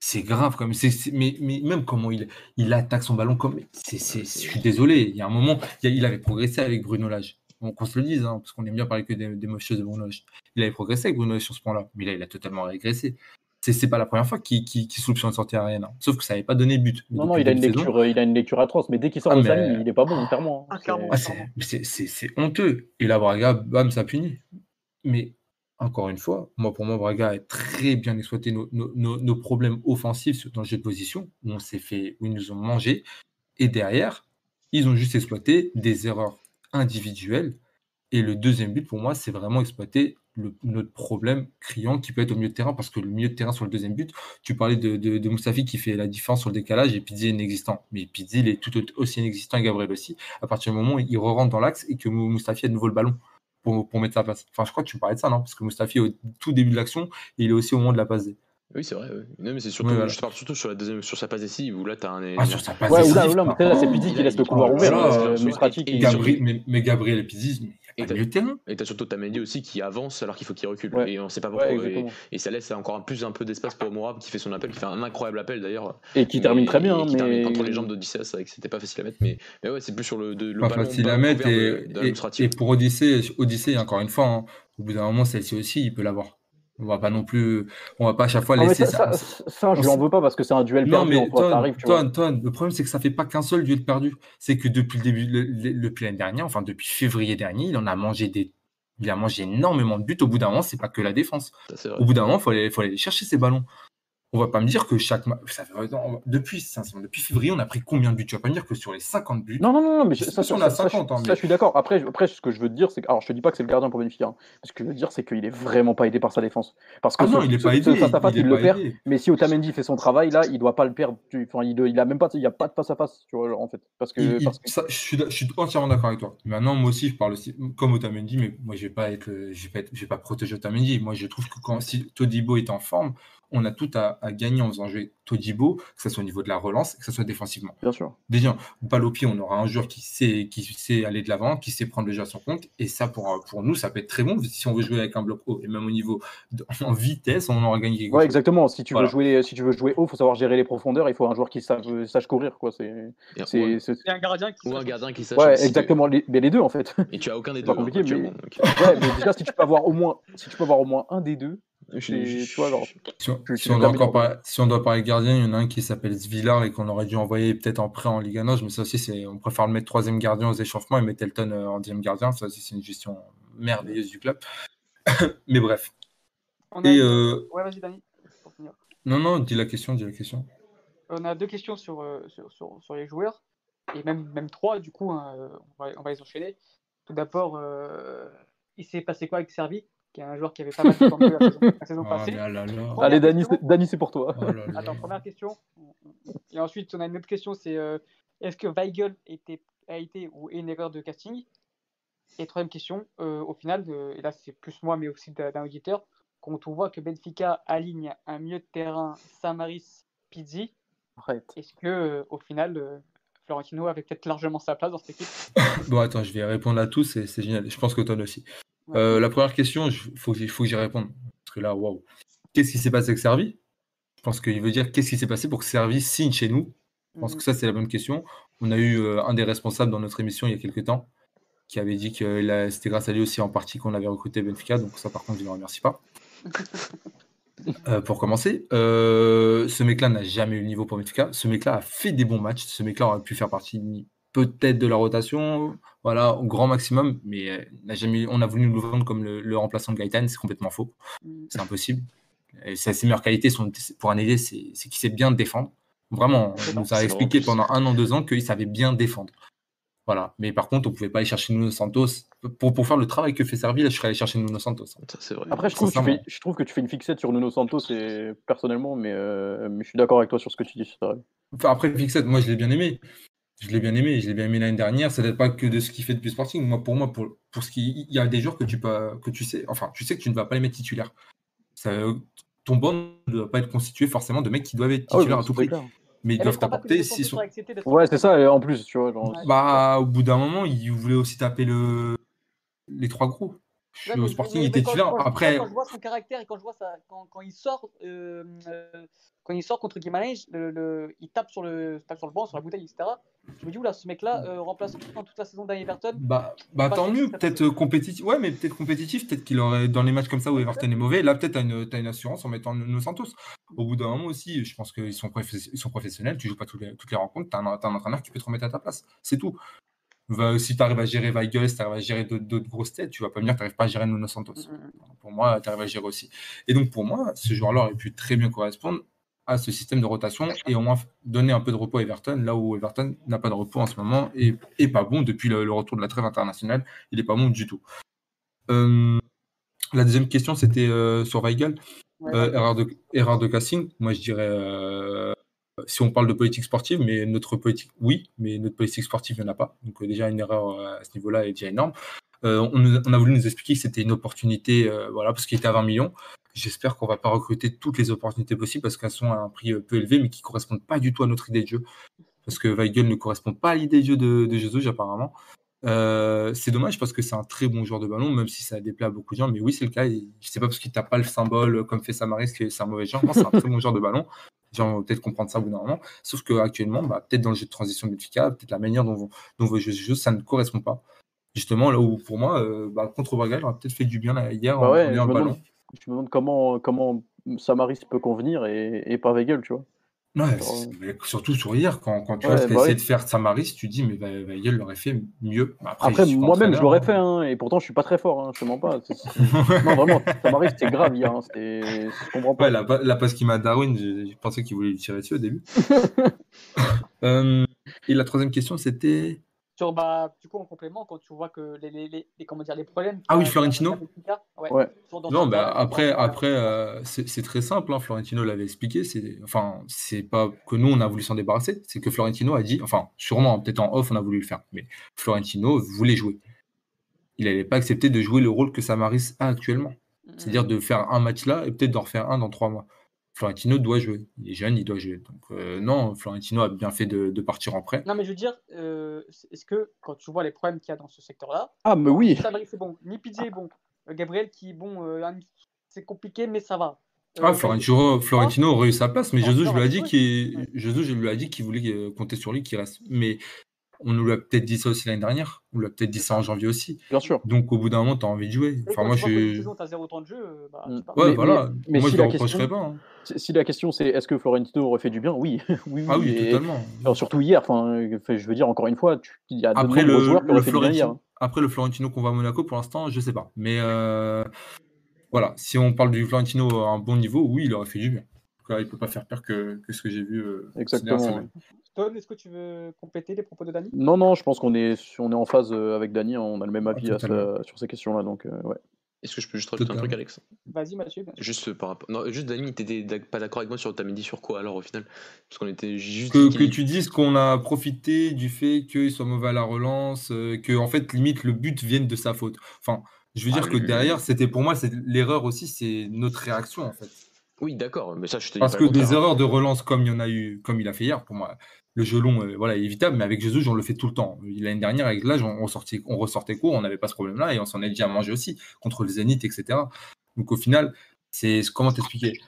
c'est, grave comme c'est, c'est- mais, mais même comment il, il attaque son ballon comme je suis désolé, il y a un moment, il avait progressé avec Bruno Lage. Donc qu'on se le dise, hein, parce qu'on aime bien parler que des, des mauvaises choses de Bruno. Il avait progressé avec Bruno sur ce point-là, mais là il a totalement régressé. C'est, c'est pas la première fois qu'il, qu'il, qu'il souffle sur une sortie aérienne. hein. Sauf que ça n'avait pas donné but. Non, non, il a une lecture, euh, il a une lecture atroce, mais dès qu'il sort Ah, de sa ligne, il est pas bon, clairement. Ah, hein. clairement. Ah, c'est, c'est, c'est, c'est honteux. Et là, Braga, bam, ça punit. Mais encore une fois, moi, pour moi, Braga a très bien exploité nos, nos- nos- nos problèmes offensifs sur- dans le jeu de position, où on s'est fait, où ils nous ont mangé. Et derrière, ils ont juste exploité des erreurs individuelles. Et le deuxième but, pour moi, c'est vraiment exploiter le- notre problème criant qui peut être au milieu de terrain, parce que le milieu de terrain sur le deuxième but, tu parlais de, de, Moussafi qui fait la différence sur le décalage et Pizzi est inexistant. Mais Pizzi, il est tout au- aussi inexistant et Gabriel aussi à partir du moment où il re-rentre dans l'axe et que Mou- Mustafi a de nouveau le ballon pour, pour mettre sa passe. Enfin, je crois que tu parlais de ça, non? Parce que Mustafi, au tout début de l'action, il est aussi au moment de la passe. Oui, c'est vrai. ouais. Non, mais c'est surtout, voilà. je te parle surtout sur la deuxième, sur sa passe décisive où là, t'as un. Ah, sur sa passe Ouais, décisive, mais par là, c'est. Pizzi qui laisse le couloir ouvert. là là, euh, et- et- mais, mais Gabriel et Pizzi, mais il n'y a pas de terrain. Et t'as surtout Tamendi aussi qui avance alors qu'il faut qu'il recule. Ouais. Et on sait pas pourquoi. Ouais, et, ça laisse encore un plus un peu d'espace pour Mourab qui fait son appel, qui fait un incroyable appel d'ailleurs. Et qui Mais- termine très bien. et hein, qui termine mais... contre les jambes d'Odysseus, c'est vrai que c'était pas facile à mettre. Mais, mais ouais, c'est plus sur le, de, le Pas ballon. facile à mettre. Et, de- de et- Al-Musrati. et pour Odyssée, Odyssée, encore une fois, hein, au bout d'un moment, celle-ci aussi, il peut l'avoir. On va pas non plus, on va pas à chaque fois Non, mais laisser ça, ça. ça, ça, je lui en veux pas parce que c'est un duel Non, perdu. mais arrive, tu vois. Ton, Ton, le problème, c'est que ça fait pas qu'un seul duel perdu. C'est que depuis le début, le, le- depuis l'année dernière, enfin depuis février dernier, il en a mangé des. Il a mangé énormément de buts. Au bout d'un moment, c'est pas que la défense. Au bout d'un moment, il faut aller, faut aller chercher ses ballons. On va pas me dire que chaque match. Depuis, sincèrement, depuis février, on a pris combien de buts? Tu vas pas me dire que sur les 50 buts. Non, non, non, non, mais Je ça, ça, on a ça, 50, je- hein, ça, je suis d'accord. Après, après, ce que je veux te dire, c'est que. Alors, je te dis pas que c'est le gardien pour Benfica. hein. Ce que je veux dire, c'est qu'il est vraiment pas aidé par sa défense. Parce que Ah non, il est ce- pas aidé. face à face, il le perd. aidé. Mais si Otamendi fait son travail, là, il doit pas le perdre. Enfin, il, il a même pas, il y a pas de face à face, tu vois, genre, en fait. Parce que. Il- il- parce que- ça, je, suis, je suis entièrement d'accord avec toi. Maintenant, moi aussi, je parle aussi comme Otamendi, mais moi, je vais pas être, je vais pas, être- je vais pas protéger Otamendi. Moi, je trouve que quand si Todibo est en forme, on a tout à, à gagner en faisant jouer Todibo, que ce soit au niveau de la relance, que ce soit défensivement. Bien sûr. Déjà, balle au pied, on aura un joueur qui sait, qui sait aller de l'avant, qui sait prendre le jeu à son compte, et ça, pour, pour nous, ça peut être très bon si on veut jouer avec un bloc haut. Et même au niveau de- en vitesse, on aura gagné quelque Ouais, chose. exactement. Si tu Voilà. veux jouer, si tu veux jouer haut, faut savoir gérer les profondeurs. Il faut un joueur qui sache, sache courir, quoi. C'est, c'est, c'est- C'est un gardien qui. ou un gardien qui sache. ouais, exactement. Les, mais les deux, en fait. Et tu as aucun des C'est deux pas compliqué, hein, mais-. Ouais, mais déjà, si tu peux avoir au moins, si tu peux avoir au moins un des deux, c'est- tu vois, genre, Si on, si encore parler, si on doit parler de gardien, il y en a un qui s'appelle Zvillar et qu'on aurait dû envoyer peut-être en prêt en Ligue 1, mais ça aussi, c'est, on préfère le mettre troisième gardien aux échauffements et mettre Elton euh, en deuxième gardien. Ça aussi, c'est une gestion merveilleuse du club. mais bref. On a Et une- euh, Ouais, vas-y, Dani. pour finir. non, non, dis la question, dis la question. On a deux questions sur, euh, sur, sur, sur les joueurs, et même, même trois, du coup, hein, on, va, on va les enchaîner. Tout d'abord, euh, il s'est passé quoi avec Servi, qui est un joueur qui avait pas mal de temps de jeu la saison, la saison Oh passée. là là là. Allez, Dani, question. c'est, Dani, c'est pour toi. Oh là là. Attends, première question. Et ensuite, on a une autre question, c'est euh, est-ce que Weigel était, a été ou est une erreur de casting? Et troisième question, euh, au final, euh, et là c'est plus moi, mais aussi d'un auditeur, quand on voit que Benfica aligne un milieu de terrain Samaris Pizzi, est-ce que euh, au final, euh, Florentino avait peut-être largement sa place dans cette équipe? Bon, attends, je vais répondre à tous, c'est, c'est génial. Je pense que toi aussi. Euh, la première question, il faut, que j'y- faut que j'y réponde. Parce que là, waouh. Qu'est-ce qui s'est passé avec Servi Je pense qu'il veut dire qu'est-ce qui s'est passé pour que Servi signe chez nous. Je pense Mhm. que ça, c'est la bonne question. On a eu euh, un des responsables dans notre émission il y a quelques temps qui avait dit que c'était grâce à lui aussi en partie qu'on avait recruté Benfica. Donc ça, par contre, je ne le remercie pas. Euh, pour commencer, ce mec-là n'a jamais eu le niveau pour Benfica. Ce mec-là a fait des bons matchs. Ce mec-là aurait pu faire partie peut-être de la rotation, voilà, au grand maximum, mais euh, n'a jamais, on a voulu nous le vendre comme le, le remplaçant de Gaëtan, c'est complètement faux. Mhm. C'est impossible. Et ses ses meilleures qualités sont, pour un ailier, c'est qu'il sait bien défendre. Vraiment, on nous a expliqué pendant un an, deux ans qu'il savait bien défendre. Voilà. Mais par contre, on pouvait pas aller chercher Nuno Santos. Pour, pour faire le travail que fait Servi, là, je serais allé chercher Nuno Santos. Ça, c'est vrai. Après, je trouve, que tu fais, je trouve que tu fais une fixette sur Nuno Santos, et, personnellement, mais, euh, mais je suis d'accord avec toi sur ce que tu dis. c'est vrai. Enfin, après, Fixette, moi, je l'ai bien aimé. Je l'ai bien aimé. Je l'ai bien aimé l'année dernière. Ça n'est pas que de ce qu'il fait depuis Sporting. Moi, pour moi, pour, pour ce qui, il y a des joueurs que tu peux, que tu sais, enfin, tu sais que tu ne vas pas les mettre titulaires. Ça, ton banc ne doit pas être constitué forcément de mecs qui doivent être Ah oui, titulaires à tout prix. clair. Mais ils Et doivent t'apporter s'ils sont. Ouais, c'est ça, et en plus, tu vois. genre. Bah, au bout d'un moment, il voulait aussi taper le. les trois gros. Je suis au Sporting, mais- il était titulaire. Après, quand je vois son caractère et quand je vois ça, quand, quand il sort, euh, euh, quand il sort contre Guimarães, le, le- il tape sur le, tape sur le banc, sur la bouteille, etc. Je me dis oula, ce mec-là euh, remplace pendant toute la saison d'un Everton. Bah, bah tant mieux, peut-être peut- euh, compétitif. Ouais, mais peut-être compétitif, peut-être qu'il aurait dans les matchs comme ça où Everton est mauvais. Là, peut-être t'as une, une assurance en mettant nos Santos. Au bout d'un moment aussi, je pense qu'ils sont, ils sont professionnels. Tu joues pas toutes les, toutes les rencontres. T'as un, t'as un entraîneur qui peut te remettre à ta place. C'est tout. Va- si tu arrives à gérer Weigel, si tu arrives à gérer d'autres, grosses têtes, tu vas pas me dire que tu n'arrives pas à gérer Nuno Santos. Pour moi, tu arrives à gérer aussi. Et donc, pour moi, ce joueur-là aurait pu très bien correspondre à ce système de rotation et au moins donner un peu de repos à Everton, là où Everton n'a pas de repos en ce moment et est pas bon depuis le, le retour de la trêve internationale. Il est pas bon du tout. Euh, la deuxième question, c'était euh, sur Weigel. Ouais. Euh, erreur, de, erreur de casting. Moi, je dirais, si on parle de politique sportive, mais notre politique, oui, mais notre politique sportive, il n'y en a pas. Donc, euh, déjà, une erreur euh, à ce niveau-là est déjà énorme. Euh, on, a voulu nous expliquer que c'était une opportunité, euh, voilà, parce qu'il était à 20 millions. J'espère qu'on va pas recruter toutes les opportunités possibles parce qu'elles sont à un prix euh, peu élevé, mais qui correspondent pas du tout à notre idée de jeu. Parce que Weigel ne correspond pas à l'idée de jeu de, de Jesus, apparemment. Euh, c'est dommage parce que c'est un très bon joueur de ballon, même si ça déplaît à beaucoup de gens. Mais oui, c'est le cas. Je sais pas parce qu'il tape pas le symbole euh, comme fait Samaris que c'est un mauvais joueur. C'est un très bon joueur de ballon. Les gens vont peut-être comprendre ça au bout d'un moment. Sauf qu'actuellement, bah, peut-être dans le jeu de transition de Benfica, peut-être la manière dont, dont veut jouer Jesus, ça ne correspond pas. Justement, là où pour moi, euh, bah, contre Braga, aurait peut-être fait du bien là, hier Bah en ouais, me demande, je me demande comment, comment Samaris peut convenir et, et pas Weigel, tu vois. Ouais, mais surtout sur hier, quand, quand tu Ouais, vois ce qu'a bah essayé oui. de faire Samaris, tu dis, mais Va- Weigel l'aurait fait mieux. Bah, Après, je moi-même, je l'aurais hein. fait, hein, et pourtant, je suis pas très fort, hein, je te mens pas. Non, vraiment, Samaris, c'était grave hier. Hein, je comprends pas. Ouais, la, pa- la passe qu'il m'a Darwin, j'ai pensé qu'il voulait lui tirer dessus au début. Euh, et la troisième question, c'était. Sur, bah, du coup, en complément, quand tu vois que les, les, les, les- comment dire, les problèmes. Ah oui, Florentino Ouais. Non, bah, après, après euh, c'est c'est très simple. hein, Florentino l'avait expliqué. C'est, enfin, c'est pas que nous on a voulu s'en débarrasser. C'est que Florentino a dit, enfin, sûrement, peut-être en off, on a voulu le faire, mais Florentino voulait jouer. Il n'allait pas accepter de jouer le rôle que Samaris a actuellement. C'est-à-dire de faire un match là et peut-être d'en refaire un dans trois mois. Florentino doit jouer. Il est jeune, il doit jouer. Donc, euh, non, Florentino a bien fait de, de partir en prêt. Non, mais je veux dire, euh, est-ce que quand tu vois les problèmes qu'il y a dans ce secteur-là, Ah, mais oui. Sabri c'est bon, est bon, euh, Gabriel qui, bon, euh, un- c'est compliqué, mais ça va. Euh, Ah, Florentino, Florentino aurait eu sa place, mais Florentino Jesus, je lui ai aurait dit joué. qu'il, Ouais. Jesus, je lui ai dit qu'il voulait compter sur lui, qu'il reste. Mais on nous l'a peut-être dit ça aussi l'année dernière. On lui a peut-être dit ça en janvier aussi. Bien sûr. Donc au bout d'un moment, tu as envie de jouer. Enfin, moi, tu je. saison, t'as zéro temps de jeu, euh, bah, Mm. tu. Ouais, Mais- voilà. mais- mais moi, si je la question- reprocherais pas. hein. Si si la question c'est est-ce que Florentino aurait fait du bien? Oui, oui, Ah oui, et- totalement. alors, surtout hier. Enfin, je veux dire encore une fois, tu- il y a de Après le, joueurs qui le auraient fait du bien hier. Florentino, après le Florentino qu'on voit à Monaco, pour l'instant, je sais pas. Mais euh, voilà, si on parle du Florentino à un bon niveau, oui, il aurait fait du bien. En tout cas, il peut pas faire pire que, que ce que j'ai vu. euh, ces Exactement, Tom, est-ce que tu veux compléter les propos de Dani? Non, non, je pense qu'on est, on est en phase euh, avec Dany, hein, on a le même Ah, avis à totalement. ça- sur ces questions-là. Donc, euh, ouais. Est-ce que je peux juste rajouter un truc, Alex? Vas-y, Mathieu. bien. Juste euh, par rapport. Non, juste Dani, t'étais pas d'accord avec moi sur. T'as dit sur quoi alors au final? Parce qu'on était juste. Que, que tu dises qu'on a profité du fait qu'il soit mauvais à la relance, que en fait limite le but vienne de sa faute. Enfin, je veux Ah, dire que le- derrière, c'était pour moi, c'est l'erreur aussi, c'est notre réaction en fait. Oui, d'accord, mais ça, je te dis Parce pas que des hein. erreurs de relance comme il y en a eu, comme il a fait hier, pour moi, le jeu long, euh, voilà, est évitable, mais avec Jesus, on le fait tout le temps. L'année dernière, avec l'âge, on, ressortait, on ressortait court, on n'avait pas ce problème-là, et on s'en est déjà mangé aussi, contre le Zénith, etc. Donc au final, c'est comment t'expliquer?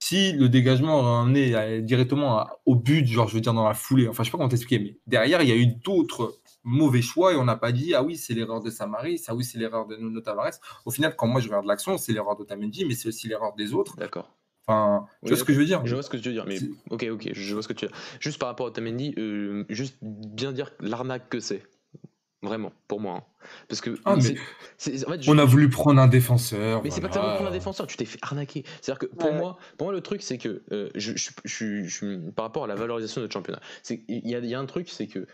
Si le dégagement à- directement au but, genre je veux dire dans la foulée, enfin je sais pas comment t'expliquer, mais derrière, il y a eu d'autres mauvais choix et on n'a pas dit ah oui c'est l'erreur de Samaris, ah oui c'est l'erreur de Nuno Tavares. Au final quand moi je regarde l'action c'est l'erreur de Tamendi mais c'est aussi l'erreur des autres. D'accord. Enfin tu Oui, vois ce que je veux dire? Je vois ce que tu veux dire, mais ok, ok, je vois ce que tu veux dire. Juste par rapport à Tamendi, euh, juste bien dire l'arnaque que c'est. Vraiment, pour moi. hein. Parce que. Ah, mais c'est- c'est- en fait, je- On a voulu prendre un défenseur. Mais c'est pas voilà. tellement prendre un défenseur, tu t'es fait arnaquer. C'est-à-dire que pour Ouais, moi, pour moi le truc c'est que euh, je, je, je- je- par rapport à la valorisation de notre championnat, c'est il y a, il y a un truc c'est que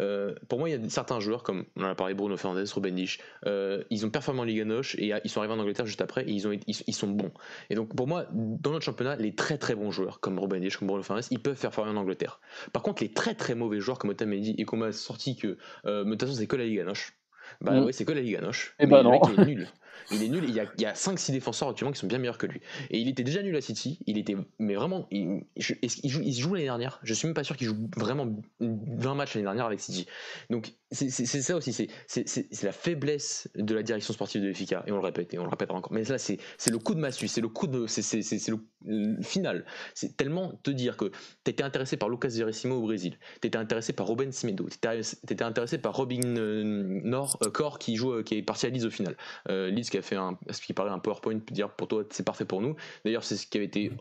euh, pour moi il y a certains joueurs comme on en a parlé Bruno Fernandes, Ruben Lich, euh, ils ont performé en Ligue Noche et euh, ils sont arrivés en Angleterre juste après et ils ont été- ils, ils sont bons. Et donc pour moi dans notre championnat les très très bons joueurs comme Ruben Lich, comme Bruno Fernandes, ils peuvent faire former en Angleterre. Par contre les très très mauvais joueurs comme Otamendi et qu'on m'a sorti que euh, de toute façon c'est que la Ligue Noche. Bah Mm. ouais, c'est que la Ligue Noche. Eh mais ben le non. mec il est nul. Il est nul. Il y a, il y a 5-6 défenseurs actuellement qui sont bien meilleurs que lui. Et il était déjà nul à City. Il était, mais vraiment, il, je- joue, il se joue l'année dernière? Je suis même pas sûr qu'il joue vraiment 20 matchs l'année dernière avec City. Donc c'est ça aussi. C'est la faiblesse de la direction sportive de FICA. Et on le répète et on le répétera encore. Mais là, c'est le coup de massue. C'est le coup de, c'est le, final. C'est tellement te dire que t'étais intéressé par Lucas Verissimo au Brésil. T'étais intéressé par Robin Semedo. T'étais intéressé par Robin euh, euh, Core qui joue, euh, qui est parti à Leeds au final. Euh, Leeds qui a fait un, ce qui paraît un PowerPoint pour dire pour toi c'est parfait pour nous. D'ailleurs c'est ce qui avait été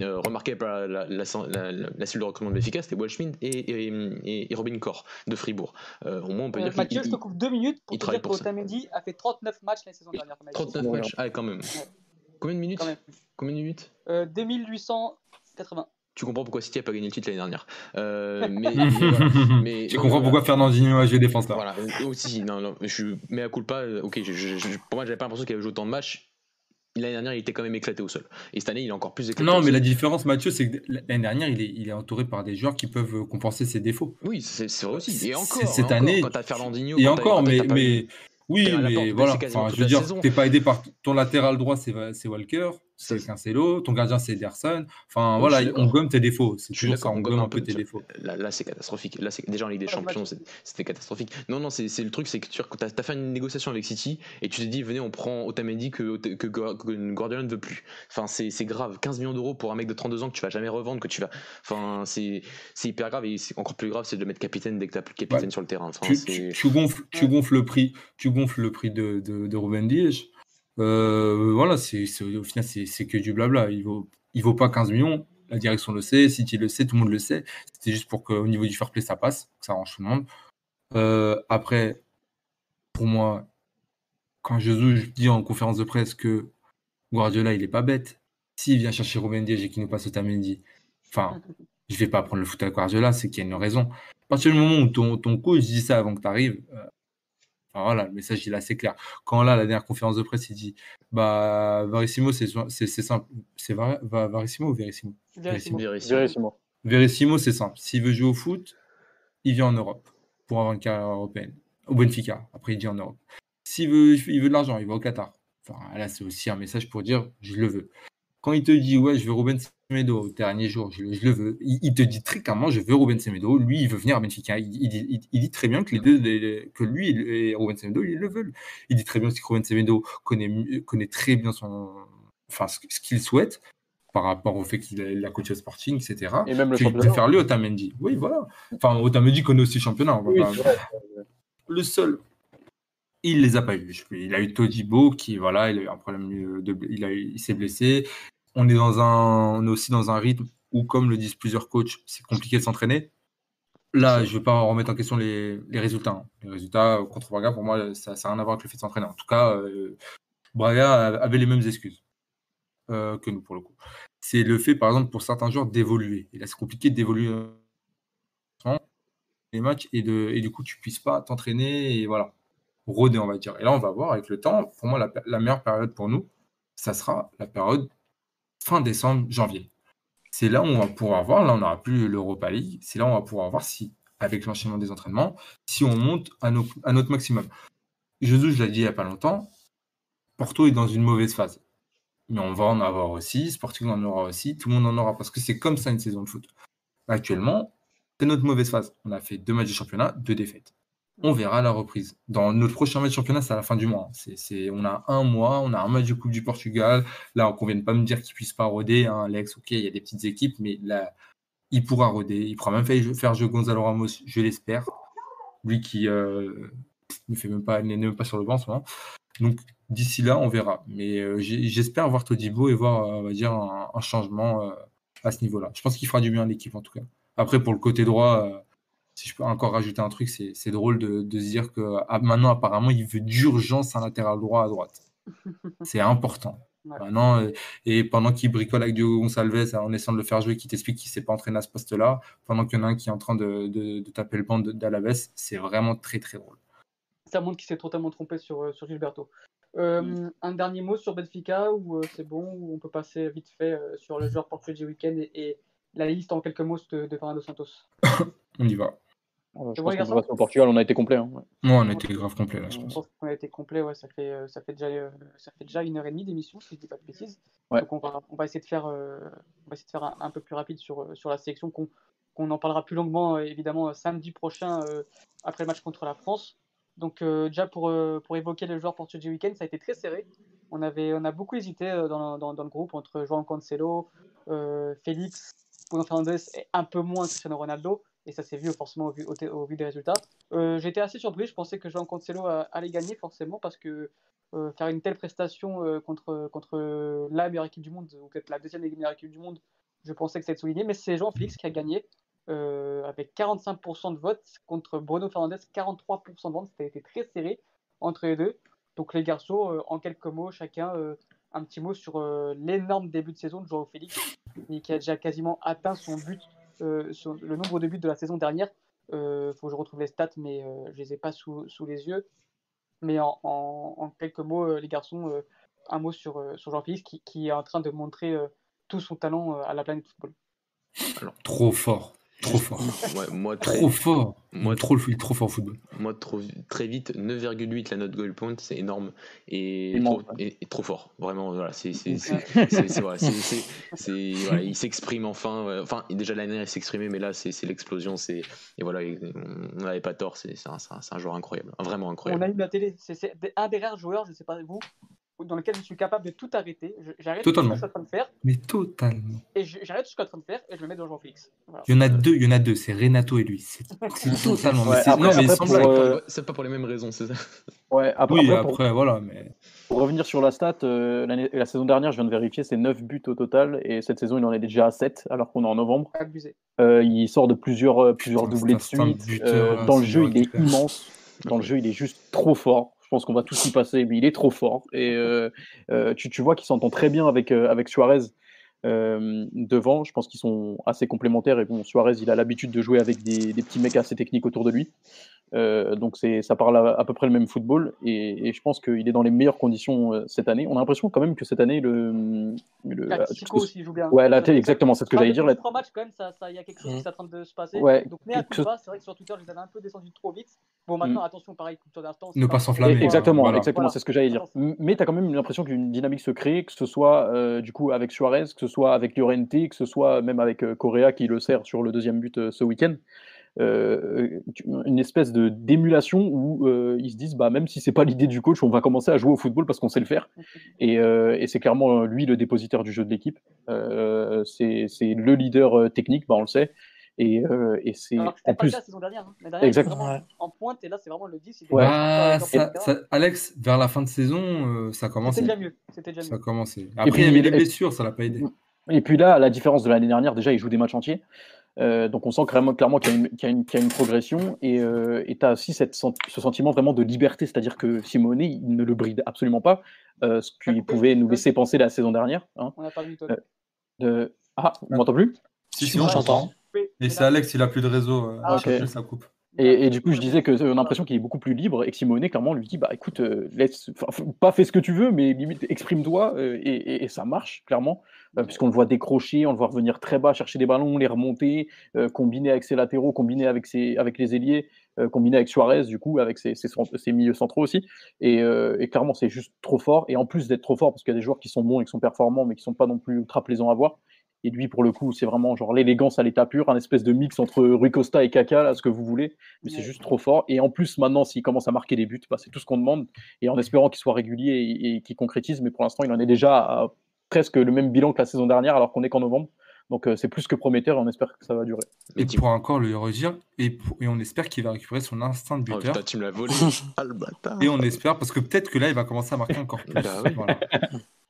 euh, remarqué par la, la, la, la- la cellule de recrutement de l'efficace, c'était Walschmidt et, et, et- et Robin Core de Fribourg. Euh, au moins on peut Euh, dire Mathieu, je te coupe deux minutes pour il te travaille dire que pour ça. Otamendi a fait 39 matchs la saison dernière. comme 39 Ouais. matchs. Ah quand même. Combien de minutes? Combien de minutes? Euh, 2880. Tu comprends pourquoi City a pas gagné le titre l'année dernière. Euh, mais, mais voilà. Mais- tu comprends pourquoi Fernandinho a joué défenseur. Voilà, et aussi, non, non, je suis mais à culpa, euh, ok, je, je- je- pour moi, j'avais pas l'impression qu'il avait joué autant de matchs. L'année dernière, il était quand même éclaté au sol. Et cette année, il est encore plus éclaté. Non, au mais sol. la différence, Mathieu, c'est que l'année dernière, il est, il est entouré par des joueurs qui peuvent compenser ses défauts. Oui, c'est vrai aussi. C'est- Et encore, c'est- cette et encore, année- quand t'as Fernandinho. Et quand encore, quand mais, pas mais oui, porte, mais voilà. Enfin, je veux dire, t'es pas aidé par ton latéral droit, c'est Walker, c'est Cancelo, ton gardien, c'est Ederson. Enfin, voilà, on gomme tes défauts. C'est Je suis toujours ça, d'accord, on gomme un peu tes défauts. Là, là, c'est catastrophique. Là, c'est déjà en Ligue des Voilà, Champions, match. c'est- c'était catastrophique. Non, non, c'est c'est le truc, c'est que tu as, fait une négociation avec City et tu t'es dit, venez, on prend Otamendi que, que, Gua- que Guardiola ne veut plus. Enfin, c'est c'est grave. 15 millions d'euros pour un mec de 32 ans que tu vas jamais revendre, que tu vas. Enfin, c'est c'est hyper grave et c'est encore plus grave, c'est de le mettre capitaine dès que t'as plus de capitaine Ouais. sur le terrain. Enfin, tu, tu, tu gonfles, tu gonfles le prix, tu gonfles le prix de, de, de Ruben Dias. Euh, voilà, c'est au final, c'est que du blabla. Il vaut, il vaut pas 15 millions. La direction le sait, City le sait, tout le monde le sait. C'était juste pour qu'au niveau du fair play, ça passe, que ça arrange tout le monde. Euh, après, pour moi, quand Jesus dit en conférence de presse que Guardiola, il est pas bête, s'il vient chercher Ruben Dias et qu'il nous passe Otamendi, enfin, je vais pas prendre le foot à Guardiola, c'est qu'il y a une raison. À partir du moment où ton, ton coach dit ça avant que tu arrives, enfin voilà, le message il est assez clair. Quand là, la dernière conférence de presse, il dit bah Verissimo, c'est c'est- c'est simple. C'est Var- Va- Varissimo ou Verissimo? Verissimo. Vérissimo. Verissimo, c'est simple. S'il veut jouer au foot, il vient en Europe pour avoir une carrière européenne. Au Benfica, après il dit en Europe. S'il veut, il veut de l'argent, il va au Qatar. Enfin, là, c'est aussi un message pour dire je le veux. Quand il te dit ouais, je veux Ruben Semedo au dernier jour, je, je le veux, il, il te dit très clairement je veux Ruben Semedo. Lui, il veut venir à Benfica. Il, il dit- il- dit très bien que les deux, les- que lui et Ruben Semedo, ils le veulent. Il dit très bien aussi que Ruben Semedo connaît, connaît très bien son, enfin, ce, ce qu'il souhaite par rapport au fait qu'il a, coaché au Sporting, etc. Et même le qu'il préfère lui Otamendi. Oui, voilà. Enfin, Otamendi connaît aussi le championnat. Oui, pas- le seul, il les a pas eu. Je- Il a eu Todibo qui, voilà, il a eu un problème de, il a il s'est blessé. On est dans un, on est aussi dans un rythme où, comme le disent plusieurs coachs, c'est compliqué de s'entraîner. Là, je ne vais pas remettre en question les, les résultats. hein. Les résultats euh, contre Braga, pour moi, ça n'a rien à voir avec le fait de s'entraîner. En tout cas, euh, Braga avait les mêmes excuses euh, que nous, pour le coup. C'est le fait, par exemple, pour certains joueurs, d'évoluer. Et là, c'est compliqué d'évoluer euh, les matchs et, de, et du coup, tu puisses pas t'entraîner et voilà, rôder, on va dire. Et là, on va voir avec le temps. Pour moi, la, la meilleure période pour nous, ça sera la période fin décembre, janvier. C'est là où on va pouvoir voir, là, on n'aura plus l'Europa League, c'est là où on va pouvoir voir si, avec l'enchaînement des entraînements, si on monte à, nos- à notre maximum. Jesus, je l'ai dit il n'y a pas longtemps, Porto est dans une mauvaise phase. Mais on va en avoir aussi, Sporting en aura aussi, tout le monde en aura, parce que c'est comme ça une saison de foot. Actuellement, c'est notre mauvaise phase. On a fait deux matchs de championnat, deux défaites. On verra la reprise. Dans notre prochain match de championnat, c'est à la fin du mois. On a un mois, on a un match de Coupe du Portugal. Là, on ne vienne pas me dire qu'il puisse pas roder. Hein, Alex, ok, il y a des petites équipes, mais là, il pourra roder. Il pourra même faire, jouer Gonzalo Ramos, je l'espère. Lui qui euh, ne fait même pas, n'est même pas sur le banc en ce moment. Donc, d'ici là, on verra. Mais euh, j'espère voir Todibo et voir, euh, dire, un, changement à ce niveau-là. Je pense qu'il fera du bien à l'équipe, en tout cas. Après, pour le côté droit, si je peux encore rajouter un truc, c'est c'est drôle de, de se dire que ah, maintenant, apparemment, il veut d'urgence un latéral droit à droite. C'est important. Ouais. Maintenant, euh, et pendant qu'il bricole avec Diogo Gonçalves en essayant de le faire jouer, qui t'explique qu'il ne s'est pas entraîné à ce poste-là, pendant qu'il y en a un qui est en train de, de- de taper le banc d'Alaves, c'est vraiment très très drôle. Ça montre qu'il s'est totalement trompé sur, euh, sur Gilberto. Euh, Un dernier mot sur Benfica ou euh, c'est bon ou on peut passer vite fait euh, sur le joueur portugais du week-end et, et la liste en quelques mots de, de Fernando Santos? On y va. Ouais, je pense ouais, passer au Portugal, on a été complet. hein, ouais. Moi, on était grave complet là, je pense. pense qu'on a été complet, ouais, ça fait, euh, ça fait déjà, euh, ça fait déjà une heure et demie d'émission, si je dis pas de bêtises. Ouais. Donc on va, on va essayer de faire, euh, on va essayer de faire un, un peu plus rapide sur, euh, sur la sélection, qu'on qu'on en parlera plus longuement euh, évidemment euh, samedi prochain euh, après le match contre la France. Donc euh, déjà pour, euh, pour évoquer le joueur portugais week-end, ça a été très serré. On, avait, on a beaucoup hésité euh, dans, dans, dans le groupe entre João Cancelo, euh, Félix, Bruno Fernandes et un peu moins Cristiano Ronaldo. Et ça s'est vu forcément au vu, des résultats. Euh, J'étais assez surpris, je pensais que João Cancelo allait gagner forcément parce que euh, faire une telle prestation euh, contre, contre la meilleure équipe du monde, ou peut-être la deuxième meilleure équipe du monde, je pensais que ça allait être souligné. Mais c'est João Félix qui a gagné avec 45% de votes contre Bruno Fernandes, 43% de votes. C'était très serré entre les deux. Donc les garçons, en quelques mots, chacun un petit mot sur l'énorme début de saison de João Félix, qui a déjà quasiment atteint son but, sur le nombre de buts de la saison dernière. Il faut que je retrouve les stats, mais euh, je les ai pas sous, sous les yeux. Mais en, quelques mots, euh, les garçons, euh, un mot sur, euh, sur Jean-Félix qui, qui est en train de montrer euh, tout son talent euh, à la planète football. Trop fort. Trop fort. Ouais, moi, très, Trop fort. Moi, trop, il est trop fort au football. moi trop, très vite, 9,8 la note goal point, c'est énorme et trop, et- et trop fort. Vraiment, voilà, c'est, c'est, c'est, c'est- c'est- voilà, c'est- c'est- c'est- voilà, il s'exprime enfin. ouais. Enfin, déjà l'année dernière, il s'exprimait, mais là, c'est, c'est l'explosion. C'est, et voilà, on n'avait pas tort. C'est, c'est un, un- joueur incroyable, vraiment On incroyable. a eu la télé, c'est c'est un des rares joueurs, je ne sais pas vous, dans lequel je suis capable de tout arrêter. J'arrête tout ce que Totalement. je suis en train de faire Mais totalement. et j'arrête tout ce que je suis en train de faire et je me mets dans Jean-Félix. Voilà. Il y en a deux, il y en a deux, c'est Renato et lui. C'est c'est totalement. mais Ouais, c'est- après- non, mais pour, blague. euh, C'est pas pour les mêmes raisons, c'est ça. Ouais, après, Oui, après, pour- après, voilà, mais. Pour revenir sur la stat, euh, la saison dernière, je viens de vérifier, c'est 9 buts au total, et cette saison, il en est déjà à 7, alors qu'on est en novembre. Abusé. Euh, il sort de plusieurs, euh, plusieurs Putain, doublés de c'est suite. buteur, Euh, dans le c'est jeu, il est immense. Dans le jeu, il est juste trop fort. Je pense qu'on va tous y passer, mais il est trop fort. Et euh, euh, tu, vois qu'il s'entend très bien avec, euh, Suarez devant. Je pense qu'ils sont assez complémentaires. Et bon, Suarez, il a l'habitude de jouer avec des, des petits mecs assez techniques autour de lui. Euh, donc c'est, ça parle à, à peu près le même football. Et, et je pense qu'il est dans les meilleures conditions euh, cette année. On a l'impression quand même que cette année, le. le La Tico aussi joue bien. Ouais, la télé, exactement, c'est ce que j'allais dire. Les La- trois matchs, quand même, ça, ça, il y a quelque chose qui est en train de se passer. Ouais, Donc, mais à coup pas, c'est vrai que sur Twitter, je les avais un peu descendus trop vite. Bon, maintenant, attention, pareil, culture d'instant. Ne pas s'enflammer. Exactement, Voilà. exactement, Voilà. c'est ce que j'allais dire. Mais tu as quand même l'impression qu'une dynamique se crée, que ce soit euh, du coup avec Suarez, que ce soit avec Llorente, que ce soit même avec euh, Correa qui le sert sur le deuxième but euh, ce week-end. Euh, tu- une espèce de d'émulation où euh, ils se disent bah même si c'est pas l'idée du coach, on va commencer à jouer au football parce qu'on sait le faire. Et, euh, et c'est clairement euh, lui le dépositaire du jeu de l'équipe. Euh, c'est c'est le leader euh, technique, bah on le sait. Et, euh, et c'est en pas le plus cas la saison dernière. Hein. Dernière, Exactement. Ouais. En pointe, et là, c'est vraiment le 10. il était Ouais. Bah, ça, ça- Alex, vers la fin de saison, euh, ça commence. C'était déjà mieux. C'était déjà Ça mieux. commencé. Après, puis, il y avait les blessures, ça l'a pas aidé. Et puis là, à la différence de l'année dernière, déjà, il joue des matchs entiers. Euh, donc on sent clairement, clairement qu'il y, a une- qu'il y a une- qu'il y a une progression. Et tu as aussi cette, ce sentiment vraiment de liberté, c'est-à-dire que Simone, il ne le bride absolument pas, euh, ce Ah, qui pouvait nous laisser penser la saison dernière. hein, On n'a pas vu toi. Euh, de- Ah, on m'entend plus? Si, si, on j'entends. Et c'est Alex, il a plus de réseau. euh, Ah, à chaque ok. fois, ça coupe. Et, et du coup, je disais que euh, a l'impression qu'il est beaucoup plus libre et que Simone, clairement, lui dit bah écoute, euh, laisse, pas fais ce que tu veux, mais limite exprime-toi euh, et, et- et ça marche clairement, euh, puisqu'on le voit décrocher, on le voit revenir très bas, chercher des ballons, les remonter, euh, combiner avec ses latéraux, combiner avec ses, avec les ailiers, euh, combiner avec Suarez du coup, avec ses, ses, milieux centraux aussi. Et, euh, et clairement, c'est juste trop fort. Et en plus d'être trop fort, parce qu'il y a des joueurs qui sont bons et qui sont performants, mais qui sont pas non plus ultra plaisants à voir. Et lui, pour le coup, c'est vraiment genre l'élégance à l'état pur, un espèce de mix entre Rui Costa et Kaka, là, ce que vous voulez. Mais c'est juste trop fort. Et en plus, maintenant, s'il commence à marquer des buts, bah, c'est tout ce qu'on demande. Et en espérant qu'il soit régulier et, et qu'il concrétise. Mais pour l'instant, il en est déjà à presque le même bilan que la saison dernière, alors qu'on est qu'en novembre. Donc euh, c'est plus que prometteur et on espère que ça va durer. Et Mais tu- pour encore le redire, et, pour- et on espère qu'il va récupérer son instinct de Oh buteur. putain, tu me l'as volé. ah le bâtard. et on espère, parce que peut-être que là, il va commencer à marquer encore plus. Bah. Voilà.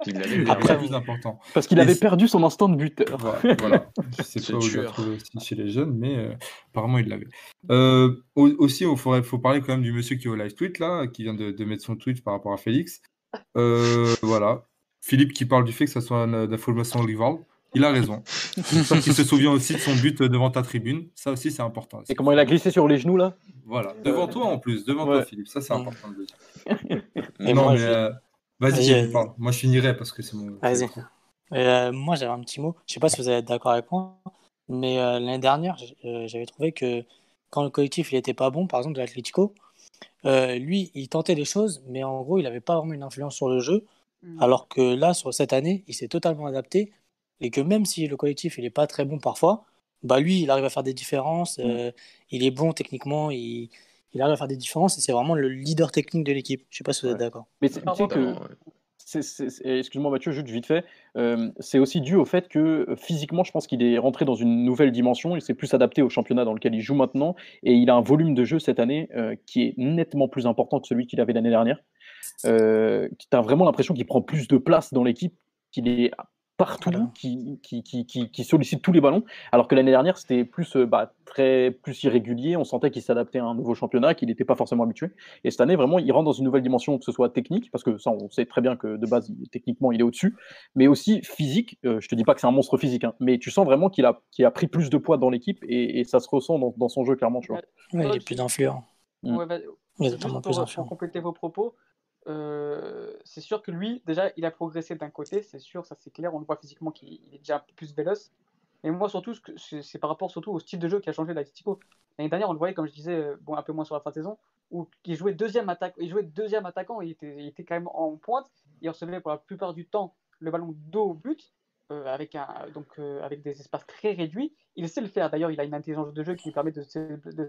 Il le plus important. Parce qu'il avait perdu son instinct de buteur. Voilà. voilà. Je sais pas où je tueur. l'ai trouvé aussi chez les jeunes, mais euh, apparemment il l'avait. Euh, au- aussi, il faut, faut parler quand même du monsieur qui est au live tweet, là, qui vient de, de mettre son tweet par rapport à Félix. Euh, voilà. Philippe qui parle du fait que ça soit un- de formation rival. Il a raison. J'espère qu'il se souvient aussi de son but devant ta tribune. Ça aussi, c'est important. Et comment il a glissé sur les genoux là? Voilà. Devant toi en plus. Devant toi. Philippe. Ça, c'est important de le dire. Et non, moi, mais. je- euh, Vas-y, parle. Moi, je finirai parce que c'est mon. Vas-y. Euh, moi, j'avais un petit mot. Je sais pas si vous allez être d'accord avec moi, mais euh, l'année dernière, euh, j'avais trouvé que quand le collectif il était pas bon, par exemple de l'Atlético, euh, lui, il tentait des choses, mais en gros, il n'avait pas vraiment une influence sur le jeu. Mm. Alors que là, sur cette année, il s'est totalement adapté. Et que même si le collectif il est pas très bon parfois, bah lui, il arrive à faire des différences. euh, il est bon techniquement, il, il arrive à faire des différences. Et c'est vraiment le leader technique de l'équipe. Je sais pas si vous êtes Ouais. d'accord. Mais c'est- tu sais que, excuse-moi Mathieu, juste vite fait, euh, c'est aussi dû au fait que euh, physiquement, je pense qu'il est rentré dans une nouvelle dimension. Il s'est plus adapté au championnat dans lequel il joue maintenant. Et il a un volume de jeu cette année euh, qui est nettement plus important que celui qu'il avait l'année dernière. Euh, tu as vraiment l'impression qu'il prend plus de place dans l'équipe, qu'il est partout, Voilà. qui, qui, qui, qui- qui sollicite tous les ballons. Alors que l'année dernière, c'était plus, euh, bah, très, plus irrégulier. On sentait qu'il s'adaptait à un nouveau championnat, qu'il n'était pas forcément habitué. Et cette année, vraiment, il rentre dans une nouvelle dimension, que ce soit technique, parce que ça, on sait très bien que de base, il- techniquement, il est au-dessus, mais aussi physique. Euh, je te dis pas que c'est un monstre physique, hein, mais tu sens vraiment qu'il a, qu'il a pris plus de poids dans l'équipe et, et ça se ressent dans, dans son jeu, clairement. Tu vois. Ouais, il est plus influent. Mm. Ouais, bah, pour, plus pour influent. compléter vos propos, euh, c'est sûr que lui, déjà, il a progressé d'un côté, c'est sûr, ça c'est clair. On le voit physiquement qu'il il est déjà un peu plus véloce. Et moi, surtout, c'est par rapport surtout au style de jeu qui a changé d'Atletico. L'année dernière, on le voyait, comme je disais, euh, bon, un peu moins sur la fin de saison, où il jouait deuxième, il jouait deuxième attaquant, il était, il était quand même en pointe. Il recevait pour la plupart du temps le ballon dos au but, euh, avec, un, donc, avec des espaces très réduits. Il sait le faire. D'ailleurs, il a une intelligence de jeu qui lui permet de se,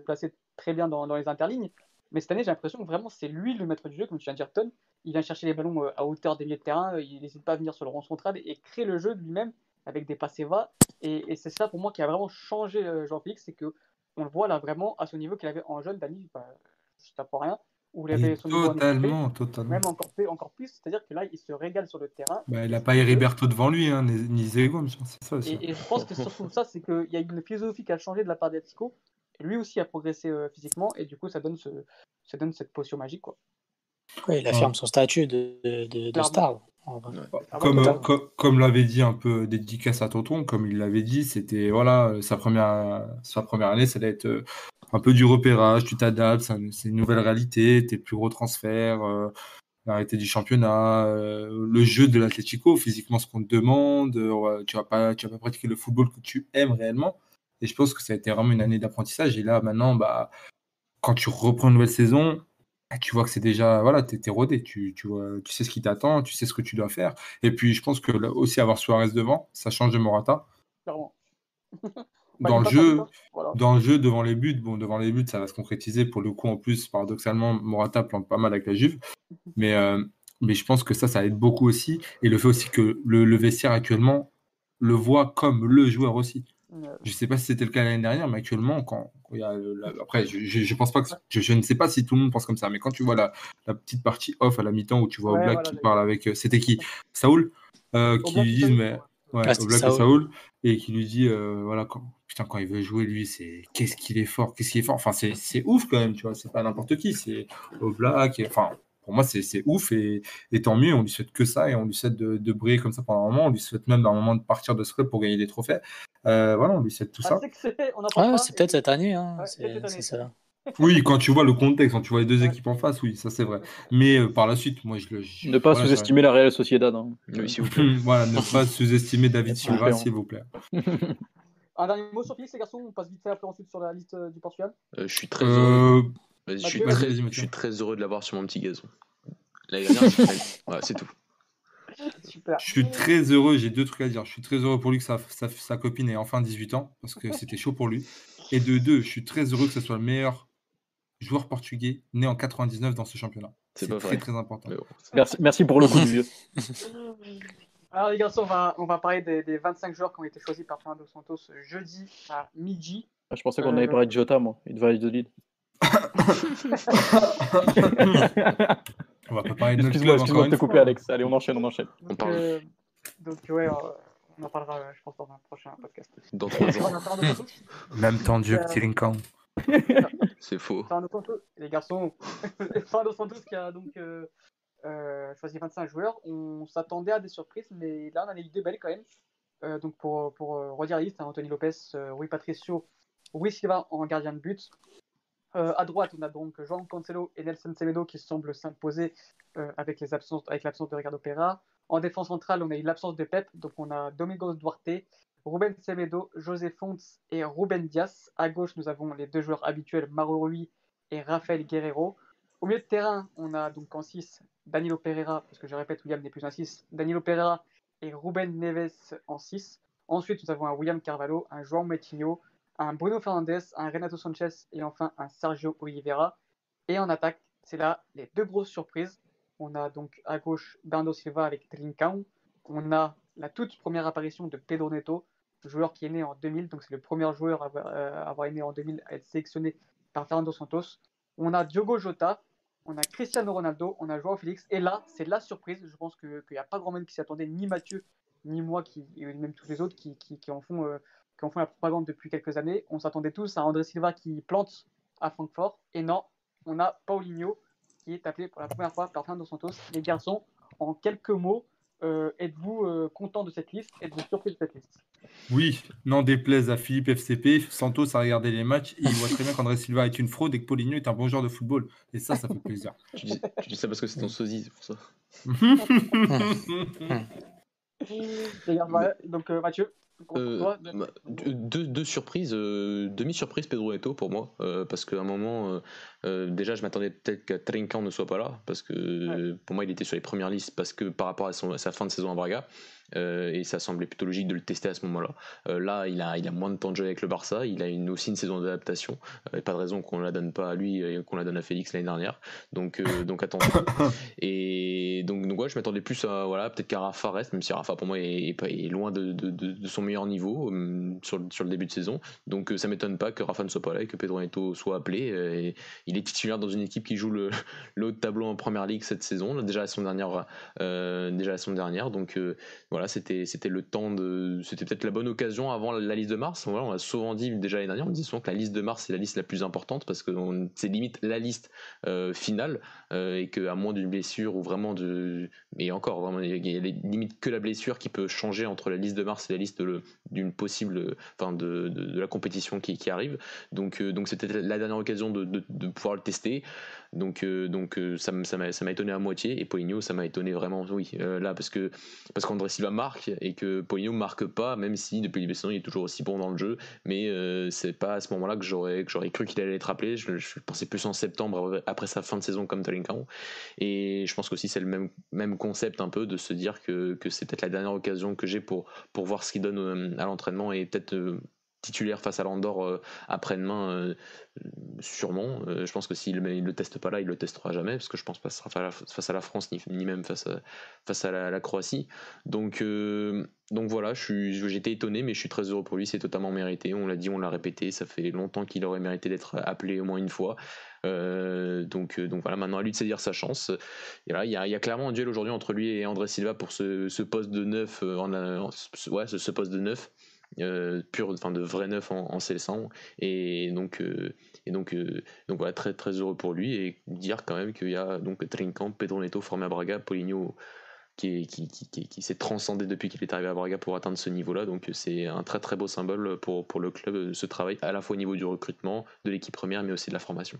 placer très bien dans les interlignes. Mais cette année, j'ai l'impression que vraiment c'est lui le maître du jeu, comme tu viens de dire, Ton. Il vient chercher les ballons euh, à hauteur des milieux de terrain, il n'hésite pas à venir sur le rond central et créer le jeu lui-même avec des passes va. Et, et c'est ça pour moi qui a vraiment changé euh, Jean-Félix, c'est que on le voit là vraiment à ce niveau qu'il avait en jeune, Dani, bah, je tape pour rien, où il avait Et son niveau en équipé, totalement, totalement. même encore, plus- encore plus, c'est-à-dire que là, il se régale sur le terrain. Bah, il n'a pas Heriberto devant lui, hein, ni ni mais c'est ça aussi. Et, et je pense que surtout ça, c'est qu'il y a une philosophie qui a changé de la part d'Atletico. Lui aussi a progressé euh, physiquement, et du coup, ça donne, ce, ça donne cette potion magique. Quoi. Ouais, il affirme son statut de, de, star. Comme, euh, comme l'avait dit un peu dédicace à Tonton, comme il l'avait dit, c'était voilà, euh, sa première, sa première année, ça allait être euh, un peu du repérage, tu t'adaptes, c'est un- c'est une nouvelle réalité, tes plus gros transferts, euh, l'arrêté du championnat, euh, le jeu de l'Atlético, physiquement ce qu'on te demande, euh, tu vas pas, tu vas pas pratiquer le football que tu aimes réellement. Et je pense que ça a été vraiment une année d'apprentissage. Et là, maintenant, bah, quand tu reprends une nouvelle saison, bah, tu vois que c'est déjà, voilà, t'es t'es rodé, tu, tu, vois, tu sais ce qui t'attend, tu sais ce que tu dois faire. Et puis, je pense que là aussi, avoir Suarez devant, ça change de Morata. clairement. Dans Bah, le est pas jeu, voilà. dans le jeu, devant les buts, bon, devant les buts, ça va se concrétiser. Pour le coup, en plus, paradoxalement, Morata plante pas mal avec la Juve. Mais, euh, mais je pense que ça, ça aide beaucoup aussi. Et le fait aussi que le, le vestiaire actuellement le voit comme le joueur aussi. Je sais pas si c'était le cas l'année dernière, mais actuellement, quand, quand il y a le- la- après, je, je, je pense pas que je, je ne sais pas si tout le monde pense comme ça, mais quand tu vois la, la petite partie off à la mi-temps où tu vois Ouais, Oblak voilà, qui les- parle avec, euh, c'était qui, Saoul, euh, qui lui Saoul, mais ouais. Ah, et Saoul. Et qui lui dit euh, voilà quand putain quand il veut jouer lui c'est qu'est-ce qu'il est fort, qu'est-ce qu'il est fort, enfin c'est c'est ouf quand même, tu vois, c'est pas n'importe qui, c'est Oblak, et- enfin pour moi c'est ouf et, et tant mieux, on lui souhaite que ça et on lui souhaite de, de briller comme ça pendant un moment, on lui souhaite même d'un moment de partir de ce club pour gagner des trophées. Euh, voilà, on lui souhaite tout Ah, ça. c'est peut-être cette année. Hein. Ouais, c'est ça. Oui, quand tu vois le contexte, quand tu vois les deux Ouais. équipes en face, oui, ça c'est vrai. Mais euh, par la suite, moi je le. je- Ne pas voilà, sous-estimer la Real Sociedad. hein. Oui, s'il vous plaît. voilà, ne pas sous-estimer David Silva, s'il vous plaît. Un dernier mot sur Félix, les garçons, on passe vite fait après ensuite sur la liste euh, du Portugal? Euh, je suis très. Euh, Vas-y, je, suis Mathieu, très, vas-y, je Mathieu. suis très heureux de l'avoir sur mon petit gazon. L'année dernière, c'est tout. Super. je suis très heureux, j'ai deux trucs à dire. Je suis très heureux pour lui que sa, sa, sa copine ait enfin 18 ans, parce que c'était chaud pour lui. Et de deux, je suis très heureux que ce soit le meilleur joueur portugais né en 99 dans ce championnat. C'est très vrai. très important. Bon. Merci, merci pour le coup du vieux. Alors les garçons, on va, on va parler des, des 25 joueurs qui ont été choisis par Fernando Santos jeudi à midi. Je pensais qu'on Euh, avait parlé de Jota, moi. Il devait aller de Lille. On va pas parler de notre Excuse-moi, club excuse-moi de te couper, Alex. Allez, on enchaîne, on enchaîne. Donc, euh, donc ouais, euh, on en parlera, euh, je pense, dans un prochain podcast. Dans trois jours. Même temps Dieu que Tilinkan. C'est faux. Santos, les garçons, Fernando Santos qui a donc euh, euh, choisi 25 joueurs. On s'attendait à des surprises, mais là on en a eu deux belles quand même. Euh, donc pour, pour euh, redire la liste, hein, Anthony Lopez, euh, Rui Patricio, Rui Silva en gardien de but. Euh, à droite, on a donc João Cancelo et Nelson Semedo qui semblent s'imposer euh, avec l'absence de Ricardo Pereira. En défense centrale, on a eu l'absence de Pep, donc on a Domingos Duarte, Ruben Semedo, José Fontes et Ruben Diaz. À gauche, nous avons les deux joueurs habituels, Mauro Rui et Rafael Guerrero. Au milieu de terrain, on a donc en 6 Danilo Pereira, parce que je répète, William n'est plus un 6, Danilo Pereira et Ruben Neves en 6. Ensuite, nous avons un William Carvalho, un João Metinho, un Bruno Fernandes, un Renato Sanchez et enfin un Sergio Oliveira. Et en attaque, c'est là les deux grosses surprises. On a donc à gauche Bernardo Silva avec Trincão. On a la toute première apparition de Pedro Neto, joueur qui est né en 2000, donc c'est le premier joueur à avoir, euh, été né en 2000 à être sélectionné par Fernando Santos. On a Diogo Jota, on a Cristiano Ronaldo, on a Joao Félix. Et là, c'est la surprise. Je pense qu'il n'y a pas grand monde qui s'y attendait, ni Mathieu, ni moi, qui, et même tous les autres qui, qui, en font, euh, qui en font la propagande depuis quelques années. On s'attendait tous à André Silva qui plante à Francfort. Et non, on a Paulinho qui est appelé pour la première fois par Fernando Santos. Les garçons, en quelques mots, euh, êtes-vous euh, content de cette liste? Êtes-vous surpris de cette liste? Oui, n'en déplaise à Philippe FCP, Santos a regardé les matchs et il voit très bien qu'André Silva est une fraude et que Paulinho est un bon joueur de football. Et ça, ça fait plaisir. tu, dis, ça parce que c'est ton sosie, c'est pour ça. donc euh, Mathieu euh, bah, deux, surprises, euh, demi-surprise Pedro Neto pour moi, euh, parce qu'à un moment, déjà je m'attendais peut-être qu'à Trinkan ne soit pas là, parce que pour moi il était sur les premières listes, parce que par rapport à, à sa fin de saison à Braga, euh, et ça semblait plutôt logique de le tester à ce moment-là. Euh, là, il a, il a moins de temps de jeu avec le Barça, il a une, aussi une saison d'adaptation, euh, pas de raison qu'on la donne pas à lui et qu'on la donne à Félix l'année dernière. Donc, donc attention. et donc, donc ouais, je m'attendais plus à voilà, peut-être qu'à Rafa reste, même si Rafa pour moi est, est, loin de, de, de, son meilleur niveau sur, sur, le début de saison. Donc ça m'étonne pas que Rafa ne soit pas là et que Pedro Neto soit appelé. Et il est titulaire dans une équipe qui joue le, haut de tableau en première ligue cette saison, déjà la saison dernière. déjà la saison dernière. Donc voilà, c'était c'était le temps de, c'était peut-être la bonne occasion avant la, liste de mars. On a souvent dit déjà l'année dernière, on dit souvent que la liste de mars c'est la liste la plus importante parce que c'est limite la liste euh, finale euh, et qu'à moins d'une blessure ou vraiment de, mais encore vraiment il y a limite que la blessure qui peut changer entre la liste de mars et la liste d'une possible, enfin de, de, la compétition qui, arrive. Donc euh, donc c'était la dernière occasion de, de, pouvoir le tester. Donc donc ça ça m'a étonné à moitié et Poligno ça m'a étonné vraiment oui là parce que parce qu'André Silva marque et que Poligno marque pas, même si depuis le début il est toujours aussi bon dans le jeu. Mais euh, c'est pas à ce moment-là que j'aurais cru qu'il allait être appelé. Je, pensais plus en septembre après sa fin de saison comme Talinkao. Et je pense qu'aussi c'est le même même concept un peu de se dire que, que c'est peut-être la dernière occasion que j'ai pour pour voir ce qu'il donne euh, à l'entraînement et peut-être euh, titulaire face à l'Andorre euh, après-demain, euh, sûrement. Euh, je pense que s'il ne le teste pas là, il le testera jamais, parce que je pense pas que ce sera face à la France, ni, même face à, face à la, Croatie. Donc, donc voilà, j'étais étonné, mais je suis très heureux pour lui, c'est totalement mérité. On l'a dit, on l'a répété, ça fait longtemps qu'il aurait mérité d'être appelé au moins une fois. donc, donc voilà, maintenant à lui de saisir sa chance. Il y a, clairement un duel aujourd'hui entre lui et André Silva pour ce, poste de neuf, ouais, ce, poste de neuf. Euh, pur, enfin de vrai neuf en, en et donc euh, et donc euh, donc voilà très très heureux pour lui et dire quand même qu'il y a donc Trincamp, Pedro Neto formé à Braga, Poligno qui, qui, qui, qui s'est transcendé depuis qu'il est arrivé à Braga pour atteindre ce niveau-là. Donc c'est un très très beau symbole pour, pour le club, ce travail à la fois au niveau du recrutement, de l'équipe première, mais aussi de la formation.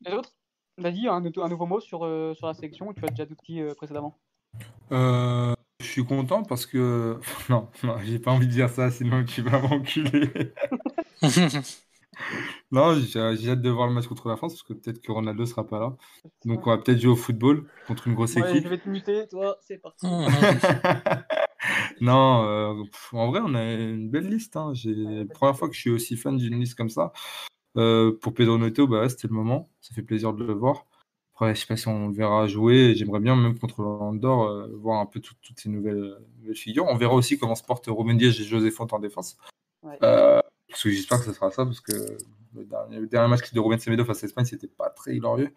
Les autres? Vas-y, un, un, nouveau mot sur, sur la sélection, tu as déjà dit précédemment. Euh, je suis content parce que. Non, non j'ai pas envie de dire ça, sinon tu vas m'enculer. non, j'ai hâte de voir le match contre la France parce que peut-être que Ronaldo sera pas là. Donc on va peut-être jouer au football contre une grosse équipe. Je vais te muter, toi, c'est parti. non, euh, en vrai, on a une belle liste. Hein. la première fois que je suis aussi fan d'une liste comme ça. Euh, pour Pedro Neto, bah, c'était le moment. Ça fait plaisir de le voir. Après, je sais pas si on le verra jouer. J'aimerais bien, même contre l'Andorre, euh, voir un peu toutes ces nouvelles, figures. On verra aussi comment se portent Romain Diaz et José Font en défense. Euh, parce que j'espère que ce sera ça, parce que le dernier, match de Ruben Semedo face à l'Espagne, c'était pas très glorieux.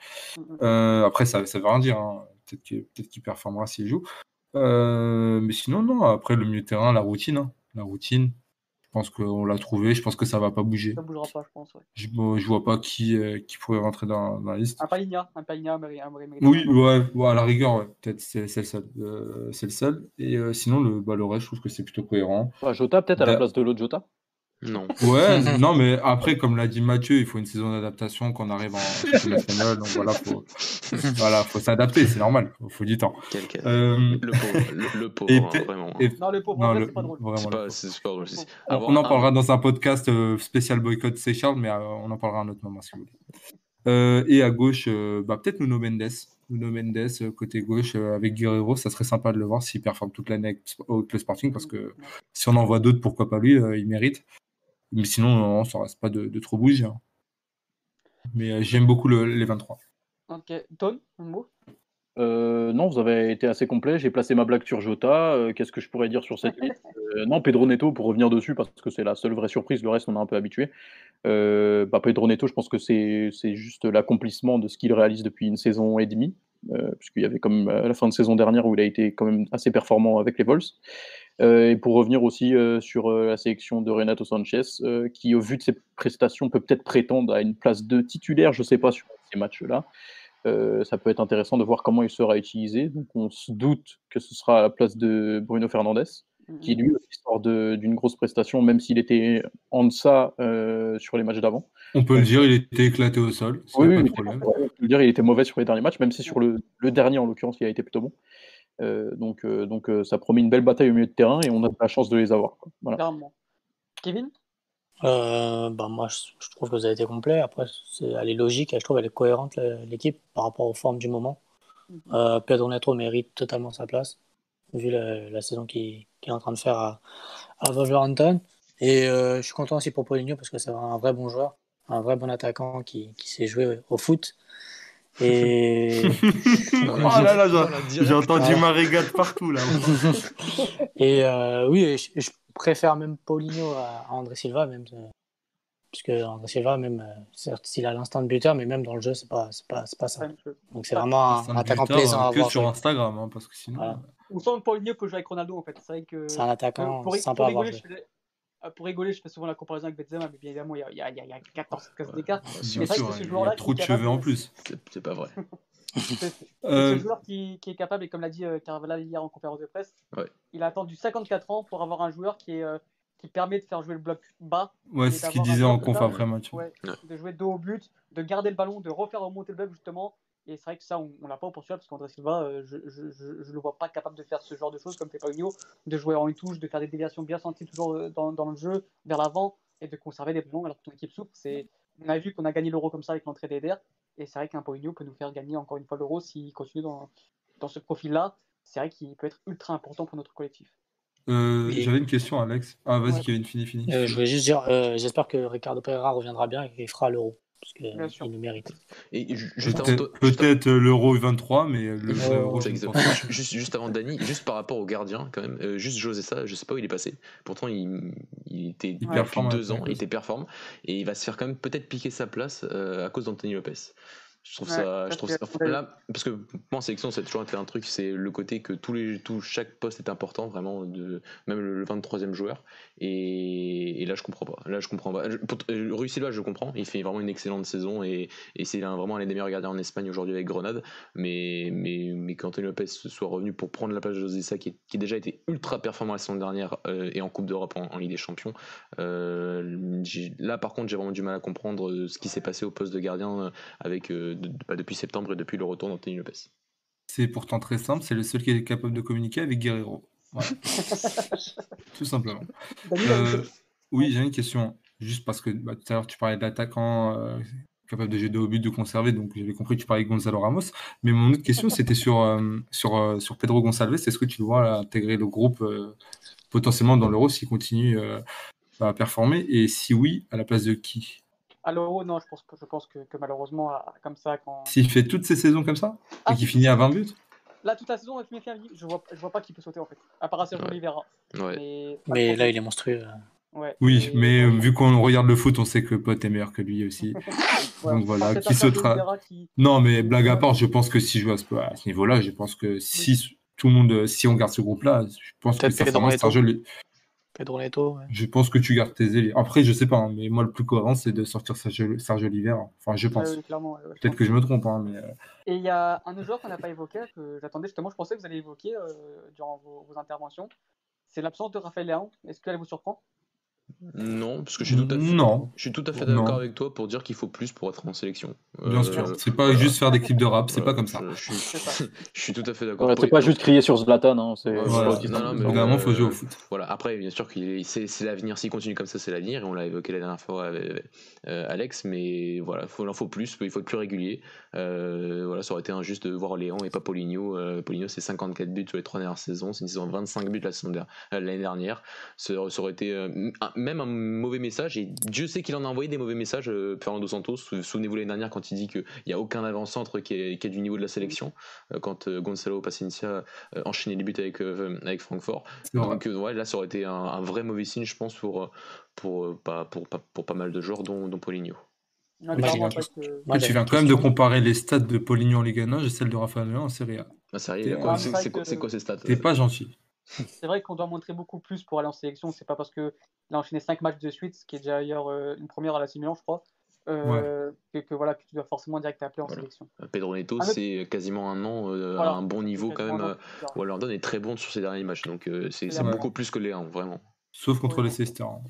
Euh, après, ça, ça veut rien dire. Hein. Peut-être qu'il performera s'il joue. mais sinon, non. Après, le milieu de terrain, la routine. Hein. La routine, pense qu'on l'a trouvé. Je pense que ça va pas bouger. Ça bougera pas, je pense. Ouais. Je, je vois pas qui, euh, qui pourrait rentrer dans, dans, la liste. Un Paligna, un Paligna, Oui, ouais, ouais, à la rigueur, peut-être c'est le seul. Euh, c'est le seul. Et euh, sinon, le, bah, le reste, je trouve que c'est plutôt cohérent. Jota, peut-être à la place de l'autre Jota Non. Ouais, non, mais après, comme l'a dit Mathieu, il faut une saison d'adaptation quand on arrive en espagnol. Donc voilà, faut, voilà, faut s'adapter, c'est normal. Il faut du temps. Euh, Le pauvre, le, le pauvre, Et hein, vraiment. et- Non, le pauvre, non, en vrai, le- c'est pas drôle. vraiment, C'est le pas, pauvre. c'est pas drôle. c'est- On, en un- parlera dans un podcast euh, spécial boycott Seychelles, mais euh, on en parlera à un autre moment si vous voulez. Euh, et à gauche, euh, bah, peut-être Nuno Mendes. Nuno Mendes, côté gauche, euh, avec Guerrero, ça serait sympa de le voir s'il performe toute l'année avec, le Sporting, parce que si on en voit d'autres, pourquoi pas lui, euh, il mérite. Mais sinon, non, ça reste pas de, de trop bouger. hein. Mais euh, j'aime beaucoup le- les 23. Ok, Ton, un mot? Euh, non, vous avez été assez complet. J'ai placé ma blague sur Jota. Euh, Qu'est-ce que je pourrais dire sur cette liste? Euh, Non, Pedro Neto, pour revenir dessus, parce que c'est la seule vraie surprise. Le reste, on est un peu habitué. Euh, bah, Pedro Neto, je pense que c'est c'est juste l'accomplissement de ce qu'il réalise depuis une saison et demie. Euh, puisqu'il y avait comme à la fin de saison dernière où il a été quand même assez performant avec les Vols. Euh, et pour revenir aussi euh, sur euh, la sélection de Renato Sanchez, euh, qui au vu de ses prestations peut peut-être prétendre à une place de titulaire, je ne sais pas sur ces matchs-là. Euh, ça peut être intéressant de voir comment il sera utilisé. Donc on se doute que ce sera à la place de Bruno Fernandes, qui lui aussi sort d'une grosse prestation, même s'il était en deçà euh, sur les matchs d'avant. On peut le dire, il était éclaté au sol, Oui, pas oui, de il problème. était- on peut le dire, il était mauvais sur les derniers matchs, même si sur le, le dernier, en l'occurrence, il a été plutôt bon. Euh, donc euh, donc euh, ça promet une belle bataille au milieu de terrain et on a la chance de les avoir. quoi. Voilà. Kevin? Euh, bah, moi, je, je trouve que vous avez été complet. Après, elle est logique et je trouve qu'elle est cohérente, l'équipe, par rapport aux formes du moment. Euh, Pedro Neto mérite totalement sa place, vu la, la saison qu'il, est en train de faire à, à Wolverhampton. Et euh, je suis content aussi pour Paulinho parce que c'est un vrai bon joueur, un vrai bon attaquant qui, qui sait jouer au foot. Et, oh là là, j'ai- entendu Ah. ma régate partout là. et euh, oui, je, je préfère même Paulinho à, André Silva, même, euh, puisque André Silva, même, euh, certes, s'il a l'instant de buteur, mais même dans le jeu, c'est pas, c'est pas, c'est pas ça. Donc c'est vraiment un, un attaquant buteur, plaisant à que voir. sur jouer. Instagram, hein, parce que sinon. Voilà. On sent que Paulinho peut jouer avec Ronaldo en fait. C'est vrai que. C'est un attaquant pour, sympa pour à voir. je pour rigoler, je fais souvent la comparaison avec Benzema, mais bien évidemment, il y a, il y a, il y a, il y a 14 cases d'écart. C'est vrai sûr, que c'est ce il y a trop de capable cheveux en plus. C'est pas vrai. C'est c'est Euh, ce joueur qui, qui est capable, et comme l'a dit euh, Carvalho hier en conférence de presse, Ouais. il a attendu 54 ans pour avoir un joueur qui, est, euh, qui permet de faire jouer le bloc bas, Ouais, c'est ce qu'il disait en conf après match. ouais, Ouais. de jouer dos au but, de garder le ballon, de refaire remonter le bloc justement. Et c'est vrai que ça, on, on l'a pas au Portugal parce qu'André Silva, euh, je, je, je, je le vois pas capable de faire ce genre de choses comme fait Paulinho, de jouer en une touche, de faire des déviations bien senties toujours euh, dans, dans le jeu, vers l'avant et de conserver des ballons alors que ton équipe souffre. C'est, on a vu qu'on a gagné l'euro comme ça avec l'entrée d'Eder et c'est vrai qu'un Paulinho peut nous faire gagner encore une fois l'euro s'il continue dans, dans ce profil-là. C'est vrai qu'il peut être ultra important pour notre collectif. Euh, Et- J'avais une question, Alex. Ah, vas-y, Ouais. Kevin, fini, fini. Euh, je voulais juste dire, euh, j'espère que Ricardo Pereira reviendra bien et qu'il fera l'euro, parce qu'il le mérite. Peut-être l'Euro 23, mais le pas. juste, juste avant Dani, juste par rapport au gardien, quand même, euh, juste José ça, je sais pas où il est passé. Pourtant, il, il était Il performe deux ans, il était performant et il va se faire quand même peut-être piquer sa place euh, à cause d'Anthony Lopez. Je trouve Ouais, ça, je trouve c'est- ça, enfin, là, parce que moi en sélection, a toujours été un truc, c'est le côté que tous les, tout, chaque poste est important, vraiment, de, même le, le 23e joueur. Et, et là, je comprends pas. Là, je comprends pas. Euh, Rui Silva, je comprends. Il fait vraiment une excellente saison et, et c'est vraiment l'un des meilleurs gardiens en Espagne aujourd'hui avec Grenade. Mais, mais, mais qu'Anthony Lopez soit revenu pour prendre la place de José Sa, qui, qui a déjà été ultra performant la saison dernière euh, et en Coupe d'Europe en, en Ligue des Champions, euh, là, par contre, j'ai vraiment du mal à comprendre ce qui s'est passé au poste de gardien avec, euh, de- bah, depuis septembre et depuis le retour d'Anthony Lopez. C'est pourtant très simple, c'est le seul qui est capable de communiquer avec Guerrero. Voilà. Tout simplement. Euh, oui, j'ai une question. Juste parce que bah, tout à l'heure, tu parlais d'attaquant euh, capable de jouer de haut but, de conserver, donc j'avais compris que tu parlais de Gonzalo Ramos. Mais mon autre question, c'était sur, euh, sur, euh, sur Pedro Gonçalves. Est-ce que tu le vois là, intégrer le groupe euh, potentiellement dans l'Euro s'il continue euh, à performer? Et si oui, à la place de qui? À l'euro, non, je pense, que- je pense que, que malheureusement, à- comme ça, quand. S'il fait toutes ces saisons comme ça Ah, et qu'il finit à 20 buts Là, toute la saison, avec je vois, je vois pas qui peut sauter en fait. À part Sergio Ouais. Oliveira. Ouais. Mais, Mais là, il est monstrueux. Ouais. Oui, Et- mais euh, vu qu'on regarde le foot, on sait que Pote est meilleur que lui aussi. Ouais, donc voilà, qui Sergio sautera qui- Non, mais blague à part, je pense que si je joue à ce, à ce niveau-là, je pense que si tout le monde, si on garde ce groupe-là, je pense que sincèrement, Pedro Sergio, Pedro Neto, ouais. je pense que tu gardes tes ailiers. Après, je sais pas, hein, mais moi, le plus cohérent, c'est de sortir Sergio, Sergio Oliveira. Enfin, je pense. Ouais, Peut-être que je me trompe, hein, mais euh, Et il y a un autre joueur qu'on n'a pas évoqué, que j'attendais justement, je pensais que vous allez évoquer euh, durant vos, vos interventions. C'est l'absence de Raphaël Léon. Est-ce qu'elle vous surprend? Non, parce que je suis tout à fait, Non, je suis tout à fait Non. d'accord avec toi pour dire qu'il faut plus pour être en sélection. bien Euh, sûr. C'est pas voilà. juste faire des clips de rap, c'est Voilà, pas comme ça. Je, je suis, je tout à fait d'accord. Ouais, c'est pas juste crier sur Zlatan. Hein, c'est- voilà. Évidemment, faut euh, jouer au foot. Voilà, après, bien sûr, qu'il est- c'est c'est l'avenir. S'il continue comme ça, c'est l'avenir. Et on l'a évoqué la dernière fois avec euh, Alex. Mais voilà, faut, il en faut plus. Il faut être plus régulier. Euh, voilà, ça aurait été injuste de voir Léon et pas Poligno. Euh, Poligno, c'est 54 buts sur les trois dernières saisons. C'est une saison de 25 buts la saison euh, l'année dernière. Ça, ça aurait été euh, un- même un mauvais message. Et Dieu sait qu'il en a envoyé des mauvais messages, euh, Fernando Santos. Sou- Souvenez-vous l'année dernière quand il dit qu'il n'y a aucun avant-centre qui est, qui est du niveau de la sélection. Euh, quand euh, Gonzalo Paciencia euh, enchaînait les buts avec, euh, avec Francfort. C'est. Donc euh, ouais, là, ça aurait été un, un vrai mauvais signe, je pense, pour, pour, pas, pour, pas, pour pas mal de joueurs, dont, dont c'est que- Moi, tu viens quand même de comparer les stats de Poligno en Ligue 1 et celles de Raphaël en Serie A. Ah, c'est c'est c'est quoi, c'est ces stats T'es pas gentil. C'est vrai qu'on doit montrer beaucoup plus pour aller en sélection. C'est pas parce qu'il a enchaîné 5 matchs de suite, ce qui est déjà ailleurs euh, une première à la Milan, je crois, euh, que, que voilà, que tu dois forcément direct t'appeler en Voilà. sélection. Pedro Neto, c'est quasiment un an euh, Voilà. à un bon niveau quand même. Euh, London est très bon sur ses derniers matchs, donc euh, c'est beaucoup plus que Léon, vraiment. Sauf contre Ouais. les Leicester. hein.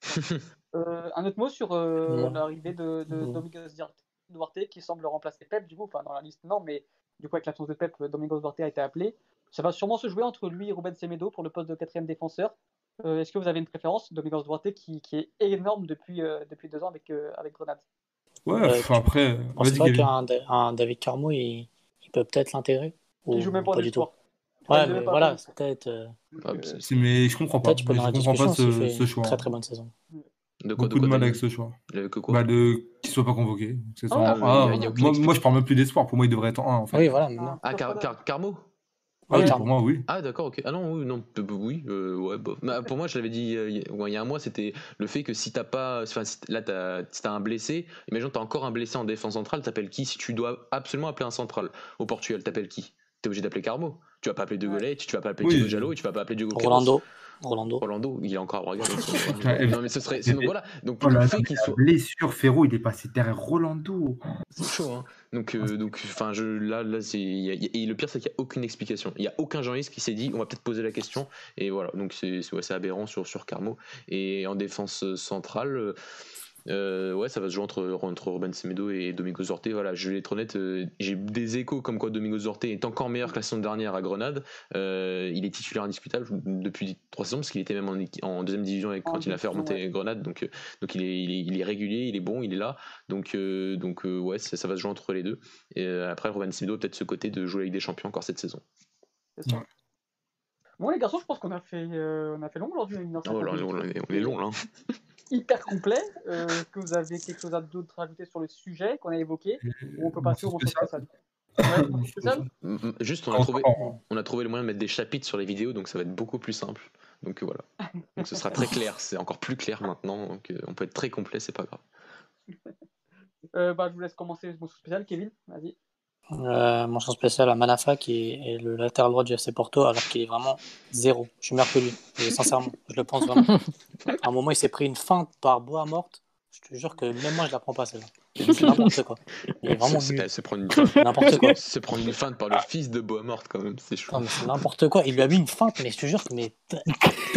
Euh, un autre mot sur euh, Ouais. l'arrivée de, de Ouais. Domingos Duarte qui semble remplacer Pep, du coup, enfin dans la liste, non, mais du coup, avec l'absence de Pep, Domingos Duarte a été appelé. Ça va sûrement se jouer entre lui et Ruben Semedo pour le poste de quatrième défenseur. Euh, Est-ce que vous avez une préférence Domingos Duarte qui, qui est énorme depuis, euh, depuis deux ans avec, euh, avec Grenade? Ouais, Ouais, enfin, après, Je pense pas qu'un Da- un David Carmo, il, il peut peut-être l'intégrer? Il ou joue même pas du tout? Ouais, mais voilà, c'est peut-être. euh, euh, Mais je comprends pas. Je comprends pas ce, fait ce choix. très très bonne saison. De quoi, Beaucoup de quoi, mal avec ce choix. Quoi? Bah, de qu'il soit pas convoqué. Ah, Ah, moi, moi, je parle même plus d'espoir. Pour moi, il devrait être en 1 en fait. Oui, voilà. Ah, Car- Car- Carmo? Ah oui, pour moi, oui. Ah d'accord, ok. Ah non, oui, non, peu- peu- oui, euh, ouais, bof. Bah, pour moi, je l'avais dit euh, il y a- un mois, c'était le fait que si t'as pas, enfin, si là, t'as, si t'as un blessé, imagine t'as encore un blessé en défense centrale, t'appelles qui Si tu dois absolument appeler un central? Au Portugal, t'appelles qui? T'es obligé d'appeler Carmo. Tu vas pas appeler De. Gaulle, tu vas pas appeler Oui. Et tu vas pas appeler Diogo. Rolando. Rolando. Rolando, il est encore à euh, non mais ce serait, c'est- donc voilà. Donc Oh le là, fait qu'il la soit, blessure, Ferro, il est passé derrière Rolando. c'est chaud. Hein. Donc, euh, donc, enfin, je là, là, c'est, il il et le pire c'est qu'il y a aucune explication. Il y a aucun journaliste qui s'est dit, on va peut-être poser la question. Et voilà, donc c'est, c'est, ouais, aberrant sur sur Carmo. Et en défense centrale. euh, euh, ouais, ça va se jouer entre, entre Ruben Semedo et Domingos Orte. Voilà, je vais être honnête, euh, j'ai des échos comme quoi Domingos Orte est encore meilleur que la saison dernière à Grenade. Euh, il est titulaire indiscutable depuis trois saisons parce qu'il était même en, deuxième division avec, En quand il a fait remonter ouais. Grenade. Donc, euh, donc il, est, il, est, il est régulier, il est bon, il est là. Donc, euh, donc euh, ouais, ça, ça va se jouer entre les deux. Et euh, après, Ruben Semedo a peut-être ce côté de jouer avec des champions encore cette saison. c'est ça. Ouais. Bon, les garçons, je pense qu'on a fait, euh, on a fait long aujourd'hui. Oh, on est long là. Hyper complet. Euh, Est-ce que vous avez quelque chose à d'autre à rajouter sur le sujet qu'on a évoqué Ou on peut passer au spécial Ouais, mention spéciale M- m- Juste, on a, trouvé, en- on a trouvé le moyen de mettre des chapitres sur les vidéos, donc ça va être beaucoup plus simple. Donc euh, voilà. Donc ce sera très clair, c'est encore plus clair maintenant. Donc euh, on peut être très complet, c'est pas grave. Euh, bah, Je vous laisse commencer le mention spécial. Kevin, vas-y. Euh, mention spéciale à Manafa qui est, est le latéral droit du FC Porto alors qu'il est vraiment zéro. Je suis meilleur que lui. Et sincèrement, je le pense vraiment. À un moment, il s'est pris une feinte par bois morte. Je te jure que même moi, je la prends pas celle-là. C'est n'importe quoi. Il est vraiment C'est- prendre une feinte, N'importe quoi. se prendre une feinte par le fils de Boamort quand même, c'est chaud. Non, mais c'est n'importe quoi. Il lui a mis une feinte, mais je te jure que mais tout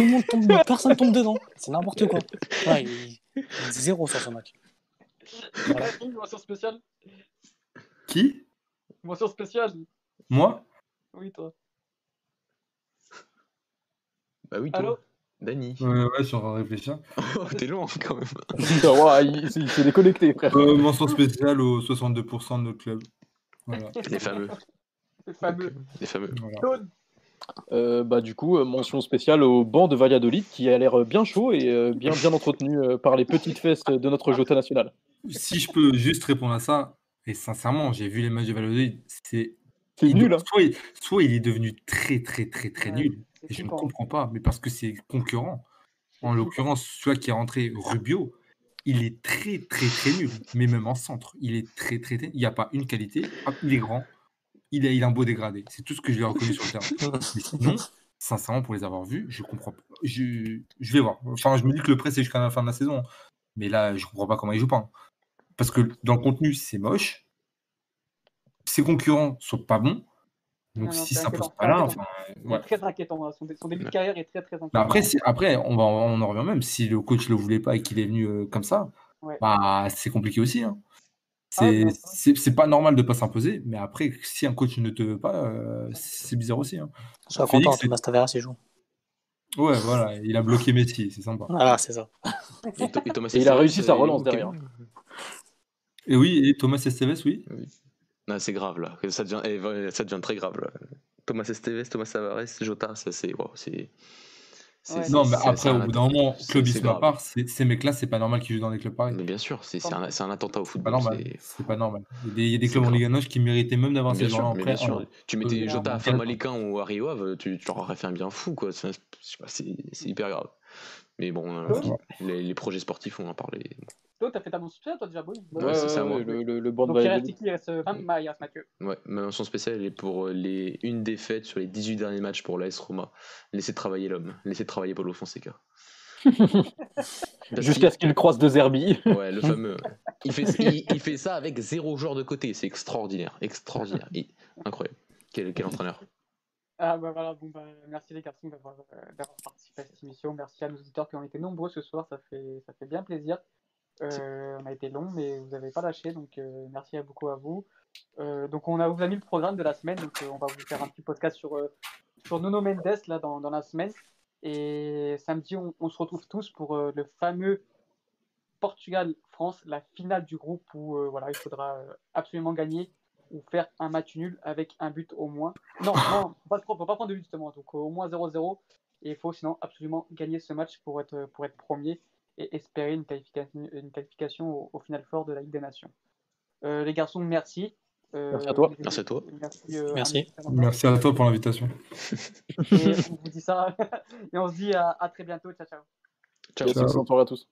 le monde tombe, personne tombe dedans. C'est n'importe quoi. Ouais, il, il est zéro sur ce match. Voilà. Qui? Mention spéciale. Moi? Oui, toi. Bah oui, toi. Allô? Dany. Ouais, ouais, de réfléchir. Oh, t'es long quand même. Putain, il, il s'est déconnecté, frère. Euh, mention spéciale aux 62% de notre club. Voilà. Les fameux. C'est fameux. Les fameux. voilà. Euh, bah, du coup, euh, mention spéciale au banc de Valladolid qui a l'air euh, bien chaud et euh, bien, bien entretenu euh, par les petites fesses de notre Jota national. Si je peux juste répondre à ça, et sincèrement, j'ai vu les matchs de Valladolid, c'est nul, hein. soit, il, soit il est devenu très très très très Ouais, nul, et je ne comprends pas, mais parce que c'est concurrent. En l'occurrence, celui qui est rentré, Rubio, il est très très très nul, mais même en centre, il est très très, très- il n'y a pas une qualité, il est grand, il a, il a un beau dégradé, c'est tout ce que je lui ai reconnu sur le terrain. Mais sinon, sincèrement, pour les avoir vus, je comprends pas. Je, je vais voir. Enfin, je me dis que le prêt, c'est jusqu'à la fin de la saison. Mais là, je comprends pas comment il joue pas. hein. Parce que dans le contenu, c'est moche. Ses concurrents sont pas bons. Donc Non, non, si ça pose inquiétant, pas là, enfin, C'est ouais. très inquiétant. hein. Son, son début de carrière est très très inquiétant. Mais après, si- après on, va, on en revient même. Si le coach le voulait pas et qu'il est venu euh, comme ça, Ouais. bah, c'est compliqué aussi. hein. Ah, C'est pas normal de pas s'imposer, mais après, si un coach ne te veut pas, euh, c'est bizarre aussi. hein. Sois content, Thomas Taveras, il joue. Ouais, voilà, il a bloqué Messi, c'est sympa. Voilà, c'est ça. Et, To- et Thomas Et il a réussi sa euh, relance ok. derrière. Et oui, et Thomas Esteves, oui. Non, c'est grave là. Ça devient, eh, ouais, ça devient très grave là. Thomas Esteves, Thomas Tavares, Jota, ça c'est. wow, c'est- c'est- Ouais. c'est- Non, mais c'est- après, c'est au bout d'un moment, grave. part, c'est- ces mecs-là, c'est pas normal qu'ils jouent dans des clubs pareils. Mais bien sûr, c'est c'est un, c'est un attentat au C'est football. pas normal. c'est- C'est pas normal. Il y a des, il y a des C'est clubs en. Ligue 1 qui méritaient même d'avoir ces gens-là en mais prêt. bien sûr. Alors, Tu mettais euh, Jota à Famalicão ou à Rio Ave, tu, tu leur aurais fait un bien fou, quoi. C'est hyper grave. Mais bon, euh, Ouais. les, les projets sportifs, on en parlait. Toi, t'as fait ta mention spéciale, toi déjà, Boy Ouais, c'est ça, moi. le, le, le Donc il reste qui Il reste Van il reste Mathieu. Ouais, ma mention spéciale, elle est pour euh, les, une défaite sur les 18 derniers matchs pour l'AS Roma. Laissez travailler l'homme, laissez travailler Paulo Fonseca. Jusqu'à ce qu'il croise de Zerbi. qu'il- Ouais, le fameux. Il fait, il, il fait ça avec zéro joueur de côté, c'est extraordinaire. Extraordinaire. Il- Incroyable. Quel, quel entraîneur. Ah bah voilà, bon bah merci les garçons d'avoir euh, d'avoir participé à cette émission. Merci à nos auditeurs qui ont été nombreux ce soir, ça fait, ça fait bien plaisir. Euh, on a été long, mais vous n'avez pas lâché, donc euh, merci à beaucoup à vous. Euh, donc on a, vous a mis le programme de la semaine, donc on va vous faire un petit podcast sur, sur Nuno Mendes là, dans, dans la semaine. Et samedi, on, on se retrouve tous pour le fameux Portugal-France, la finale du groupe où voilà, il faudra absolument gagner ou faire un match nul avec un but au moins. Non, non, faut pas, faut pas prendre de but justement, donc au moins 0-0. Et il faut sinon absolument gagner ce match pour être, pour être premier et espérer une qualification, une qualification au, au final fort de la Ligue des Nations. Euh, les garçons, merci. Euh, Merci à toi. Merci à toi. Merci. euh, Merci. à nous. Merci à toi pour l'invitation. Et on vous dit ça. et on se dit à, à très bientôt. Ciao, ciao. Ciao. Soirée à tous.